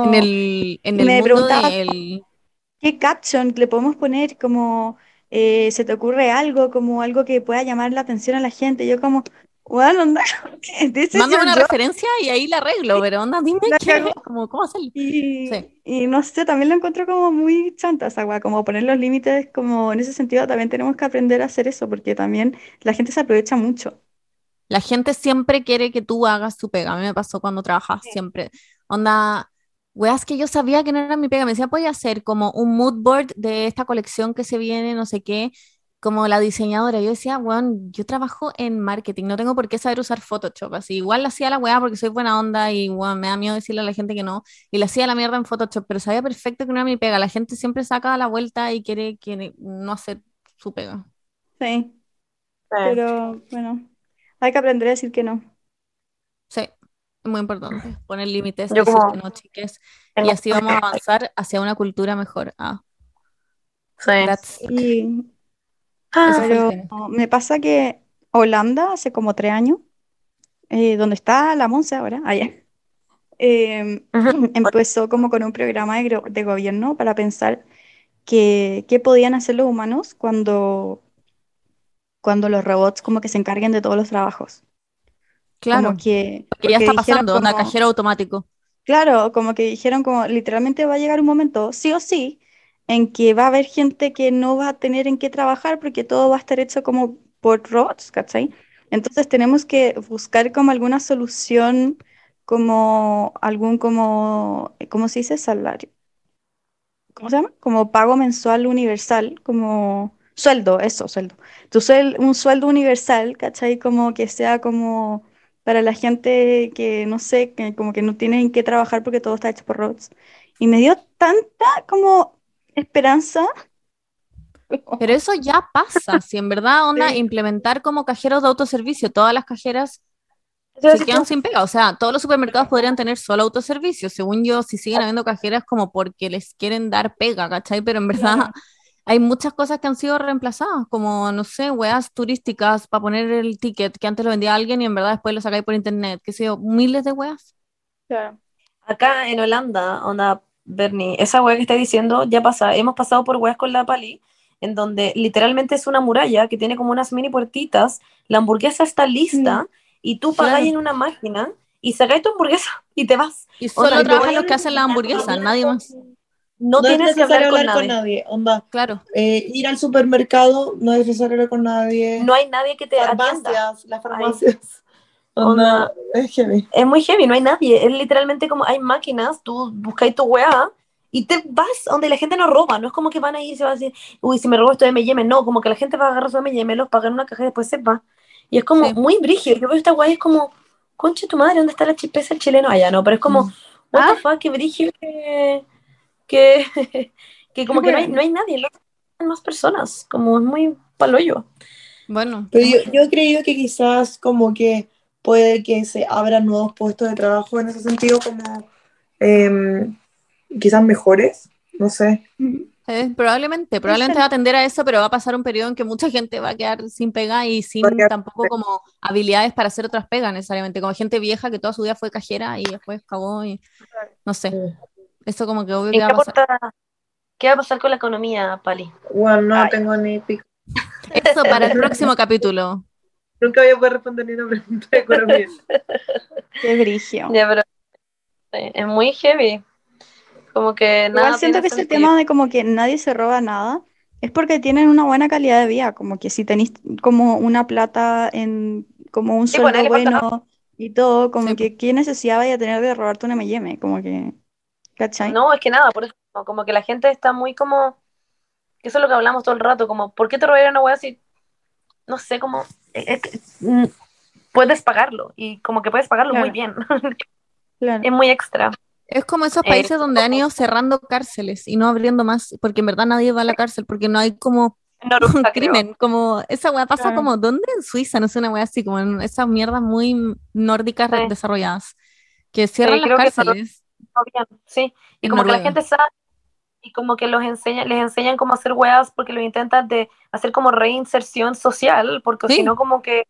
En Como, el, en el me mundo preguntaba del... qué caption le podemos poner, como, eh, ¿se te ocurre algo, como algo que pueda llamar la atención a la gente? Yo como, bueno, onda, Mándame una job, referencia y ahí la arreglo, pero onda, dime la qué, como, ¿cómo hacerlo? Y, Sí. y no sé, también lo encuentro como muy chanta esa weá, como poner los límites, como en ese sentido también tenemos que aprender a hacer eso, porque también la gente se aprovecha mucho. La gente siempre quiere que tú hagas tu pega. A mí me pasó cuando trabajaba siempre. Onda, weas que yo sabía que no era mi pega. Me decía, podía hacer como un mood board de esta colección que se viene, no sé qué, como la diseñadora. Yo decía, weón, yo trabajo en marketing, no tengo por qué saber usar Photoshop. Así, igual la hacía la wea porque soy buena onda y weón, me da miedo decirle a la gente que no. Y la hacía la mierda en Photoshop, pero sabía perfecto que no era mi pega. La gente siempre saca la vuelta y quiere, quiere no hacer su pega. Sí. Pero bueno, hay que aprender a decir que no. Sí, es muy importante. Poner límites, Yo decir como- que no, chiques. Y así vamos a avanzar hacia una cultura mejor. Ah, Sí. that's- Y Ah, Pero me pasa que Holanda, hace como tres años, eh, donde está la Monse ahora, allá, eh, Ujú. empezó como con un programa de, gobierno para pensar que, qué podían hacer los humanos cuando, cuando los robots como que se encarguen de todos los trabajos. Claro, Como que, que ya porque está pasando, onda como- cajero automático. Claro, como que dijeron como literalmente va a llegar un momento, sí o sí, en que va a haber gente que no va a tener en qué trabajar porque todo va a estar hecho como por robots, ¿cachai? Entonces tenemos que buscar como alguna solución, como algún como, ¿cómo se dice? Salario. ¿Cómo se llama? Como pago mensual universal, como sueldo, eso, sueldo. Tu suel- un sueldo universal, ¿cachai? Como que sea como para la gente que, no sé, que como que no tienen que trabajar porque todo está hecho por robots. Y me dio tanta como esperanza. Pero eso ya pasa, si en verdad onda Sí. implementar como cajeros de autoservicio, todas las cajeras se quedan que- sin pega, o sea, todos los supermercados podrían tener solo autoservicio, según yo, si siguen habiendo cajeras como porque les quieren dar pega, ¿cachai? Pero en verdad Claro. hay muchas cosas que han sido reemplazadas, como, no sé, weas turísticas para poner el ticket que antes lo vendía alguien y en verdad después lo sacáis por internet, qué sé yo, miles de weas. Claro. Acá en Holanda, onda, Bernie, esa wea que estás diciendo ya pasa. Hemos pasado por weas con la Pali, en donde literalmente es una muralla que tiene como unas mini puertitas, la hamburguesa está lista y tú Claro. pagáis en una máquina y sacáis tu hamburguesa y te vas. Y solo Onda, trabajan los a- que hacen la hamburguesa, nadie más. No, No es tienes que hablar con nadie. Onda, Claro. eh, ir al supermercado no es necesario hablar con nadie. No hay nadie que te atienda. farmacias, las farmacias. Onda, es heavy. Es muy heavy, no hay nadie. Es literalmente como hay máquinas, tú buscáis tu weá y te vas donde la gente no roba. No es como que van a ir y se va a decir, uy, si me robo esto de M&M. No, como que la gente va a agarrar su M&M, los paga en una caja y después se va. Y es como Sí. muy brígido. Yo veo esta weá y es como, concha tu madre, ¿dónde está la chispeza el chileno? Allá no, pero es como, Mm. what Ah. the fuck, qué brígido que, que, que como que no hay, no hay nadie, no hay más personas. Como es muy paloyo. Bueno, Pero yo, yo he creído que quizás como que puede que se abran nuevos puestos de trabajo en ese sentido como em, quizás mejores, no sé. Eh, probablemente, probablemente va a tender a eso, pero va a pasar un periodo en que mucha gente va a quedar sin pega y sin tampoco como habilidades para hacer otras pegas necesariamente, como gente vieja que toda su vida fue cajera y después cagó y no sé, eso como que obvio ¿En que va a pasar. qué va a pasar con la economía, Pali? Bueno, no Ay. tengo ni pico. Eso para el próximo capítulo. Nunca voy a poder responder ni una pregunta de economía. Qué brigio. Ya, pero eh, es muy heavy. Como que nada. Igual siento tiene que ese sentido. tema de como que nadie se roba nada es porque tienen una buena calidad de vida, como que si tenéis como una plata en como un Sí, sueldo falta bueno y todo, como Sí, que qué necesidad vaya a tener de robarte una M&M, como que, ¿cachai? No, es que nada, por eso, como que la gente está muy como. Eso es lo que hablamos todo el rato, como, ¿por qué te robarían una weá si. no sé, como. Que, mm, puedes pagarlo y como que puedes pagarlo muy bien. Claro. es muy extra. Es como esos Eh, países donde han ido cerrando cárceles y no abriendo más, porque en verdad nadie va a la cárcel, porque no hay como un Noruega, creo. crimen, como esa weá pasa Claro. como, ¿dónde? En Suiza, no sé, una weá así, como en esas mierdas muy nórdicas Sí. desarrolladas, que cierran las que eso- cárceles. Bien, Sí, y En como que la Noruega. gente sabe y como que los enseña, les enseñan cómo hacer weas porque los intentan de hacer como reinserción social, porque Sí. si no como que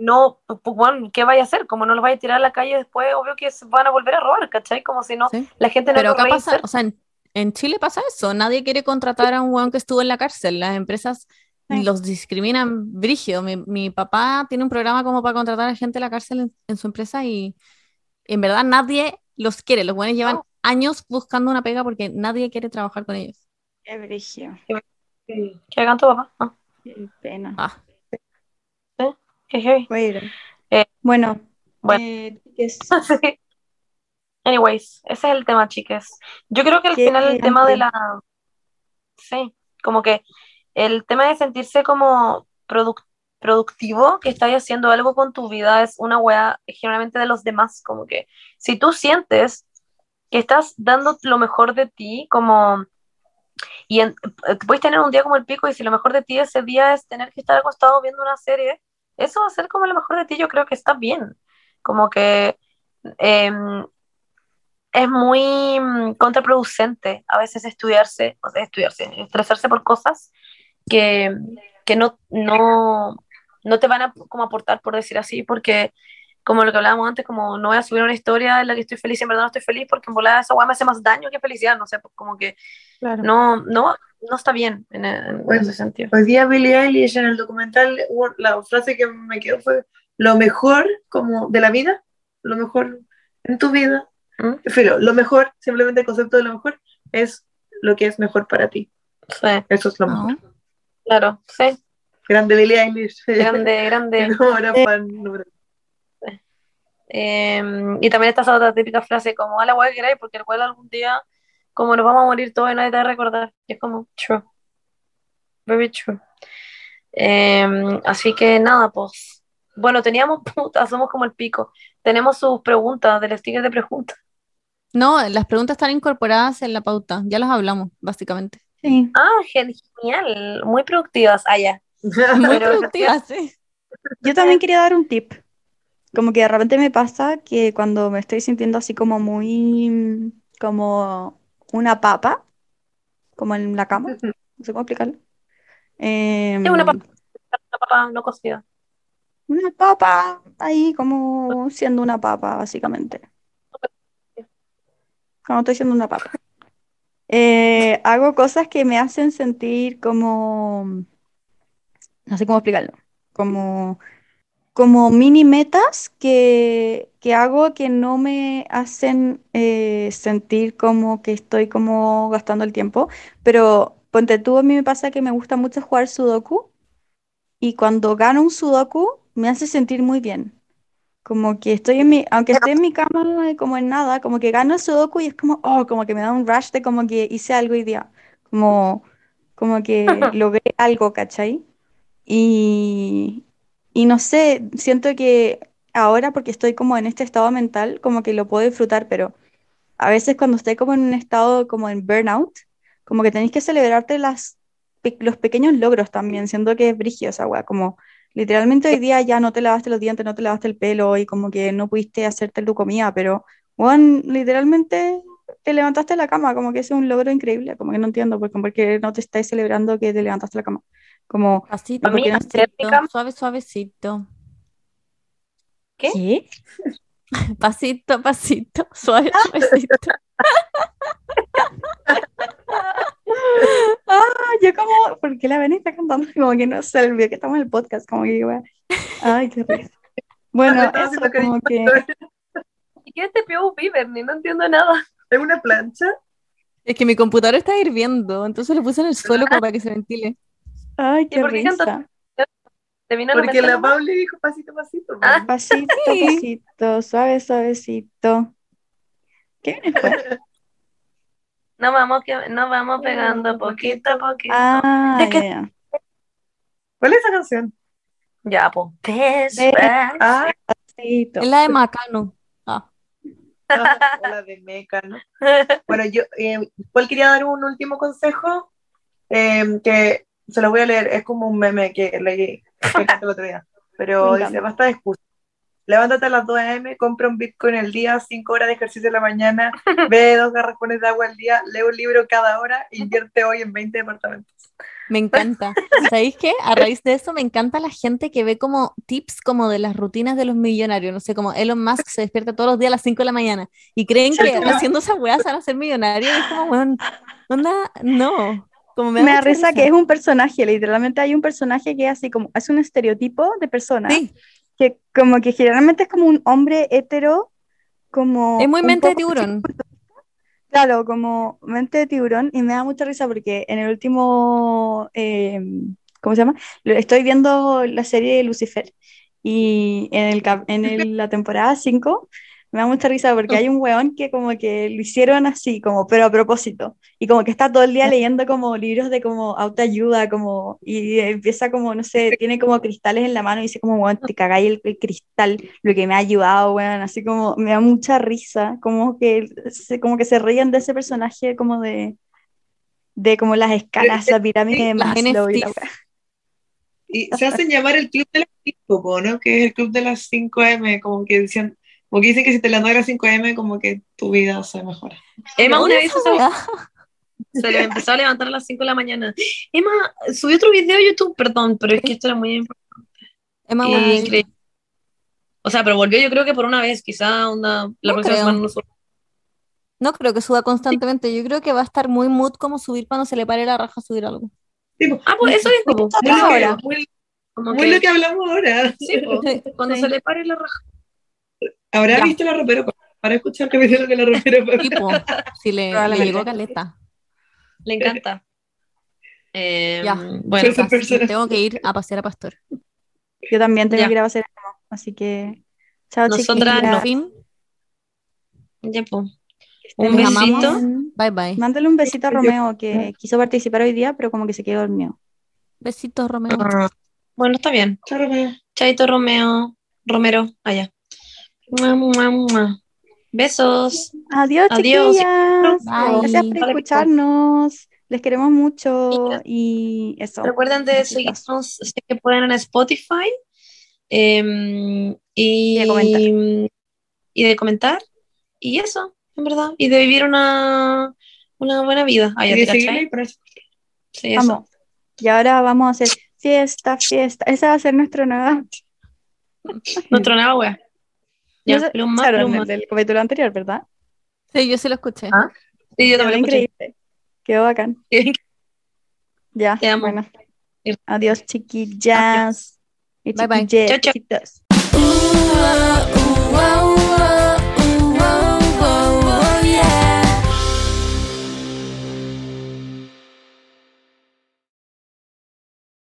no, pues, bueno, ¿qué vaya a hacer? Como no los vaya a tirar a la calle después, obvio que van a volver a robar, ¿cachai? Como si no, Sí. la gente no Pero acá pasa, o sea, en, en Chile pasa eso, nadie quiere contratar a un weón que estuvo en la cárcel, las empresas Sí. los discriminan brígido. Mi, mi papá tiene un programa como para contratar a gente en la cárcel en, en su empresa y en verdad nadie los quiere, los buenos llevan No. Años buscando una pega porque nadie quiere trabajar con ellos. Qué brigio. Que hagan tu papá. Ah, Qué pena. Ah, qué heavy. Bueno, Eh, bueno, bueno. eh, chiques, Sí. Anyways, ese es el tema, chicas. Yo creo que al Qué final el tema de la... Sí, como que el tema de sentirse como produc- productivo, que estás haciendo algo con tu vida, es una wea generalmente de los demás, como que si tú sientes que estás dando lo mejor de ti, como y en, eh, puedes tener un día como el pico y si lo mejor de ti ese día es tener que estar acostado viendo una serie, eso va a ser como lo mejor de ti, yo creo que está bien. Como que em, es muy mm, contraproducente a veces estudiarse, o sea, estudiarse, estresarse por cosas que, que no, no, no te van a como aportar, por decir así, porque como lo que hablábamos antes, como no voy a subir una historia en la que estoy feliz y en verdad no estoy feliz porque en volada esa weá me hace más daño que felicidad, no sé, pues como que Claro. no, no, no está bien en, en Bueno, ese sentido. Hoy día Billie Eilish en el documental, la frase que me quedó fue lo mejor como de la vida, lo mejor en tu vida. ¿Mm? Filo, lo mejor, simplemente el concepto de lo mejor es lo que es mejor para ti. Sí, Eso es lo mejor. No. claro, sí, Grande Billie Eilish. grande, grande. No, era fan número Eh, y también está esa otra típica frase como a la weá que queráis, porque el cual algún día, como nos vamos a morir todos y nadie te va a recordar. Y es como, true. Very true. Eh, así que nada, pues. Bueno, teníamos putas, somos como el pico. Tenemos sus preguntas del sticker de preguntas. No, las preguntas están incorporadas en la pauta, ya las hablamos, básicamente. Sí. Ah, gen- genial, muy productivas. Ah, ya. Muy Pero- productivas, sí. Yo también quería dar un tip. Como que de repente me pasa que cuando me estoy sintiendo así como muy, como una papa, como en la cama, no sé cómo explicarlo. Em, Es una papa. Una papa no cocida. una papa, ahí como siendo una papa, básicamente. Como estoy siendo una papa. Eh, hago cosas que me hacen sentir como, no sé cómo explicarlo, como, como mini metas que, que hago que no me hacen eh, sentir como que estoy como gastando el tiempo, pero ponte tú, a mí me pasa que me gusta mucho jugar Sudoku y cuando gano un Sudoku me hace sentir muy bien. Como que estoy en mi, aunque esté en mi cama como en nada, como que gano el Sudoku y es como, oh, como que me da un rush de como que hice algo hoy día. Como, como que logré algo, ¿cachai? Y, y no sé, siento que ahora porque estoy como en este estado mental, como que lo puedo disfrutar, pero a veces cuando estoy como en un estado como en burnout, como que tenéis que celebrarte las, los pequeños logros también, siento que es brígido esa weá, como literalmente hoy día ya no te lavaste los dientes, no te lavaste el pelo y como que no pudiste hacerte tu comida, pero weón, literalmente te levantaste la cama, como que es un logro increíble, como que no entiendo, porque, porque no te estáis celebrando que te levantaste la cama, como, Pasito, suave, suavecito. ¿Qué? ¿qué? Pasito, pasito, suave, suavecito. Ah, yo como, ¿por qué la ven está cantando? Como que no sé, olvidé que estamos en el podcast, como que, weá. Ay, qué risa. Bueno, eso como que, ¿Y qué es este Pio Bieber? Ni no entiendo nada. ¿Es una plancha? Es que mi computador está hirviendo, entonces lo puse en el suelo como para que se ventile. Ay, qué risa. ¿Te vino a la Porque la? Pauli dijo pasito, pasito. Ah. Pasito, Sí. pasito, suave, suavecito. ¿Qué viene después? Nos vamos, que, nos vamos pegando poquito a poquito. Ah, ¿De qué? ya, ya. ¿Cuál es esa canción? Ya, pues. Ah, Pasito. Es la de Macano. Ah, ah, la de Meca, ¿no? Bueno, yo eh, igual quería dar un último consejo eh, que se lo voy a leer, es como un meme que leí que el otro día, pero dice, basta de excusas. Levántate a las 2 a.m., compra un Bitcoin al día, 5 horas de ejercicio en la mañana, bebe dos garrafones de agua al día, lee un libro cada hora, invierte hoy en 20 departamentos. me encanta. ¿Sabéis qué? A raíz de eso me encanta la gente que ve como tips como de las rutinas de los millonarios. No sé, como Elon Musk se despierta todos los días a las 5 de la mañana y creen que haciendo esas weas van a ser millonarios. Y es como, onda, no. Como me Me da risa que es un personaje, literalmente hay un personaje que es así como, es un estereotipo de persona, Sí, que como que generalmente es como un hombre hetero, como es muy mente de tiburón. Claro, como mente de tiburón, y me da mucha risa porque en el último, eh, ¿cómo se llama? Estoy viendo la serie de Lucifer y en, el, en el- la temporada 5 me da mucha risa porque hay un weón que como que lo hicieron así, como, pero a propósito, y como que está todo el día leyendo como libros de como autoayuda, como, y empieza como, no sé, tiene como cristales en la mano y dice como, weón, te cagáis el, el cristal, lo que me ha ayudado, weón, así como, me da mucha risa, como que se, como que se ríen de ese personaje como de, de como las escalas, la pirámide de Maslow y la. Y se hacen llamar el club de las 5, ¿no? Que es el club de las 5M, como que dicen, como que dicen que si te la a las 5M, como que tu vida se mejora. Emma una ¿Dónde vez se, se le empezó a levantar a las 5 de la mañana. Emma, subí otro video a YouTube, perdón, pero es que esto era muy importante. Emma y Watson. increíble. O sea, pero volvió yo creo que por una vez, quizá una, la No próxima creo. semana no sube. No creo que suba constantemente. Yo creo que va a estar muy mood como subir cuando se le pare la raja subir algo. Ah, pues eso dijo, pues. muy, lo que- ahora. muy- Como muy que- lo que hablamos ahora. sí, pues, cuando Sí. se le pare la raja. ¿Habrá Ya. visto la ropero? Para escuchar que me dijeron que la ropero. Tipo, si le, le llegó caleta. Le encanta. Eh, Ya. Bueno, Esa persona. Tengo que ir a pasear a Pastor. Yo también tengo Ya. que ir a hacer esto, así que chao Nosotras. Por fin, ya, pues. Un besito. bye bye. Mándale un besito a Romeo que quiso participar hoy día, pero como que se quedó dormido. Besitos, Romeo. Bueno, está bien. Chao, ropero. Chaito Romeo. Romero, allá. Besos. Adiós, Adiós. chiquillas. Bye. Gracias por Vale, escucharnos. Les queremos mucho y eso. Recuerden de seguirnos si que pueden en Spotify. em, y, Y de comentar. y de comentar. Y eso, en verdad. Y de vivir una, una buena vida. Ah, ya Y de. Sí. Vamos. Ahora vamos a hacer fiesta, fiesta. Esa va a ser nuestra nueva. Nuestro nueva wea. Ya, No sé- pluma, Claro, pluma. el del capítulo anterior, ¿verdad? Sí, yo sí lo escuché. Ah, Sí, yo Quedó también lo escuché. increíble. Quedó bacán. Ya, Te amo. bueno. Adiós, chiquillas. Y Bye, bye. Chao, chao.